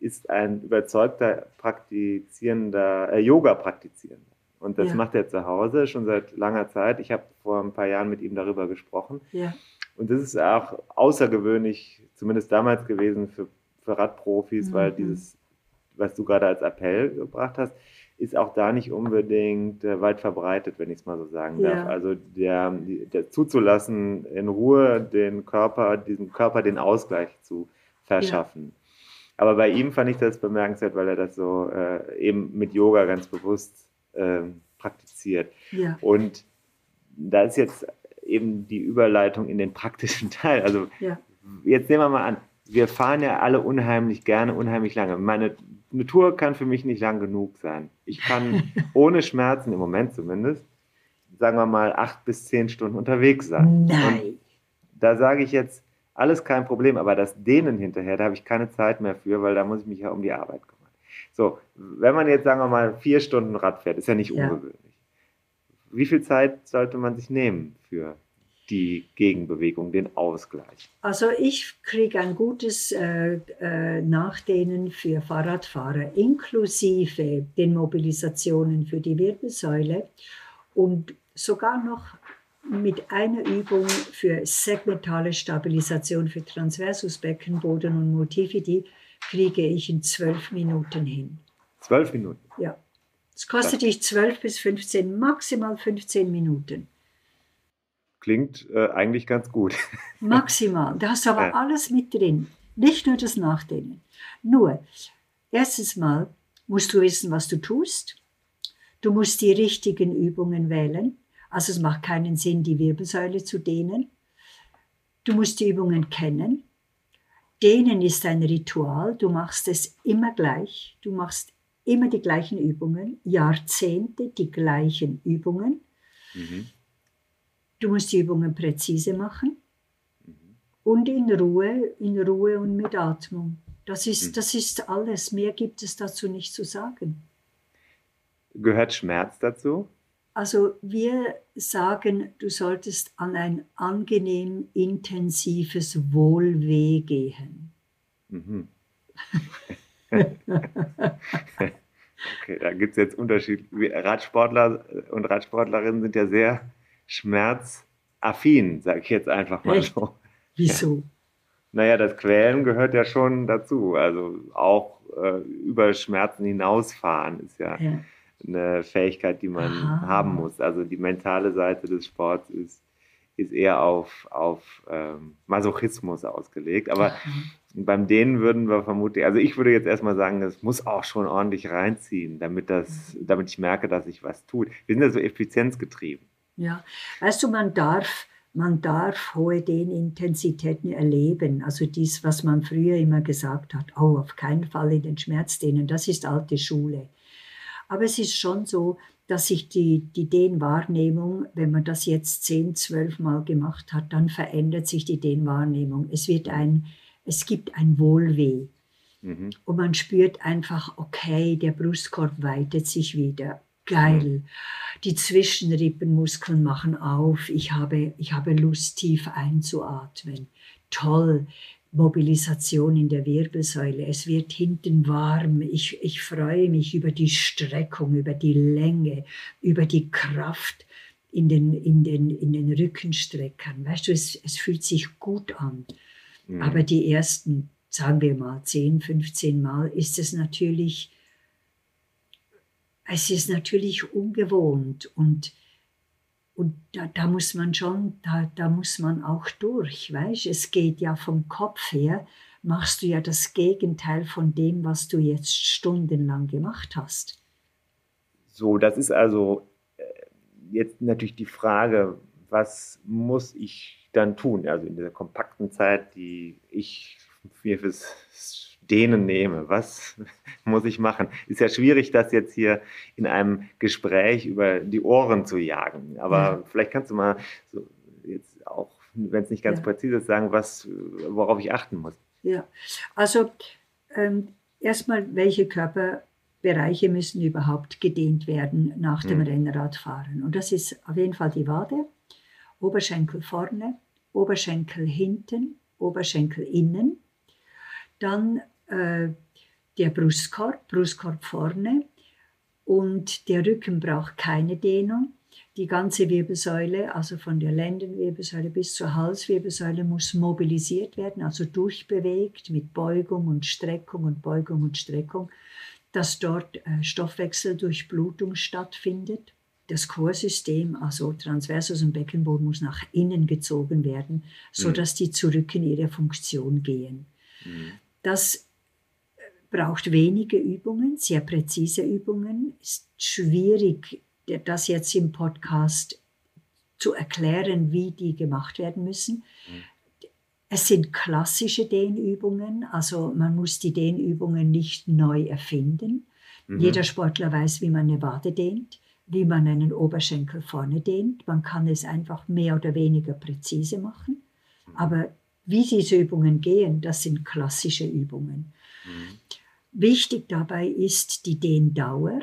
ist ein überzeugter praktizierender, äh, Yoga-Praktizierender. Und das Ja. macht er zu Hause schon seit langer Zeit. Ich habe vor ein paar Jahren mit ihm darüber gesprochen. ja, Und das ist auch außergewöhnlich, zumindest damals gewesen für, für Radprofis, weil Mhm. dieses, was du gerade als Appell gebracht hast, ist auch da nicht unbedingt äh, weit verbreitet, wenn ich es mal so sagen Ja. darf. Also der, der zuzulassen, in Ruhe den Körper, diesem Körper den Ausgleich zu verschaffen. Aber bei ihm fand ich das bemerkenswert, weil er das so äh, eben mit Yoga ganz bewusst ähm, praktiziert. ja, Und da ist jetzt eben die Überleitung in den praktischen <laughs> Teil. Also ja. jetzt nehmen wir mal an, wir fahren ja alle unheimlich gerne, unheimlich lange. Meine eine Tour kann für mich nicht lang genug sein. Ich kann <laughs> ohne Schmerzen, im Moment zumindest, sagen wir mal, acht bis zehn Stunden unterwegs sein. Nein. Und da sage ich jetzt, alles kein Problem, aber das Dehnen hinterher, da habe ich keine Zeit mehr für, weil da muss ich mich ja um die Arbeit kümmern. So, wenn man jetzt, sagen wir mal, vier Stunden Rad fährt, ist ja nicht Ja. ungewöhnlich. Wie viel Zeit sollte man sich nehmen für die Gegenbewegung, den Ausgleich? Also ich kriege ein gutes äh, äh, Nachdehnen für Fahrradfahrer, inklusive den Mobilisationen für die Wirbelsäule und sogar noch mit einer Übung für segmentale Stabilisation für Transversus Beckenboden und Multifidi kriege ich in zwölf Minuten hin. Zwölf Minuten. Ja. Es kostet dich 12 bis 15, maximal 15 Minuten. Klingt äh, eigentlich ganz gut. <laughs> Maximal. Da hast du aber Ja. alles mit drin. Nicht nur das Nachdehnen. Nur, erstens mal musst du wissen, was du tust. Du musst die richtigen Übungen wählen. Also es macht keinen Sinn, die Wirbelsäule zu dehnen. Du musst die Übungen kennen. Dehnen ist ein Ritual. Du machst es immer gleich. Du machst immer die gleichen Übungen, Jahrzehnte die gleichen Übungen. Mhm. Du musst die Übungen präzise machen und in Ruhe, in Ruhe und mit Atmung. Das ist, das ist alles. Mehr gibt es dazu nicht zu sagen. Gehört Schmerz dazu? Also wir sagen, du solltest an ein angenehm intensives Wohlweh gehen. Mhm. <laughs> okay, da gibt es jetzt Unterschied. Radsportler und Radsportlerinnen sind ja sehr schmerzaffin, sage ich jetzt einfach mal Echt? so. Wieso? Naja, das Quälen gehört ja schon dazu. Also auch äh, über Schmerzen hinausfahren ist ja Ja. eine Fähigkeit, die man Aha. haben muss. Also die mentale Seite des Sports ist, ist eher auf, auf ähm, Masochismus ausgelegt. Aber Beim Dehnen würden wir vermutlich, also ich würde jetzt erstmal sagen, es muss auch schon ordentlich reinziehen, damit, das, damit ich merke, dass sich was tut. Wir sind ja so effizienzgetrieben. Ja, weißt du, man darf, man darf hohe Dehnintensitäten erleben. Also dies, was man früher immer gesagt hat, oh, auf keinen Fall in den Schmerz dehnen, das ist alte Schule. Aber es ist schon so, dass sich die, die Dehnwahrnehmung, wenn man das jetzt 10, 12 Mal gemacht hat, dann verändert sich die Dehnwahrnehmung. Es wird ein, es gibt ein Wohlweh. Mhm. Und man spürt einfach, okay, der Brustkorb weitet sich wieder. Geil. Die Zwischenrippenmuskeln machen auf. Ich habe, ich habe Lust, tief einzuatmen. Toll. Mobilisation in der Wirbelsäule. Es wird hinten warm. Ich, ich freue mich über die Streckung, über die Länge, über die Kraft in den, in den, in den Rückenstreckern. Weißt du, es, es fühlt sich gut an. Mhm. Aber die ersten, sagen wir mal, 10, 15 Mal ist es natürlich, es ist natürlich ungewohnt und, und da, da muss man schon, da, da muss man auch durch, weißt Es geht ja vom Kopf her, machst du ja das Gegenteil von dem, was du jetzt stundenlang gemacht hast. So, das ist also äh, jetzt natürlich die Frage, was muss ich dann tun? Also in dieser kompakten Zeit, die ich mir fürs Dehnen nehme, was <laughs> muss ich machen? Ist ja schwierig, das jetzt hier in einem Gespräch über die Ohren zu jagen. Aber Ja. vielleicht kannst du mal so jetzt auch, wenn es nicht ganz Ja. präzise ist, sagen, was, worauf ich achten muss. Ja, also ähm, erstmal, welche Körperbereiche müssen überhaupt gedehnt werden nach dem Mhm. Rennradfahren? Und das ist auf jeden Fall die Wade, Oberschenkel vorne, Oberschenkel hinten, Oberschenkel innen, dann äh, der Brustkorb, Brustkorb vorne und der Rücken braucht keine Dehnung. Die ganze Wirbelsäule, also von der Lendenwirbelsäule bis zur Halswirbelsäule, muss mobilisiert werden, also durchbewegt mit Beugung und Streckung und Beugung und Streckung, dass dort äh, Stoffwechseldurchblutung stattfindet. Das Chorsystem, also Transversus und Beckenboden, muss nach innen gezogen werden, sodass die zurück in ihre Funktion gehen. Mhm. Das äh, braucht wenige Übungen, sehr präzise Übungen. Ist schwierig, das jetzt im Podcast zu erklären, wie die gemacht werden müssen. Es sind klassische Dehnübungen, also man muss die Dehnübungen nicht neu erfinden. Mhm. Jeder Sportler weiß, wie man eine Wade dehnt, wie man einen Oberschenkel vorne dehnt. Man kann es einfach mehr oder weniger präzise machen. Mhm. Aber wie diese Übungen gehen, das sind klassische Übungen. Mhm. Wichtig dabei ist die Dehndauer.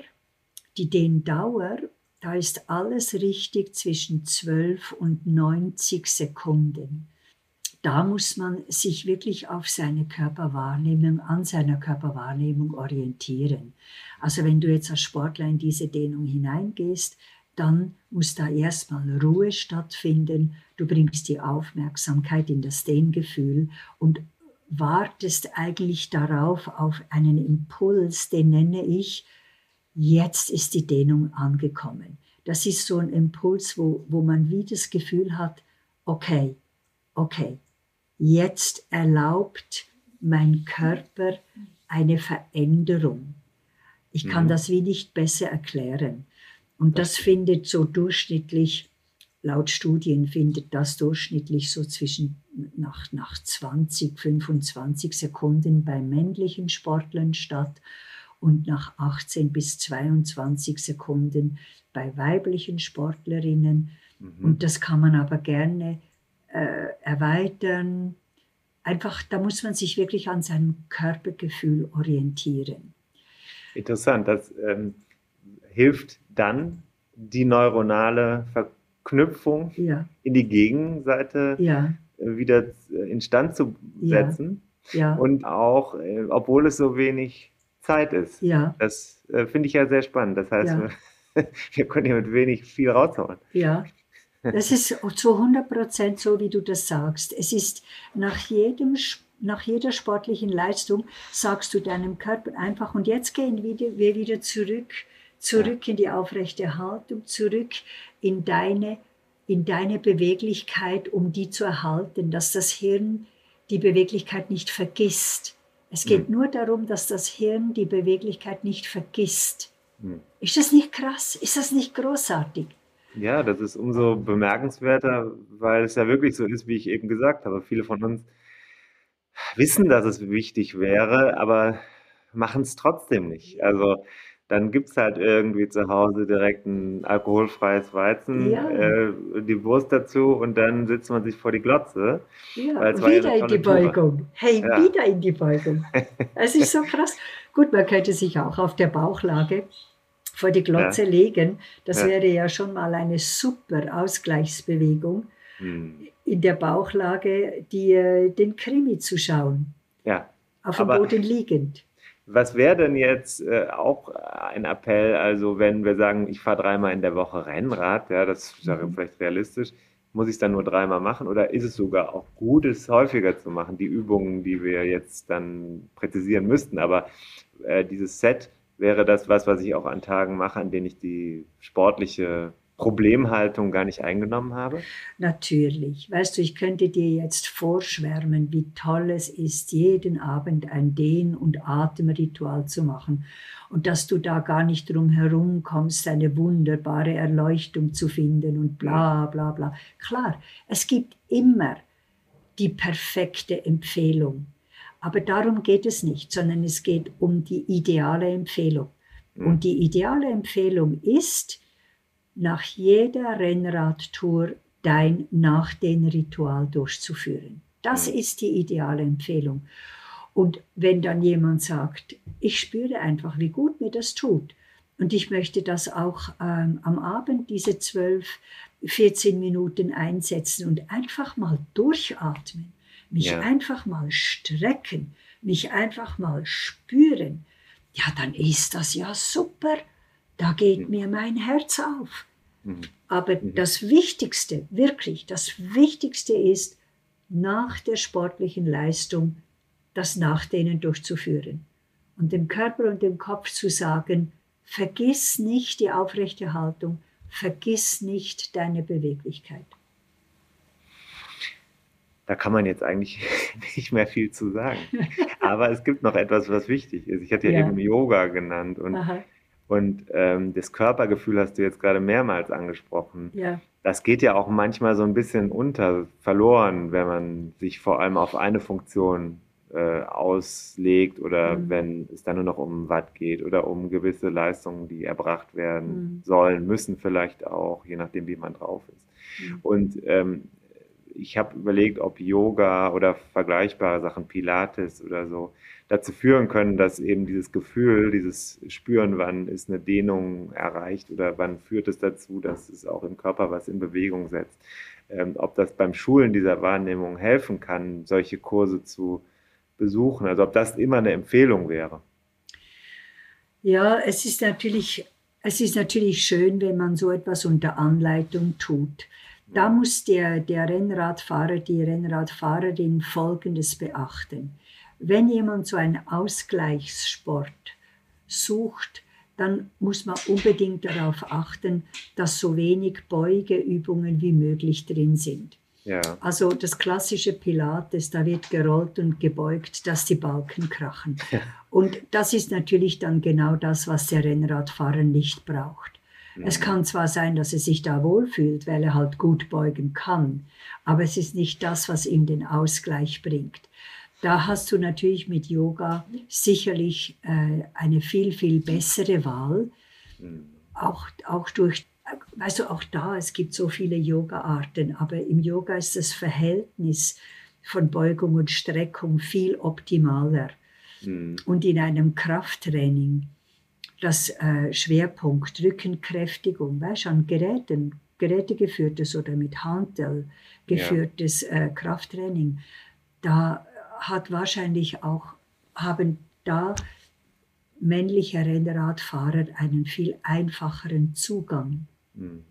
Die Dehndauer, da ist alles richtig zwischen 12 und 90 Sekunden. Da muss man sich wirklich auf seine Körperwahrnehmung, an seiner Körperwahrnehmung orientieren. Also wenn du jetzt als Sportler in diese Dehnung hineingehst, dann muss da erstmal Ruhe stattfinden. Du bringst die Aufmerksamkeit in das Dehngefühl und wartest eigentlich darauf, auf einen Impuls, den nenne ich, jetzt ist die Dehnung angekommen. Das ist so ein Impuls, wo, wo man wie das Gefühl hat, okay, okay, jetzt erlaubt mein Körper eine Veränderung. Ich kann mhm. das wie nicht besser erklären. Und das findet so durchschnittlich, laut Studien findet das durchschnittlich so zwischen nach, nach 20, 25 Sekunden bei männlichen Sportlern statt und nach 18 bis 22 Sekunden bei weiblichen Sportlerinnen. Mhm. Und das kann man aber gerne äh, erweitern. Einfach, da muss man sich wirklich an seinem Körpergefühl orientieren. Interessant, das ähm, hilft dann die neuronale Verknüpfung ja. in die Gegenseite ja. Äh, wieder äh, instand zu setzen. Ja. Und auch, äh, obwohl es so wenig Zeit ist. Das äh, finde ich ja sehr spannend. Das heißt, wir, <laughs> wir können ja mit wenig viel raushauen. Ja. Das ist zu 100 Prozent so, wie du das sagst. Es ist nach jedem nach jeder sportlichen Leistung sagst du deinem Körper einfach, und jetzt gehen wir wieder zurück zurück in die aufrechte Haltung, zurück in deine, in deine Beweglichkeit, um die zu erhalten, dass das Hirn die Beweglichkeit nicht vergisst. Es geht mhm. nur darum, dass das Hirn die Beweglichkeit nicht vergisst. Mhm. Ist das nicht krass? Ist das nicht großartig? Ja, das ist umso bemerkenswerter, weil es ja wirklich so ist, wie ich eben gesagt habe. Viele von uns wissen, dass es wichtig wäre, aber machen es trotzdem nicht. Also dann gibt es halt irgendwie zu Hause direkt ein alkoholfreies Weizen, ja. äh, die Wurst dazu und dann sitzt man sich vor die Glotze. Ja, wieder in die Beugung. Hey, ja. wieder in die Beugung. <laughs> Es ist so krass. Gut, man könnte sich auch auf der Bauchlage vor die Glotze ja. legen. Das wäre ja schon mal eine super Ausgleichsbewegung. Hm. In der Bauchlage die, äh, den Krimi zu schauen. Ja. Auf dem Boden liegend. Was wäre denn jetzt äh, auch ein Appell, also wenn wir sagen, ich fahre dreimal in der Woche Rennrad, ja, das ist mhm. vielleicht realistisch, muss ich es dann nur dreimal machen oder ist es sogar auch gut, es häufiger zu machen, die Übungen, die wir jetzt dann präzisieren müssten, aber äh, dieses Set wäre das was, was ich auch an Tagen mache, an denen ich die sportliche Problemhaltung gar nicht eingenommen habe? Natürlich. Weißt du, ich könnte dir jetzt vorschwärmen, wie toll es ist, jeden Abend ein Dehn- und Atemritual zu machen und dass du da gar nicht drum herum kommst, eine wunderbare Erleuchtung zu finden und bla bla bla. Klar, es gibt immer die perfekte Empfehlung. Aber darum geht es nicht, sondern es geht um die ideale Empfehlung. Und die ideale Empfehlung ist, nach jeder Rennradtour dein Nachdehnritual durchzuführen. Das ist die ideale Empfehlung. Und wenn dann jemand sagt, ich spüre einfach, wie gut mir das tut, und ich möchte das auch ähm, am Abend, diese 12, 14 Minuten einsetzen und einfach mal durchatmen, mich ja. einfach mal strecken, mich einfach mal spüren, ja, dann ist das ja super da geht mir mein Herz auf. Mhm. Aber mhm. das Wichtigste, wirklich, das Wichtigste ist, nach der sportlichen Leistung das Nachdehnen durchzuführen und dem Körper und dem Kopf zu sagen, vergiss nicht die aufrechte Haltung, vergiss nicht deine Beweglichkeit. Da kann man jetzt eigentlich <laughs> nicht mehr viel zu sagen. <laughs> Aber es gibt noch etwas, was wichtig ist. Ich hatte ja, ja. eben Yoga genannt und Aha. Und ähm, das Körpergefühl hast du jetzt gerade mehrmals angesprochen. Ja. das geht ja auch manchmal so ein bisschen unter, verloren, wenn man sich vor allem auf eine Funktion äh, auslegt oder mhm. wenn es dann nur noch um Watt geht oder um gewisse Leistungen, die erbracht werden mhm. sollen, müssen vielleicht auch, je nachdem, wie man drauf ist. Mhm. Und ähm, ich habe überlegt, ob Yoga oder vergleichbare Sachen, Pilates oder so, dazu führen können, dass eben dieses Gefühl, dieses Spüren, wann ist eine Dehnung erreicht oder wann führt es dazu, dass es auch im Körper was in Bewegung setzt. Ähm, ob das beim Schulen dieser Wahrnehmung helfen kann, solche Kurse zu besuchen, also ob das immer eine Empfehlung wäre. Ja, es ist natürlich, es ist natürlich schön, wenn man so etwas unter Anleitung tut. Da muss der, der Rennradfahrer, die Rennradfahrerin Folgendes beachten. Wenn jemand so einen Ausgleichssport sucht, dann muss man unbedingt darauf achten, dass so wenig Beugeübungen wie möglich drin sind. Ja. Also das klassische Pilates, da wird gerollt und gebeugt, dass die Balken krachen. Ja. Und das ist natürlich dann genau das, was der Rennradfahrer nicht braucht. Mhm. Es kann zwar sein, dass er sich da wohlfühlt, weil er halt gut beugen kann, aber es ist nicht das, was ihm den Ausgleich bringt. Da hast du natürlich mit Yoga sicherlich äh, eine viel, viel bessere Wahl. Mhm. Auch, auch durch, weißt du, auch da, es gibt so viele Yoga-Arten, aber im Yoga ist das Verhältnis von Beugung und Streckung viel optimaler. Mhm. Und in einem Krafttraining, das äh, Schwerpunkt Rückenkräftigung, weißt du, an Geräten, gerätegeführtes oder mit Handel geführtes ja. äh, Krafttraining, da hat wahrscheinlich auch, haben da männliche Rennradfahrer einen viel einfacheren Zugang. Mhm.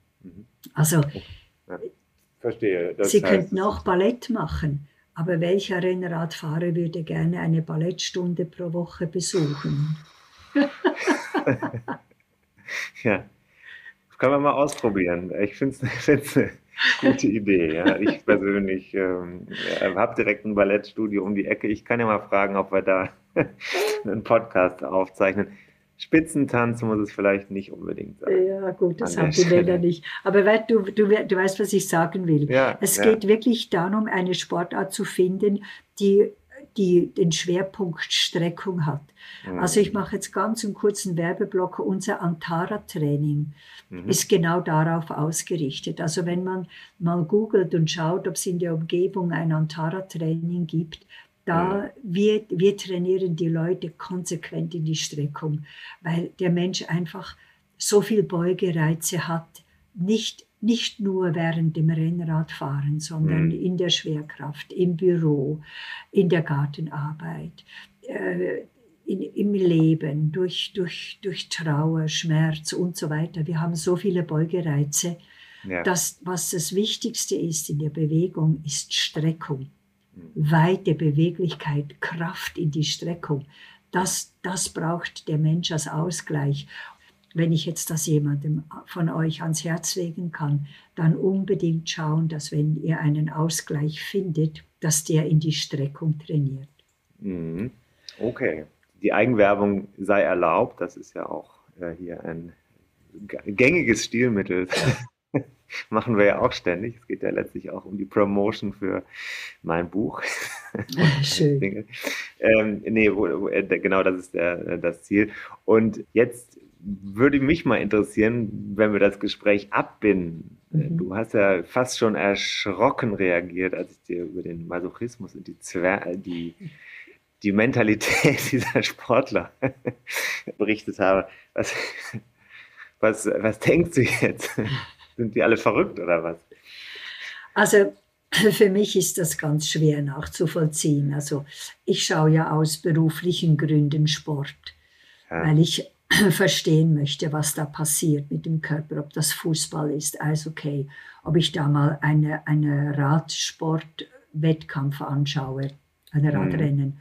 Also, ja, verstehe. Das sie heißt, könnten auch Ballett machen, aber welcher Rennradfahrer würde gerne eine Ballettstunde pro Woche besuchen? <laughs> ja, das können wir mal ausprobieren. Ich finde es eine <laughs> Gute Idee, ja. Ich <laughs> persönlich ähm, habe direkt ein Ballettstudio um die Ecke. Ich kann ja mal fragen, ob wir da <laughs> einen Podcast aufzeichnen. Spitzentanz muss es vielleicht nicht unbedingt sein. Ja, gut, das haben die Männer nicht. Aber weißt, du, du, du weißt, was ich sagen will. Ja, es ja. geht wirklich darum, eine Sportart zu finden, die die den Schwerpunkt Streckung hat. Mhm. Also ich mache jetzt ganz einen kurzen Werbeblock. Unser Antara-Training mhm. ist genau darauf ausgerichtet. Also wenn man mal googelt und schaut, ob es in der Umgebung ein Antara-Training gibt, da mhm. wir, wir trainieren die Leute konsequent in die Streckung, weil der Mensch einfach so viel Beugereize hat, nicht nicht nur während dem Rennradfahren, sondern mhm. in der Schwerkraft, im Büro, in der Gartenarbeit, äh, in, im Leben, durch, durch, durch Trauer, Schmerz und so weiter. Wir haben so viele Beugereize. Ja. Das, was das Wichtigste ist in der Bewegung, ist Streckung. Mhm. Weite Beweglichkeit, Kraft in die Streckung. Das, das braucht der Mensch als Ausgleich wenn ich jetzt das jemandem von euch ans Herz legen kann, dann unbedingt schauen, dass wenn ihr einen Ausgleich findet, dass der in die Streckung trainiert. Mhm. Okay. Die Eigenwerbung sei erlaubt, das ist ja auch äh, hier ein gängiges Stilmittel. <laughs> Machen wir ja auch ständig. Es geht ja letztlich auch um die Promotion für mein Buch. <laughs> Schön. ähm, nee, wo, wo, äh, genau das ist der, das Ziel. Und jetzt würde mich mal interessieren, wenn wir das Gespräch abbinden. Mhm. Du hast ja fast schon erschrocken reagiert, als ich dir über den Masochismus und die, Zwer die, die Mentalität <laughs> dieser Sportler <laughs> berichtet habe. Was, was, was denkst du jetzt? <laughs> Sind die alle verrückt oder was? Also <clears throat> für mich ist das ganz schwer nachzuvollziehen. Also ich schaue ja aus beruflichen Gründen Sport, ja. weil ich <clears throat> verstehen möchte, was da passiert mit dem Körper, ob das Fußball ist, Eishockey, ob ich da mal eine, eine Radsport-Wettkampf anschaue, eine mhm. Radrennen. Mhm.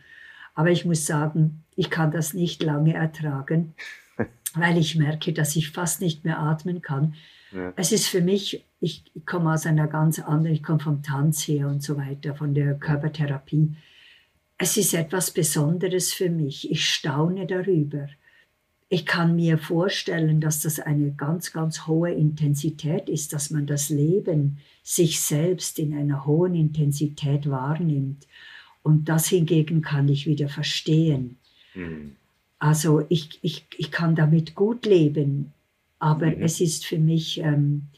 Aber ich muss sagen, ich kann das nicht lange ertragen, <laughs> weil ich merke, dass ich fast nicht mehr atmen kann. Ja. Es ist für mich, ich, ich komme aus einer ganz anderen, ich komme vom Tanz her und so weiter, von der Körpertherapie. Es ist etwas Besonderes für mich. Ich staune darüber ich kann mir vorstellen, dass das eine ganz, ganz hohe Intensität ist, dass man das Leben sich selbst in einer hohen Intensität wahrnimmt. Und das hingegen kann ich wieder verstehen. Mhm. Also ich, ich, ich kann damit gut leben, aber mhm. es ist für mich, ähm,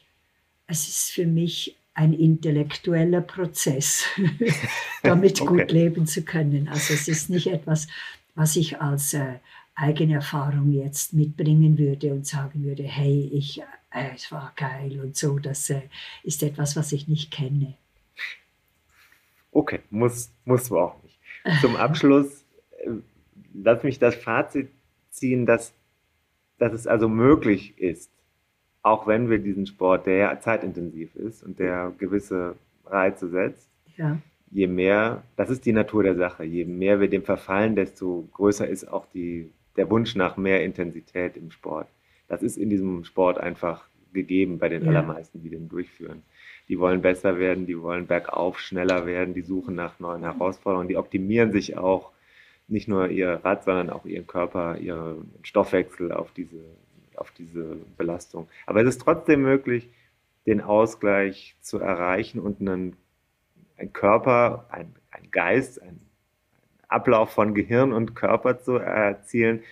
es ist für mich ein intellektueller Prozess, <laughs> damit <laughs> okay. gut leben zu können. Also es ist nicht etwas, was ich als äh, eigene Erfahrung jetzt mitbringen würde und sagen würde, hey, ich, äh, es war geil und so, das äh, ist etwas, was ich nicht kenne. Okay, muss, muss man auch nicht. Zum Abschluss, äh, lass mich das Fazit ziehen, dass, dass es also möglich ist, auch wenn wir diesen Sport, der ja zeitintensiv ist und der gewisse Reize setzt, ja. je mehr, das ist die Natur der Sache, je mehr wir dem verfallen, desto größer ist auch die der Wunsch nach mehr Intensität im Sport. Das ist in diesem Sport einfach gegeben bei den ja. allermeisten, die den durchführen. Die wollen besser werden, die wollen bergauf schneller werden, die suchen nach neuen Herausforderungen, die optimieren sich auch nicht nur ihr Rad, sondern auch ihren Körper, ihren Stoffwechsel auf diese, auf diese Belastung. Aber es ist trotzdem möglich, den Ausgleich zu erreichen und einen, ein Körper, ein, ein Geist, ein Ablauf von Gehirn und Körper zu erzielen,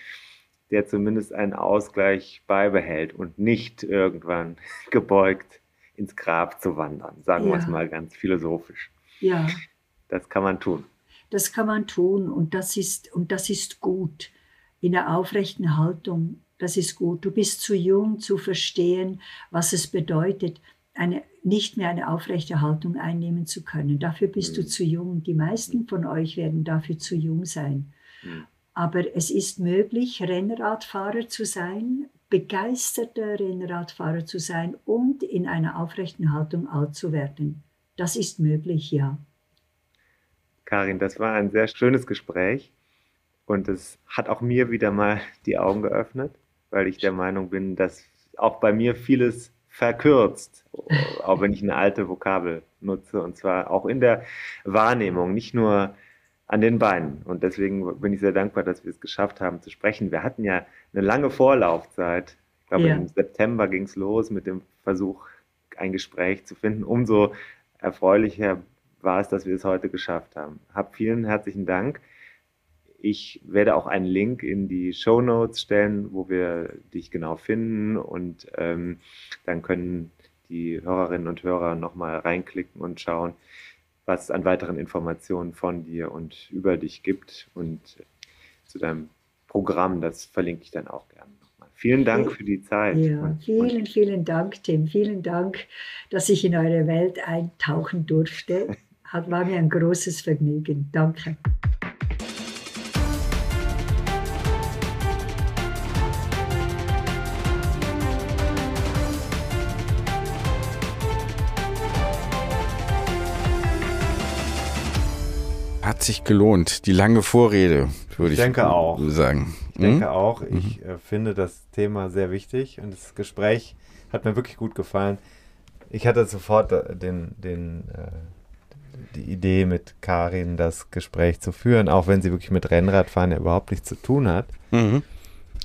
der zumindest einen Ausgleich beibehält und nicht irgendwann <laughs> gebeugt ins Grab zu wandern, sagen ja. wir es mal ganz philosophisch. Ja. Das kann man tun. Das kann man tun und das ist, und das ist gut. In der aufrechten Haltung, das ist gut. Du bist zu jung zu verstehen, was es bedeutet, eine, nicht mehr eine aufrechte Haltung einnehmen zu können. Dafür bist mhm. du zu jung. Die meisten von euch werden dafür zu jung sein. Mhm. Aber es ist möglich, Rennradfahrer zu sein, begeisterter Rennradfahrer zu sein und in einer aufrechten Haltung alt zu werden. Das ist möglich, ja. Karin, das war ein sehr schönes Gespräch und es hat auch mir wieder mal die Augen geöffnet, weil ich der Meinung bin, dass auch bei mir vieles verkürzt, auch wenn ich eine alte Vokabel nutze, und zwar auch in der Wahrnehmung, nicht nur an den Beinen. Und deswegen bin ich sehr dankbar, dass wir es geschafft haben zu sprechen. Wir hatten ja eine lange Vorlaufzeit. Ich glaube, ja. im September ging es los mit dem Versuch, ein Gespräch zu finden. Umso erfreulicher war es, dass wir es heute geschafft haben. Hab vielen herzlichen Dank. Ich werde auch einen Link in die Show Notes stellen, wo wir dich genau finden und ähm, dann können die Hörerinnen und Hörer nochmal reinklicken und schauen, was es an weiteren Informationen von dir und über dich gibt und zu deinem Programm, das verlinke ich dann auch gerne nochmal. Vielen Dank für die Zeit. Ja, vielen, vielen Dank, Tim. Vielen Dank, dass ich in eure Welt eintauchen durfte. <laughs> Hat, war mir ein großes Vergnügen. Danke. Hat sich gelohnt. Die lange Vorrede, würde ich, ich denke auch. sagen. Ich denke hm? auch. Ich mhm. äh, finde das Thema sehr wichtig und das Gespräch hat mir wirklich gut gefallen. Ich hatte sofort äh, den, den, äh, die Idee mit Karin, das Gespräch zu führen, auch wenn sie wirklich mit Rennradfahren ja überhaupt nichts zu tun hat. Mhm.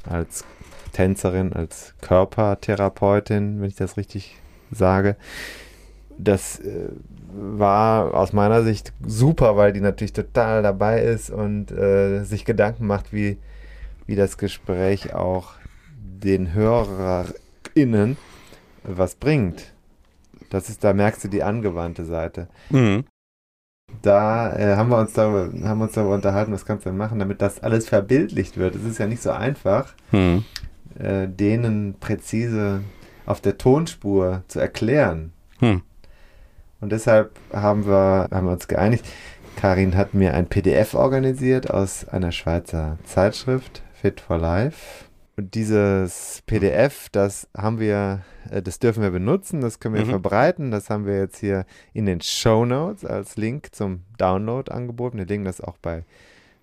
Als Tänzerin, als Körpertherapeutin, wenn ich das richtig sage. Das äh, war aus meiner Sicht super, weil die natürlich total dabei ist und äh, sich Gedanken macht, wie, wie das Gespräch auch den HörerInnen was bringt. Das ist, da merkst du die angewandte Seite. Mhm. Da äh, haben wir uns darüber, haben uns darüber unterhalten, was kannst du denn machen, damit das alles verbildlicht wird. Es ist ja nicht so einfach, mhm. äh, denen präzise auf der Tonspur zu erklären. Mhm und deshalb haben wir, haben wir uns geeinigt. Karin hat mir ein PDF organisiert aus einer Schweizer Zeitschrift, Fit for Life. Und dieses PDF, das haben wir, äh, das dürfen wir benutzen, das können wir mhm. verbreiten. Das haben wir jetzt hier in den Show Notes als Link zum Download angeboten. Wir legen das auch bei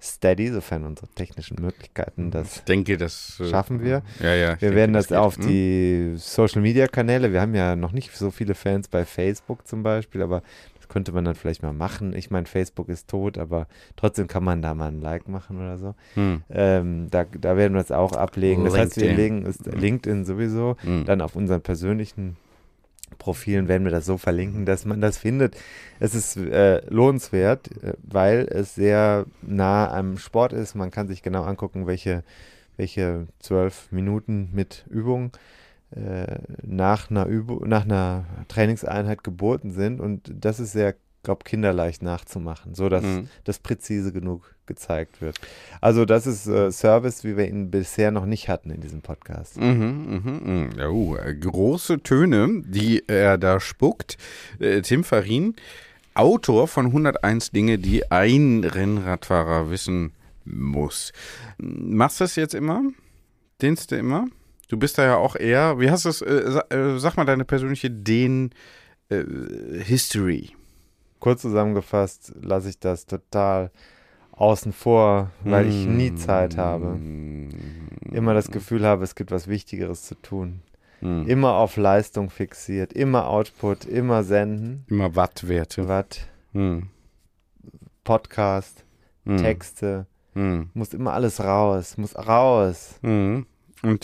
Steady, sofern unsere technischen Möglichkeiten das ich denke, das äh, schaffen wir. Ja, ja, wir werden das, das auf hm? die Social Media Kanäle, wir haben ja noch nicht so viele Fans bei Facebook zum Beispiel, aber das könnte man dann vielleicht mal machen. Ich meine, Facebook ist tot, aber trotzdem kann man da mal ein Like machen oder so. Hm. Ähm, da, da werden wir es auch ablegen. Das heißt, wir LinkedIn. legen es LinkedIn sowieso. Hm. Dann auf unseren persönlichen Profilen werden wir das so verlinken, dass man das findet. Es ist äh, lohnenswert, äh, weil es sehr nah am Sport ist. Man kann sich genau angucken, welche, welche zwölf Minuten mit Übung äh, nach, einer Übung, nach einer Trainingseinheit geboten sind. Und das ist sehr, glaube kinderleicht nachzumachen, so dass Mhm. das präzise genug gezeigt wird. Also das ist äh, Service, wie wir ihn bisher noch nicht hatten in diesem Podcast. Mhm, mhm. Ja, uh, äh, große Töne, die er da spuckt. Äh, Tim Farin, Autor von 101 Dinge, die ein Rennradfahrer wissen muss. Machst du das jetzt immer? Dienst du immer? Du bist da ja auch eher, wie hast du es, äh, sa- äh, sag mal deine persönliche Den-History. Kurz zusammengefasst lasse ich das total außen vor, weil ich nie Zeit habe. Immer das Gefühl habe, es gibt was Wichtigeres zu tun. Mhm. Immer auf Leistung fixiert, immer Output, immer senden. Immer Wattwerte. Watt, Mhm. Podcast, Mhm. Texte, Mhm. muss immer alles raus, muss raus. Und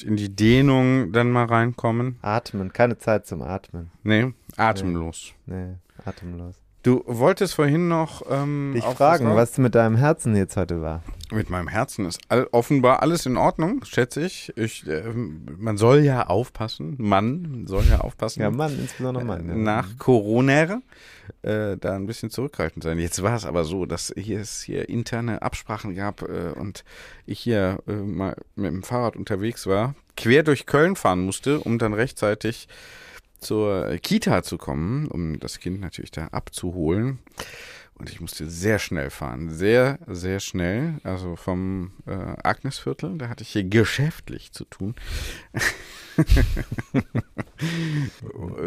in die Dehnung dann mal reinkommen. Atmen, keine Zeit zum Atmen. Nee, atemlos. Nee, atemlos. Du wolltest vorhin noch ähm, Dich fragen, was, was mit deinem Herzen jetzt heute war. mit meinem Herzen ist all, offenbar alles in Ordnung, schätze ich. ich ähm, man soll ja aufpassen, man soll ja aufpassen. Ja, Mann, insbesondere Mann. Ja. Nach Corona äh, da ein bisschen zurückhaltend sein. Jetzt war es aber so, dass hier es hier interne Absprachen gab äh, und ich hier äh, mal mit dem Fahrrad unterwegs war, quer durch Köln fahren musste, um dann rechtzeitig zur Kita zu kommen, um das Kind natürlich da abzuholen. Und ich musste sehr schnell fahren, sehr, sehr schnell. Also vom äh, Agnesviertel, da hatte ich hier geschäftlich zu tun, <laughs>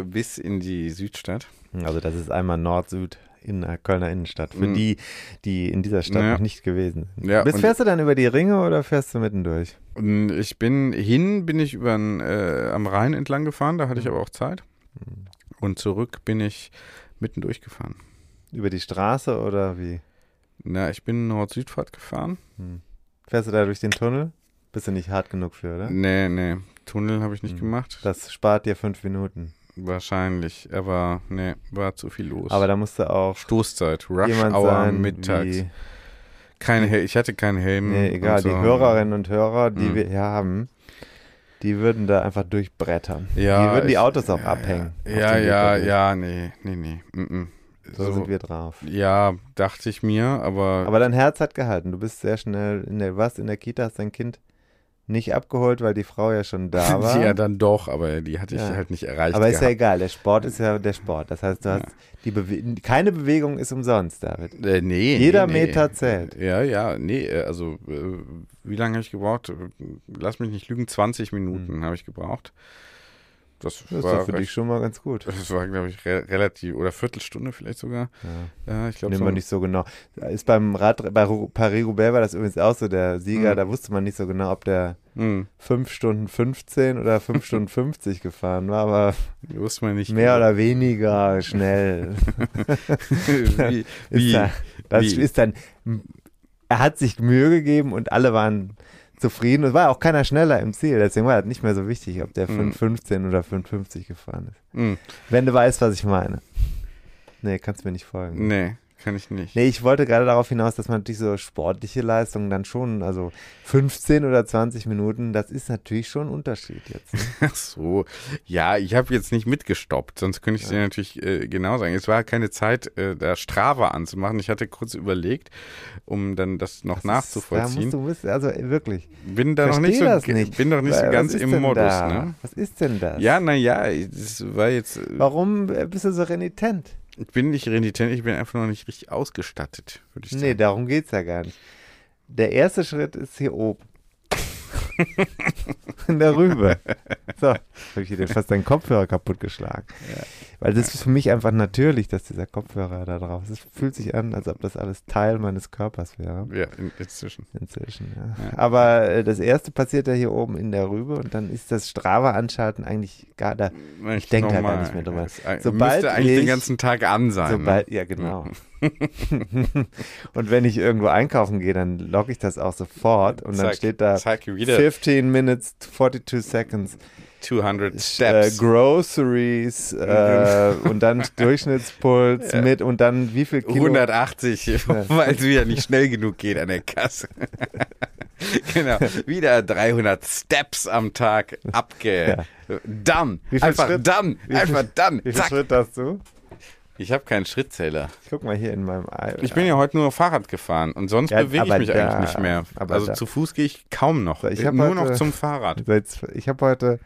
bis in die Südstadt. Also das ist einmal Nord-Süd in der Kölner Innenstadt. Für Mhm. die, die in dieser Stadt Ja. noch nicht gewesen sind. Ja, Bist, fährst du dann über die Ringe oder fährst du mittendurch? Ich bin hin, bin ich über äh, am Rhein entlang gefahren, da hatte ich aber auch Zeit. Und zurück bin ich mitten durchgefahren. Über die Straße oder wie? Na, ich bin Nord-Südfahrt gefahren. Fährst du da durch den Tunnel? Bist du nicht hart genug für, oder? Nee, nee, Tunnel habe ich nicht Mhm. gemacht. Das spart dir fünf Minuten. Wahrscheinlich, aber nee, war zu viel los. Aber da musst du auch Stoßzeit, Rush Hour sein, mittags. wie, Kein Hel ich hatte keinen Helm. nee, egal, so. die Hörerinnen und Hörer, die Mhm. wir hier haben, die würden da einfach durchbrettern. Ja, die würden die ich- Autos auch ja, abhängen. Ja, ja, ja, nee, nee, nee. Mm -mm. So, sind wir drauf. Ja, dachte ich mir, aber, Aber dein Herz hat gehalten. Du bist sehr schnell in der, was, in der Kita hast dein Kind nicht abgeholt, weil die Frau ja schon da <laughs> war. ja, dann doch, aber die hatte ich Ja. halt nicht erreicht. Aber ist ja gehabt. egal, der Sport ist ja der Sport. Das heißt, du hast die Bewe keine Bewegung ist umsonst, David. Äh, nee. Jeder nee, nee. Meter zählt. Ja, ja, nee, äh, also äh, wie lange habe ich gebraucht? Äh, Lass mich nicht lügen, 20 Minuten habe ich gebraucht. Das, Hm. Das war für dich schon mal ganz gut. das war, glaube ich, re relativ, oder Viertelstunde vielleicht sogar. Ja. Ja, ich glaube Nehmen so. wir nicht so genau. Ist beim Rad, bei Paris-Roubaix war das übrigens auch so, der Sieger, Mhm. da wusste man nicht so genau, ob der Hm, 5 Stunden 15 oder 5 <laughs> Stunden 50 gefahren war, aber wusste man nicht. mehr oder weniger schnell. <laughs> wie, Ist wie, da, das wie? ist dann, er hat sich Mühe gegeben und alle waren zufrieden. Es war auch keiner schneller im Ziel, deswegen war das nicht mehr so wichtig, ob der Mhm. 5,15 oder 5,50 gefahren ist. Hm, Wenn du weißt, was ich meine. Nee, kannst mir nicht folgen. nee, kann ich nicht. Nee, ich wollte gerade darauf hinaus, dass man natürlich so sportliche Leistungen dann schon, also 15 oder 20 Minuten, das ist natürlich schon ein Unterschied jetzt. Ne? <laughs> Ach so. Ja, ich habe jetzt nicht mitgestoppt, sonst könnte ich dir natürlich äh, genau sagen. Es war keine Zeit, äh, da Strava anzumachen. Ich hatte kurz überlegt, um dann das noch Das ist- Da nachzuvollziehen. musst du wissen, also wirklich. bin da noch nicht so, nicht. bin doch nicht so ganz im Modus, da? ne? Was ist denn das? Ja, naja, das war jetzt. äh, Warum äh, bist du so renitent? Ich bin nicht renitent, ich bin einfach noch nicht richtig ausgestattet, würde ich sagen. Nee, darum geht's ja gar nicht. Der erste Schritt ist hier oben. <laughs> in der Rübe. So, habe ich dir fast deinen Kopfhörer kaputt geschlagen. Weil das ist für mich einfach natürlich, dass dieser Kopfhörer da drauf ist. Es fühlt sich an, als ob das alles Teil meines Körpers wäre. Ja, in, inzwischen. Inzwischen, ja. Ja. Aber äh, das erste passiert ja hier oben in der Rübe und dann ist das Strava-Anschalten eigentlich gar da. Ich denke da gar nicht mehr drüber. Es, äh, Sobald müsste eigentlich ich- den ganzen Tag an sein. Sobald, ne? ja, genau. <laughs> und wenn ich irgendwo einkaufen gehe, dann logge ich das auch sofort und dann Zeig- steht da wieder 15 minutes 42 seconds 200 äh, Steps. Groceries äh, und dann <laughs> Durchschnittspuls Ja. mit und dann wie viel Kilo 180, <laughs> weil es wieder nicht schnell genug geht an der Kasse. genau, wieder 300 Steps am Tag abge... Wie viel Einfach Schritt? viel- Einfach done. Wie viel Zack. Schritt hast du? Ich habe keinen Schrittzähler. Ich guck mal hier in meinem Ei. Ich bin ja heute nur Fahrrad gefahren und sonst Ja, bewege ich mich da- eigentlich nicht mehr. Also da- zu Fuß gehe ich kaum noch. Ich nur heute- noch zum Fahrrad. Ich habe heute,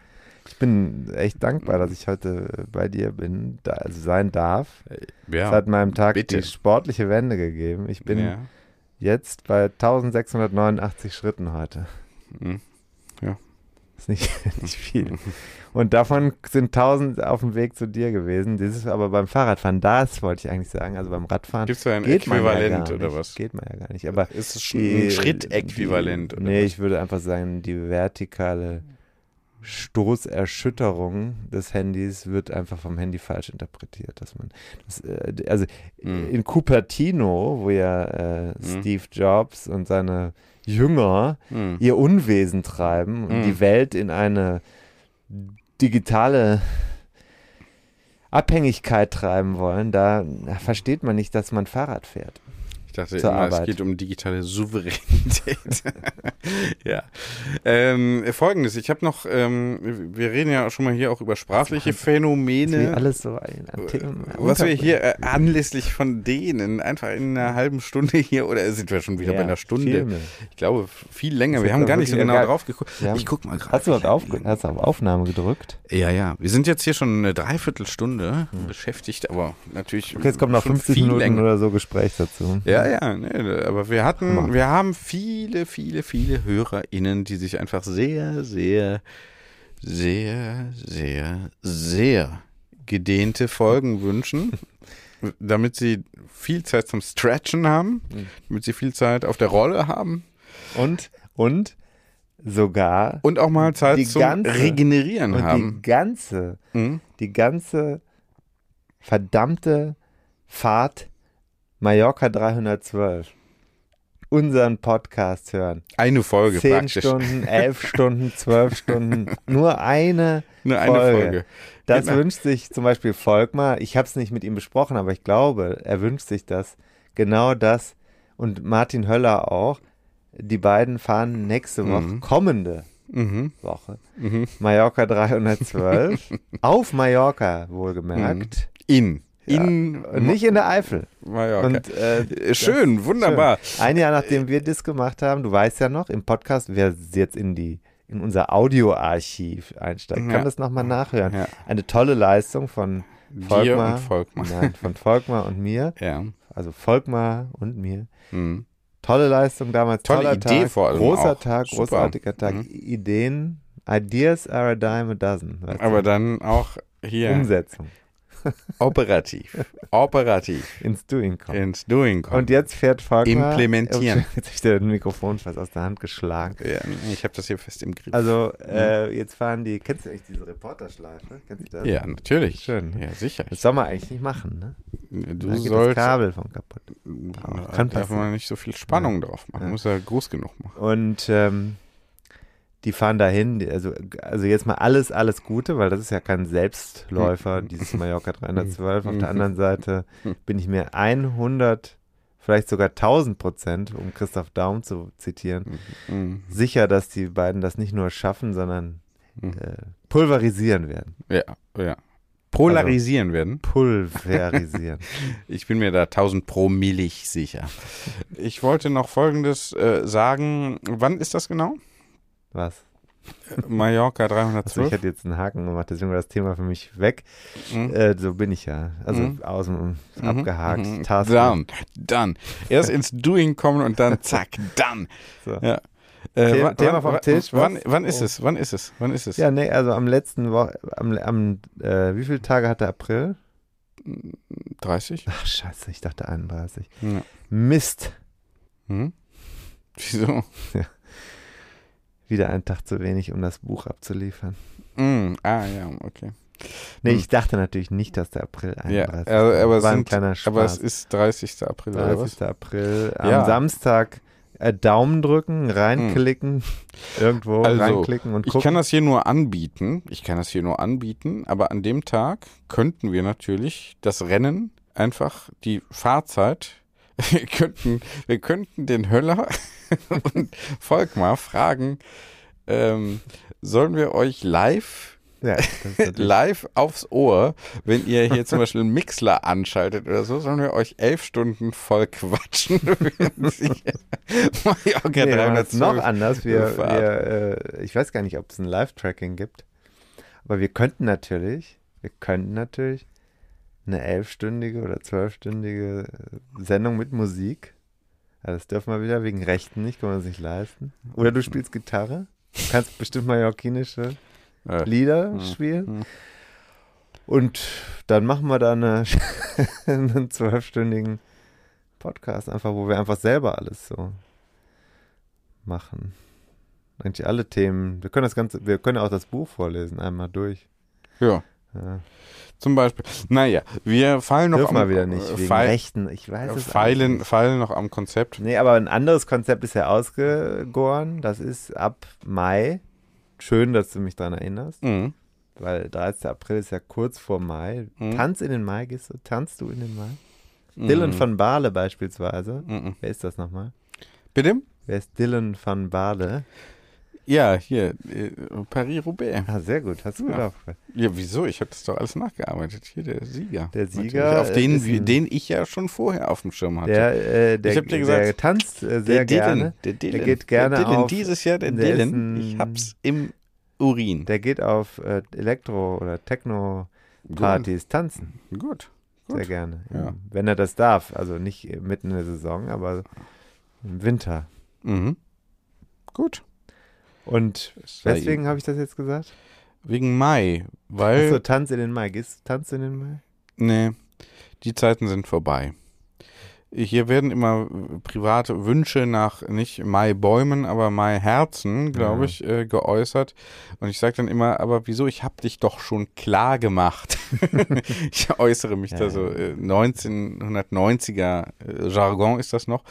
ich bin echt dankbar, dass ich heute bei dir bin, da, also sein darf. Ja, Es hat meinem Tag bitte. die sportliche Wende gegeben. Ich bin ja. jetzt bei 1689 Schritten heute. Mhm. Ja. Ist nicht, <laughs> nicht viel. <laughs> Und davon sind 1000 auf dem Weg zu dir gewesen. Das ist aber beim Fahrradfahren, das wollte ich eigentlich sagen. Also beim Radfahren Gibt es da ein ja Äquivalent gar oder was? Geht man ja gar nicht. Aber Ist es ein Schrittäquivalent? Nee, was? ich würde einfach sagen, die vertikale Stoßerschütterung des Handys wird einfach vom Handy falsch interpretiert. Dass man, das, äh, also Mhm. in Cupertino, wo ja äh, Mhm. Steve Jobs und seine Jünger Hm. ihr Unwesen treiben und Mhm. die Welt in eine digitale Abhängigkeit treiben wollen, da versteht man nicht, dass man Fahrrad fährt. Ich dachte zur immer, es Arbeit. geht um digitale Souveränität. <laughs> ja. Ähm, Folgendes, ich habe noch, ähm, wir reden ja schon mal hier auch über sprachliche Phänomene. alles so ein, an Themen. Was wir hier äh, anlässlich von denen einfach in einer halben Stunde hier, oder sind wir schon wieder bei einer Stunde? Ich glaube, viel länger. Das Wir haben gar nicht so genau egal. drauf geguckt. Haben- Ich guck mal gerade. Hast du, auf auf, hast du auf Aufnahme gedrückt? Ja, ja. Wir sind jetzt hier schon eine Dreiviertelstunde beschäftigt, aber natürlich. Okay, jetzt kommen noch schon 50 viel Minuten länger. oder so Gespräch dazu. Ja, ja, nee, aber wir hatten, Hammer. wir haben viele, viele, viele HörerInnen, die sich einfach sehr, sehr, sehr, sehr, sehr gedehnte Folgen <laughs> wünschen, damit sie viel Zeit zum Stretchen haben, Mhm. damit sie viel Zeit auf der Rolle haben Und, und sogar und auch mal Zeit zum ganze- Regenerieren und haben. die ganze, Mhm. die ganze verdammte Fahrt Mallorca 312 unseren Podcast hören. Eine Folge Zehn praktisch. Stunden, elf Stunden, zwölf <laughs> Stunden, nur eine Nur eine Folge. Folge. Das Genau. wünscht sich zum Beispiel Volkmar. Ich habe es nicht mit ihm besprochen, aber ich glaube, er wünscht sich das. Genau das. Und Martin Höller auch. Die beiden fahren nächste Woche, Mhm. kommende Mhm. Woche, Mhm. Mallorca 312. <laughs> auf Mallorca, wohlgemerkt. In. Ja, In. Und nicht in der Eifel. Mallorca. Und, äh, Äh, Schön, wunderbar. Schön. Ein Jahr nachdem wir das gemacht haben, du weißt ja noch, im Podcast, wer jetzt in die in unser Audioarchiv einsteigt, Ja. kann das nochmal nachhören. Ja. Eine tolle Leistung von Volkmar. und Volkmar. Nein, von Volkmar und mir. <laughs> Ja. Also Volkmar und mir. Mhm. Tolle Leistung damals. Tolle toller Idee Tag, vor allem Großer auch. Tag, Super. großartiger Tag. Mhm. Ideen, Ideas are a dime a dozen. Aber du? dann auch hier Umsetzung. Operativ. Operativ. Ins Doing kommen. Ins Doing kommen. Und jetzt fährt Volkmar. Implementieren. Jetzt habe ich dir das Mikrofon fast aus der Hand geschlagen. ja, ich habe das hier fest im Griff. Also, äh, jetzt fahren die. Kennst du eigentlich diese Reporterschleife? Kennst du das? ja, natürlich. Schön? Ja, sicher. Das soll man eigentlich nicht machen, ne? Du da geht das sollst. Kabel von kaputt. Da Kann darf passieren. man nicht so viel Spannung drauf machen. Ja. Muss er groß genug machen. Und ähm, die fahren dahin, also, also jetzt mal alles, alles Gute, weil das ist ja kein Selbstläufer, dieses Mallorca 312. Auf der anderen Seite bin ich mir 100, vielleicht sogar 1000 Prozent, um Christoph Daum zu zitieren, Mhm. sicher, dass die beiden das nicht nur schaffen, sondern Mhm. äh, pulverisieren werden. Ja, ja. Polarisieren werden. Pulverisieren. <laughs> Ich bin mir da 1000 pro Millig sicher. Ich wollte noch Folgendes äh, sagen. Wann ist das genau? Was? Mallorca Also 312? ich hätte jetzt einen Haken gemacht, deswegen war das Thema für mich weg. Mhm. Äh, so bin ich ja. Also Mhm. außen Mhm, abgehakt. mhm. Task Done, done. Erst ins Doing kommen und dann zack, done. So. Ja. Äh, Thema- wann, Thema wann, vom Tisch? Wann, wann ist Oh. es? Wann ist es? Wann ist es? Ja, nee, also am letzten Woche, am, am äh, wie viele Tage hatte April? 30? Ach, scheiße, ich dachte 31. Ja. Mist. Hm? Wieso? Wieder ein Tag zu wenig, um das Buch abzuliefern. Mm, ah, ja, okay. Nee, Hm. ich dachte natürlich nicht, dass der April 31. Ja, aber, aber, es war ein sind, aber es ist 30. April, oder was? 30. April. Am Ja. Samstag äh, Daumen drücken, reinklicken, irgendwo Also, reinklicken und Ich gucken. kann das hier nur anbieten. Ich kann das hier nur anbieten, aber an dem Tag könnten wir natürlich das Rennen einfach die Fahrzeit. Wir könnten, wir könnten den Höller <laughs> und Volkmar fragen, ähm, sollen wir euch live ja, <laughs> live aufs Ohr, wenn ihr hier zum Beispiel einen Mixler anschaltet oder so, sollen wir euch elf Stunden voll quatschen. <laughs> Mallorca Nee, wir machen es 312 noch anders. Wir, wir, äh, ich weiß gar nicht, ob es ein Live-Tracking gibt. Aber wir könnten natürlich, wir könnten natürlich eine elfstündige oder zwölfstündige äh, Sendung mit Musik. Ja, das dürfen wir wieder wegen Rechten nicht, können wir uns nicht leisten. Oder du spielst Gitarre. Du kannst bestimmt mallorquinische Äh, Lieder Mhm. spielen. Mhm. Und dann machen wir da eine, <laughs> einen zwölfstündigen Podcast, einfach, wo wir einfach selber alles so machen. Eigentlich alle Themen. Wir können das Ganze, wir können auch das Buch vorlesen, einmal durch. ja. Ja. Zum Beispiel. Naja, wir fallen noch Dürfen am wir wieder nicht, wegen feil, Rechten. Ich weiß es feilen, nicht. feilen noch am Konzept. Nee, aber ein anderes Konzept ist ja ausgegoren. Das ist ab Mai. Schön, dass du mich daran erinnerst, Mhm. weil 13. April ist ja kurz vor Mai. Mhm. Tanz in den Mai, gehst du? Tanzt du in den Mai? Mhm. Dylan van Baarle beispielsweise. Mhm. Wer ist das nochmal? Bitte? Wer ist Dylan van Baarle? Ja, hier, äh, Paris-Roubaix. Ah, sehr gut, hast du Ja. gedacht. Ja, wieso? Ich habe das doch alles nachgearbeitet. Hier, der Sieger. Der. Sieger, Auf den, ein- den ich ja schon vorher auf dem Schirm hatte. Der, äh, der, Ich hab dir gesagt, der tanzt äh, der sehr Dylan, gerne. Der Dylan. geht gerne der Dylan. auf- Dieses Jahr der, der Dylan. Ich hab's im Urin. Der geht auf äh, Elektro- oder Techno-Partys tanzen. Gut. Sehr Gut. gerne. Ja. Wenn er das darf. Also nicht mitten in der Saison, aber im Winter. Mhm. Gut. Und sei weswegen habe ich das jetzt gesagt? Wegen Mai, weil. Achso, Tanz in den Mai. Gehst du Tanz in den Mai? Nee, die Zeiten sind vorbei. Hier werden immer private Wünsche nach nicht Maibäumen, aber Maiherzen, glaube Ja. ich, äh, geäußert. Und ich sage dann immer, aber wieso, ich habe dich doch schon klar gemacht. <laughs> <laughs> ich äußere mich Ja, da so, äh, 1990er äh, Jargon ist das noch.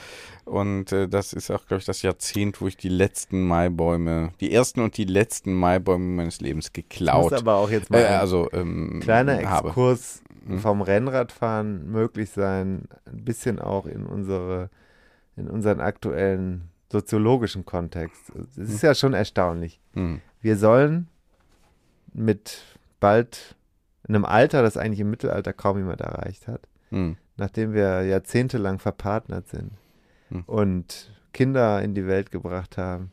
Und äh, das ist auch, glaube ich, das Jahrzehnt, wo ich die letzten Maibäume, die ersten und die letzten Maibäume meines Lebens geklaut aber auch jetzt mal äh, also, ähm, kleiner habe. Mhm. vom Rennradfahren möglich sein, ein bisschen auch in unsere, in unseren aktuellen soziologischen Kontext. Es ist ja schon erstaunlich. Mhm. Wir sollen mit bald in einem Alter, das eigentlich im Mittelalter kaum jemand erreicht hat, Mhm. nachdem wir jahrzehntelang verpartnert sind Hm. und Kinder in die Welt gebracht haben,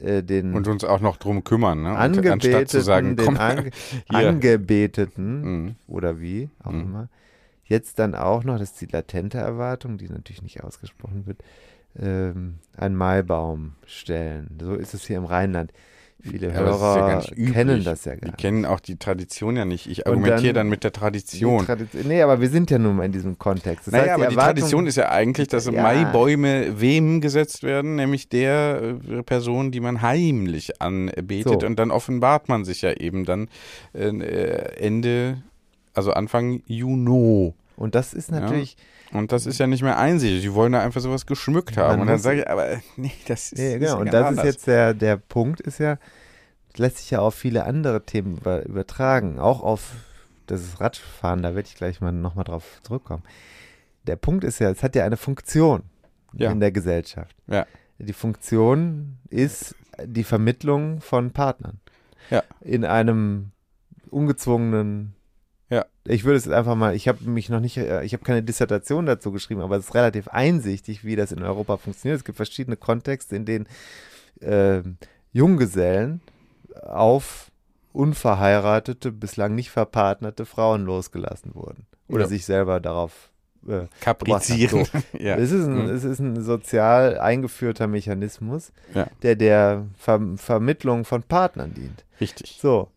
äh, den Und uns auch noch drum kümmern, ne? Angebeteten, anstatt zu sagen, den komm, Ange <laughs> hier. Angebeteten Mhm. oder wie auch Mhm. immer, jetzt dann auch noch, das ist die latente Erwartung, die natürlich nicht ausgesprochen wird, ähm, einen Maibaum stellen. So ist es hier im Rheinland. Viele Ja, das ja Hörer gar nicht üblich. kennen das ja gar Die nicht. kennen auch die Tradition ja nicht. Ich argumentiere dann- dann, mit der Die Tradition. Tradition. Nee, aber wir sind ja nun mal in diesem Kontext. Das naja, heißt, aber die Erwartung- Tradition ist ja eigentlich, dass Ja. Maibäume wem gesetzt werden, nämlich der äh, Person, die man heimlich anbetet. So. Und dann offenbart man sich ja eben dann äh, äh, Ende, also Anfang Juni. Und das ist natürlich, Und das ist ja nicht mehr einsichtig. Die wollen da einfach sowas geschmückt haben. Man und dann sage ich, aber nee, das ist. ja, ist genau. Und das ist anders. jetzt der, der Punkt, ist ja, das lässt sich ja auf viele andere Themen über, übertragen. Auch auf das Radfahren, da werde ich gleich mal nochmal drauf zurückkommen. Der Punkt ist ja, es hat ja eine Funktion Ja. in der Gesellschaft. Ja. Die Funktion ist die Vermittlung von Partnern. Ja. In einem ungezwungenen Ja. Ich würde es einfach mal, ich habe mich noch nicht, äh, ich habe keine Dissertation dazu geschrieben, aber es ist relativ einsichtig, wie das in Europa funktioniert. Es gibt verschiedene Kontexte, in denen ähm, Junggesellen auf unverheiratete, bislang nicht verpartnerte Frauen losgelassen wurden. Oder Ja. sich selber darauf äh, Kaprizieren. <laughs> ja. Es, ist ein, Mhm. es ist ein sozial eingeführter Mechanismus, Ja. der der Ver Vermittlung von Partnern dient. Richtig. So,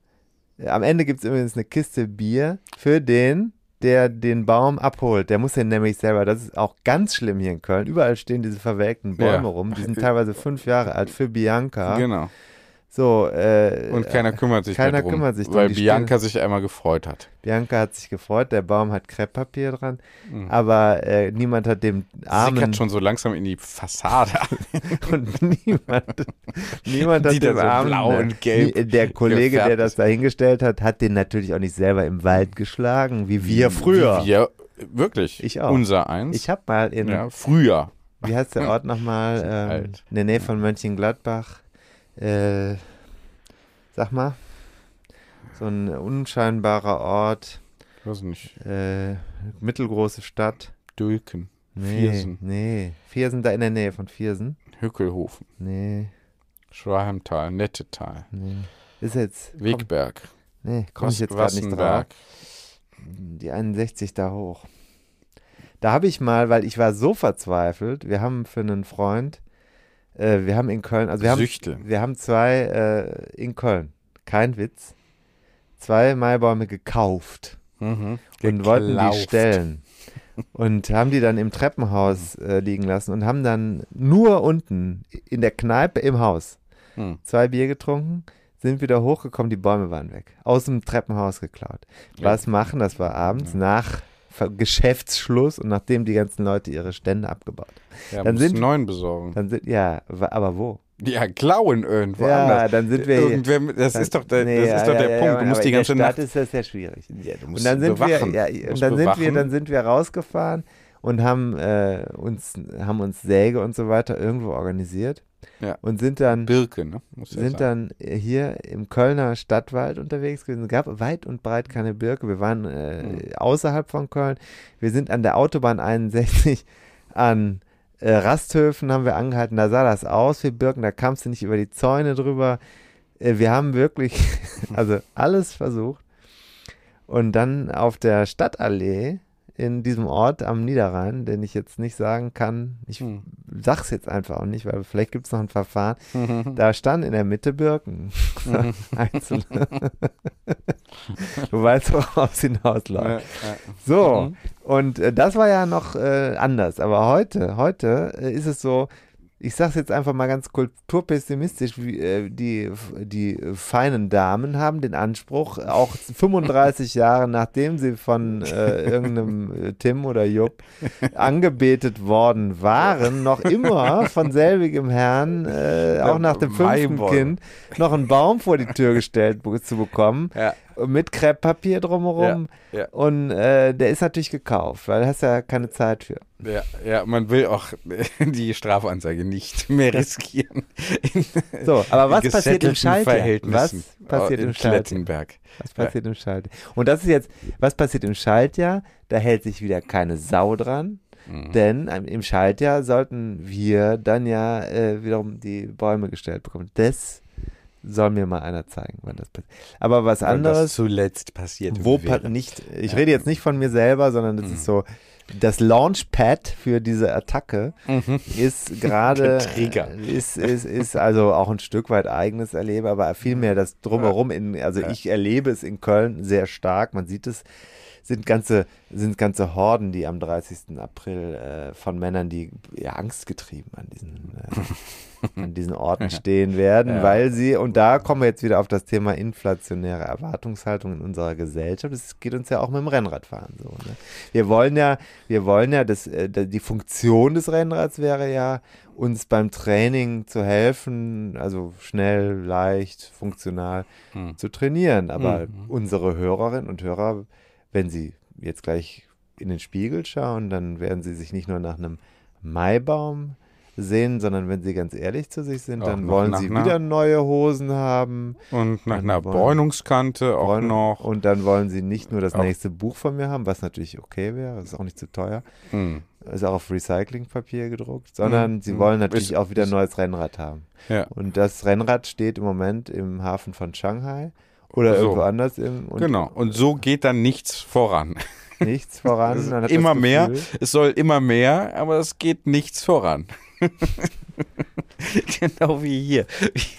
am Ende gibt es übrigens eine Kiste Bier für den, der den Baum abholt. Der muss den nämlich selber, das ist auch ganz schlimm hier in Köln. Überall stehen diese verwelkten Bäume Ja. rum. Die sind teilweise fünf Jahre alt für Bianca. Genau. So, äh, Und keiner kümmert sich keiner drum, kümmert sich drum. weil Bianca sich einmal gefreut hat. Bianca hat sich gefreut, der Baum hat Krepppapier dran, Mhm. aber äh, niemand hat dem Armen Sickert schon so langsam in die Fassade. <laughs> und niemand, niemand hat Die dem so Armen, blau äh, und gelb nie- der Kollege, der gefärbt das ist. da hingestellt hat, hat den natürlich auch nicht selber im Wald geschlagen, wie wir früher. Wie wir, wirklich. Ich auch. Unser eins. Ich habe mal in, ja, früher. wie heißt der Ort nochmal, <laughs> ähm, in der Nähe von Mönchengladbach, äh, sag mal, so ein unscheinbarer Ort, Ich weiß nicht. äh, mittelgroße Stadt. Dülken. Nee, Viersen. nee, Viersen, da in der Nähe von Viersen. Hückelhofen. Nee, Schwaheimtal. Nettetal. nee. Ist jetzt, komm, Wegberg. nee, komme ich jetzt gerade nicht drauf. Die 61 da hoch. Da habe ich mal, weil ich war so verzweifelt, wir haben für einen Freund, äh, wir haben in Köln, also wir haben, Süchtel. wir haben zwei äh, in Köln, kein Witz, zwei Maibäume gekauft Mhm. und wollten die Geklauft. stellen. Und haben die dann im Treppenhaus äh, liegen lassen und haben dann nur unten in der Kneipe im Haus Hm. zwei Bier getrunken, sind wieder hochgekommen, die Bäume waren weg. Aus dem Treppenhaus geklaut. Ja. Was machen? Das war abends nach Ver- Geschäftsschluss und nachdem die ganzen Leute ihre Stände abgebaut haben. Ja, Dann sind- neuen besorgen. Dann sind, ja, aber wo? Ja, klauen irgendwo ja, anders. dann sind wir hier. Irgendwer, das dann- ist doch der, Nee, das ja, ist doch ja, der ja, Punkt. Du musst die ganze in der Stadt Nacht. ist das sehr schwierig. Und dann sind bewachen. wir, ja, und dann sind wir, bewachen. dann sind wir rausgefahren und haben äh, uns, haben uns Säge und so weiter irgendwo organisiert Ja. und sind dann Birke, ne? Sind sagen. dann hier im Kölner Stadtwald unterwegs gewesen. Es gab weit und breit keine Birke. Wir waren äh, Mhm. außerhalb von Köln. Wir sind an der Autobahn 61 an äh, Rasthöfen haben wir angehalten. Da sah das aus wie Birken. Da kamst du nicht über die Zäune drüber. Äh, wir haben wirklich, <laughs> also alles versucht. Und dann auf der Stadtallee in diesem Ort am Niederrhein, den ich jetzt nicht sagen kann, ich Hm. sag's jetzt einfach auch nicht, weil vielleicht gibt es noch ein Verfahren. <laughs> Da standen in der Mitte Birken. Mhm. <laughs> Einzelne. <laughs> du weißt, worauf es Ja, hinausläuft. ja. So, Mhm. und äh, das war ja noch äh, anders. Aber heute, heute äh, ist es so, ich sag's jetzt einfach mal ganz kulturpessimistisch, wie, äh, die, die feinen Damen haben den Anspruch, auch <laughs> 35 Jahre nachdem sie von äh, irgendeinem äh, Tim oder Jupp angebetet worden waren, noch immer von selbigem Herrn, äh, auch nach dem fünften. Kind, noch einen Baum vor die Tür gestellt zu bekommen, Ja, mit Krepppapier drumherum. Ja, ja. Und äh, der ist natürlich gekauft, weil da hast du ja keine Zeit für. ja, ja, man will auch <laughs> die Strafanzeige nicht mehr riskieren. So, aber was passiert im Schalter? Was passiert Oh, im Schalter? Was passiert im Schaltjahr? Und das ist jetzt, was passiert im Schaltjahr? Da hält sich wieder keine Sau dran, Mhm. denn im Schaltjahr sollten wir dann ja äh, wiederum die Bäume gestellt bekommen. Das soll mir mal einer zeigen, wann das passiert. Aber was anderes, das zuletzt passiert wo pa nicht, ich Ja. rede jetzt nicht von mir selber, sondern das Mhm. ist so, das Launchpad für diese Attacke Mhm. ist <laughs> gerade Der Trigger. ist, ist, ist also auch ein Stück weit eigenes Erleben, aber vielmehr das drumherum in, also Ja. ich erlebe es in Köln sehr stark. Man sieht es, sind ganze, sind ganze Horden, die am 30. April äh, von Männern, die ja, angstgetrieben an diesen, äh, <laughs> an diesen Orten <laughs> stehen werden, Ja. weil sie, und da kommen wir jetzt wieder auf das Thema inflationäre Erwartungshaltung in unserer Gesellschaft. Es geht uns ja auch mit dem Rennradfahren so. Ne? Wir wollen ja, wir wollen ja, dass, äh, die Funktion des Rennrads wäre ja, uns beim Training zu helfen, also schnell, leicht, funktional Hm. zu trainieren. Aber Mhm. unsere Hörerinnen und Hörer, wenn sie jetzt gleich in den Spiegel schauen, dann werden sie sich nicht nur nach einem Maibaum sehen, sondern wenn sie ganz ehrlich zu sich sind, Auch dann wollen sie wieder neue Hosen haben. Und nach Dann einer Bräunungskante auch wollen, noch. Und dann wollen sie nicht nur das nächste Buch von mir haben, was natürlich okay wäre, ist auch nicht zu teuer, Hm. ist auch auf Recyclingpapier gedruckt, sondern Mhm. sie wollen Ist- natürlich auch wieder ein neues Rennrad haben. Ja. Und das Rennrad steht im Moment im Hafen von Shanghai oder So. irgendwo anders. Im, und Genau. Und so geht dann nichts voran. nichts voran. <laughs> Immer mehr, es soll immer mehr, aber es geht nichts voran. <laughs> genau wie hier.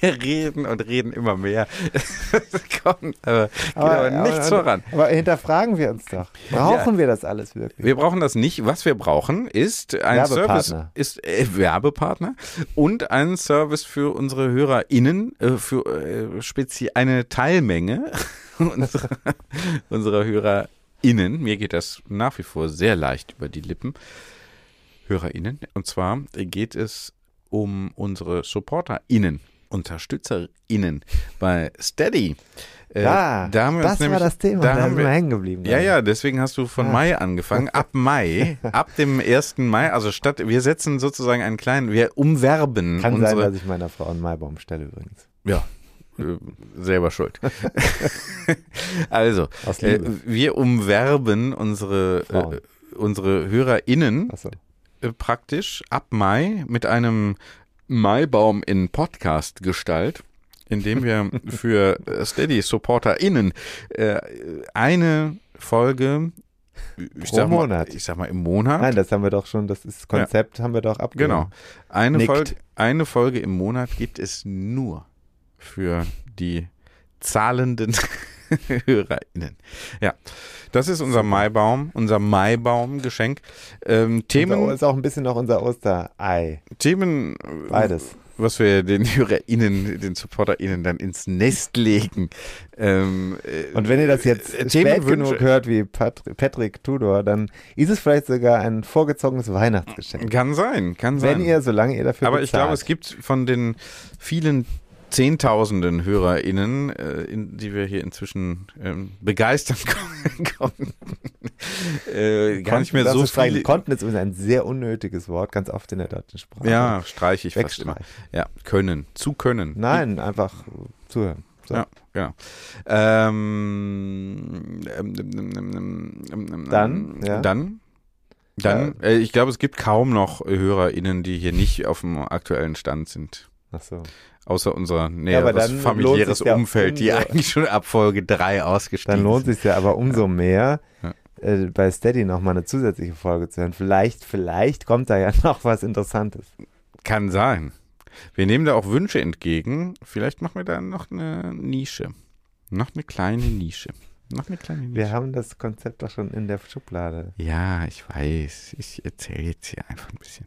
Wir reden und reden immer mehr. <laughs> Kommt, aber, geht aber, nichts voran. Aber hinterfragen wir uns doch. Brauchen wir das alles wirklich? Wir brauchen das nicht. Was wir brauchen, ist ein Werbepartner. Service, ist äh, Werbepartner und ein Service für unsere HörerInnen, äh, für äh, spezi eine Teilmenge <laughs> unserer, unserer HörerInnen. Mir geht das nach wie vor sehr leicht über die Lippen. HörerInnen. Und zwar geht es um unsere SupporterInnen, UnterstützerInnen bei Steady. Äh, ja, da haben wir das war nämlich- das Thema. Da Da, haben sind wir, hängen geblieben. ja, ja, deswegen hast du von Ah. Mai angefangen. Ab Mai, <laughs> ab dem 1. Mai, also statt, wir setzen sozusagen einen kleinen, wir umwerben Kann sein, unsere, dass ich meiner Frau einen Maibaum stelle übrigens. ja, äh, selber schuld. <laughs> also, äh, wir umwerben unsere, äh, unsere HörerInnen Achso. Äh, praktisch ab Mai mit einem Maibaum in Podcast-Gestalt, indem wir <laughs> für äh, Steady-SupporterInnen äh, eine Folge, ich Pro sag, mal, Monat. ich sag mal im Monat, Nein, das haben wir doch schon, das ist Konzept haben wir doch abgegeben. genau, eine Nickt. Folge, eine Folge im Monat gibt es nur für die zahlenden <laughs> HörerInnen. Ja, das ist unser Maibaum, unser Maibaum-Geschenk. Ähm, Themen, Themen ist auch ein bisschen noch unser Osterei. Themen, Beides. was wir den HörerInnen, den SupporterInnen dann ins Nest legen. Ähm, äh, Und wenn ihr das jetzt äh, spät genug hört wie Patri Patrick Tudor, dann ist es vielleicht sogar ein vorgezogenes Weihnachtsgeschenk. Kann sein, kann sein. Wenn ihr, solange ihr dafür Aber ich glaube, bezahlt. es gibt von den vielen Zehntausenden HörerInnen, äh, in, die wir hier inzwischen ähm, begeistern <laughs> konnten, äh, gar nicht mehr so viele. Konnten ist ein sehr unnötiges Wort, ganz oft in der deutschen Sprache. Ja, streiche ich fast immer. Ja, können, zu können. Nein, einfach zuhören. So. Ja, genau. Ähm, ähm, ähm, Dann, ja. Dann, dann äh, ich glaube, es gibt kaum noch HörerInnen, die hier nicht auf dem aktuellen Stand sind. Ach so. Außer unser näheres lohnt familiäres sich's ja Umfeld, die eigentlich schon ab Folge 3 ausgestiegen Dann lohnt es sich ja aber umso mehr, Ja. äh, bei Steady nochmal eine zusätzliche Folge zu hören. Vielleicht, vielleicht kommt da ja <laughs> noch was Interessantes. Kann sein. Wir nehmen da auch Wünsche entgegen. Vielleicht machen wir da noch eine Nische. Noch eine kleine Nische. Noch eine kleine Nische. Wir haben das Konzept doch schon in der Schublade. Ja, ich weiß. Ich erzähle jetzt hier einfach ein bisschen.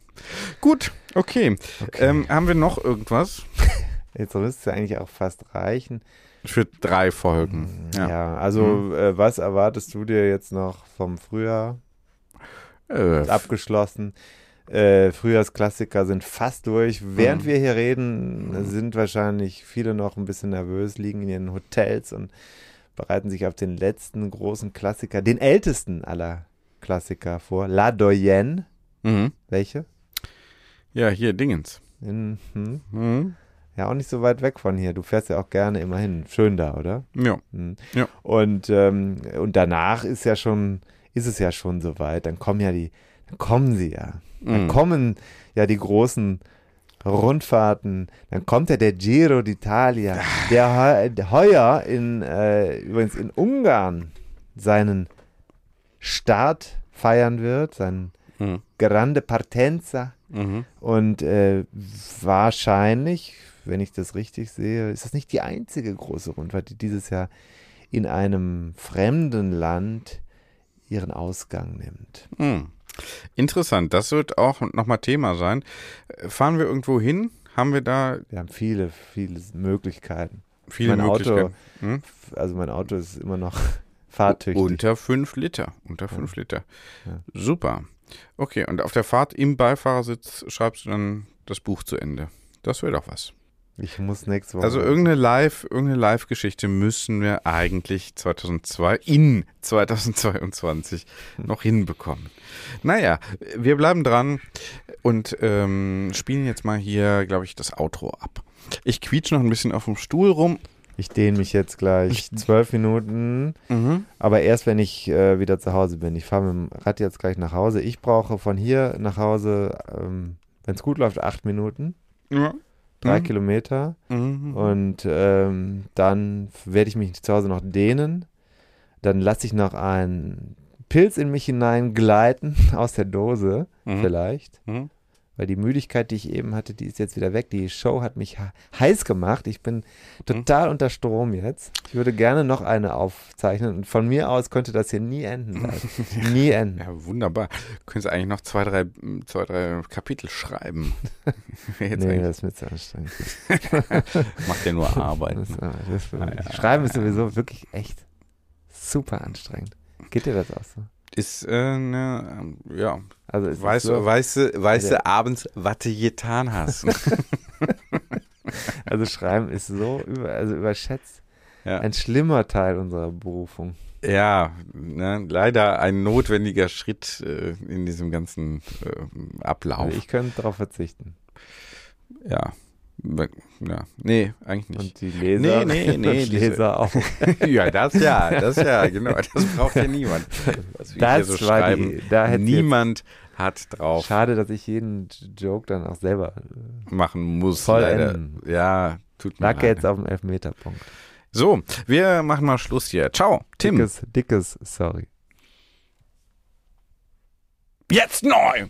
Gut, okay. Okay. Ähm, haben wir noch irgendwas <laughs> Jetzt müsste es eigentlich auch fast reichen. für drei Folgen? Ja, Ja. also Mhm. äh, was erwartest du dir jetzt noch vom Frühjahr? Äh, Abgeschlossen. Äh, Frühjahrsklassiker sind fast durch. Während Mhm. wir hier reden, sind wahrscheinlich viele noch ein bisschen nervös, liegen in ihren Hotels und bereiten sich auf den letzten großen Klassiker, den ältesten aller Klassiker vor. La Doyenne. mhm. Welche? Ja, hier Dingens. In, hm? Mhm. Ja, auch nicht so weit weg von hier. Du fährst ja auch gerne immerhin. Schön da, oder? Ja. Hm. Ja. Und, ähm, und danach ist ja schon, ist es ja schon soweit. Dann kommen ja die, dann kommen sie ja. Dann Mhm. kommen ja die großen Rundfahrten. Dann kommt ja der Giro d'Italia, der, der heuer in, äh, übrigens in Ungarn seinen Start feiern wird, seinen Mhm. Grande Partenza. Mhm. Und äh, wahrscheinlich, wenn ich das richtig sehe, ist das nicht die einzige große Rundfahrt, die dieses Jahr in einem fremden Land ihren Ausgang nimmt. Mhm. Interessant. Das wird auch nochmal Thema sein. Fahren wir irgendwo hin? Haben wir da Wir haben viele, viele Möglichkeiten. viele Mein Auto- Möglichkeiten? Hm? Also mein Auto ist immer noch <laughs> fahrtüchtig. Unter 5 Liter. Unter 5 Liter. Ja. Super. Okay, und auf der Fahrt im Beifahrersitz schreibst du dann das Buch zu Ende. Das wäre doch was. Ich muss nächste Woche. Also irgendeine Live, irgendeine Live-Geschichte müssen wir eigentlich 2002 in 2022 noch hinbekommen. Naja, wir bleiben dran und ähm, spielen jetzt mal hier, glaube ich, das Outro ab. Ich quietsch noch ein bisschen auf dem Stuhl rum. ich dehne mich jetzt gleich zwölf Minuten, Mhm. aber erst wenn ich äh, wieder zu Hause bin. Ich fahre mit dem Rad jetzt gleich nach Hause. Ich brauche von hier nach Hause, ähm, wenn es gut läuft, acht Minuten, Ja. Drei Mhm. Kilometer. Mhm. Und ähm, dann werde ich mich zu Hause noch dehnen. Dann lasse ich noch ein Pilz in mich hineingleiten <laughs> aus der Dose, Mhm. vielleicht. Mhm. Weil die Müdigkeit, die ich eben hatte, die ist jetzt wieder weg. Die Show hat mich he- heiß gemacht. Ich bin total unter Strom jetzt. Ich würde gerne noch eine aufzeichnen. Und von mir aus könnte das hier nie enden. <laughs> Nie enden. Ja, wunderbar. Könntest du eigentlich noch zwei, drei, zwei, drei Kapitel schreiben? <laughs> Jetzt nee, das ist mir zu anstrengend. <laughs> macht ja nur Arbeit. Das, ne? das, das, Schreiben ist sowieso wirklich echt super anstrengend. Geht dir das auch so? Ist, äh, ne, ähm, ja. Also Weißt so, du, weißt du, weißt du abends, was du getan hast. <laughs> also Schreiben ist so über, also überschätzt. ja. Ein schlimmer Teil unserer Berufung. Ja, ne, leider ein notwendiger Schritt äh, in diesem ganzen äh, Ablauf. Also ich könnte darauf verzichten. ja. Ja. Nee, eigentlich nicht. Und die Leser, Nee, nee, nee, <laughs> diese- Leser auch. <laughs> ja, das ja, das ja, genau. Das braucht ja niemand. Was wir Das hier so war schreiben. die, da Niemand hat drauf schade, dass ich jeden Joke dann auch selber äh, machen muss. Vollenden. Leider. Ja, tut mir leid. jetzt auf dem Elfmeterpunkt. So, wir machen mal Schluss hier. Ciao, Tim. Dickes, dickes, sorry. Jetzt neu!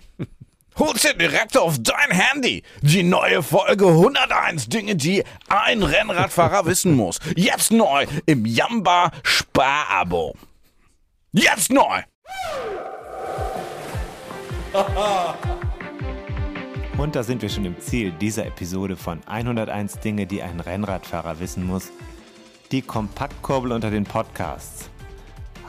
Hol's dir direkt auf dein Handy. Die neue Folge 101 Dinge, die ein Rennradfahrer wissen muss. Jetzt neu im Jamba Sparabo. Jetzt neu! <laughs> Und da sind wir schon im Ziel dieser Episode von 101 Dinge, die ein Rennradfahrer wissen muss. Die Kompaktkurbel unter den Podcasts.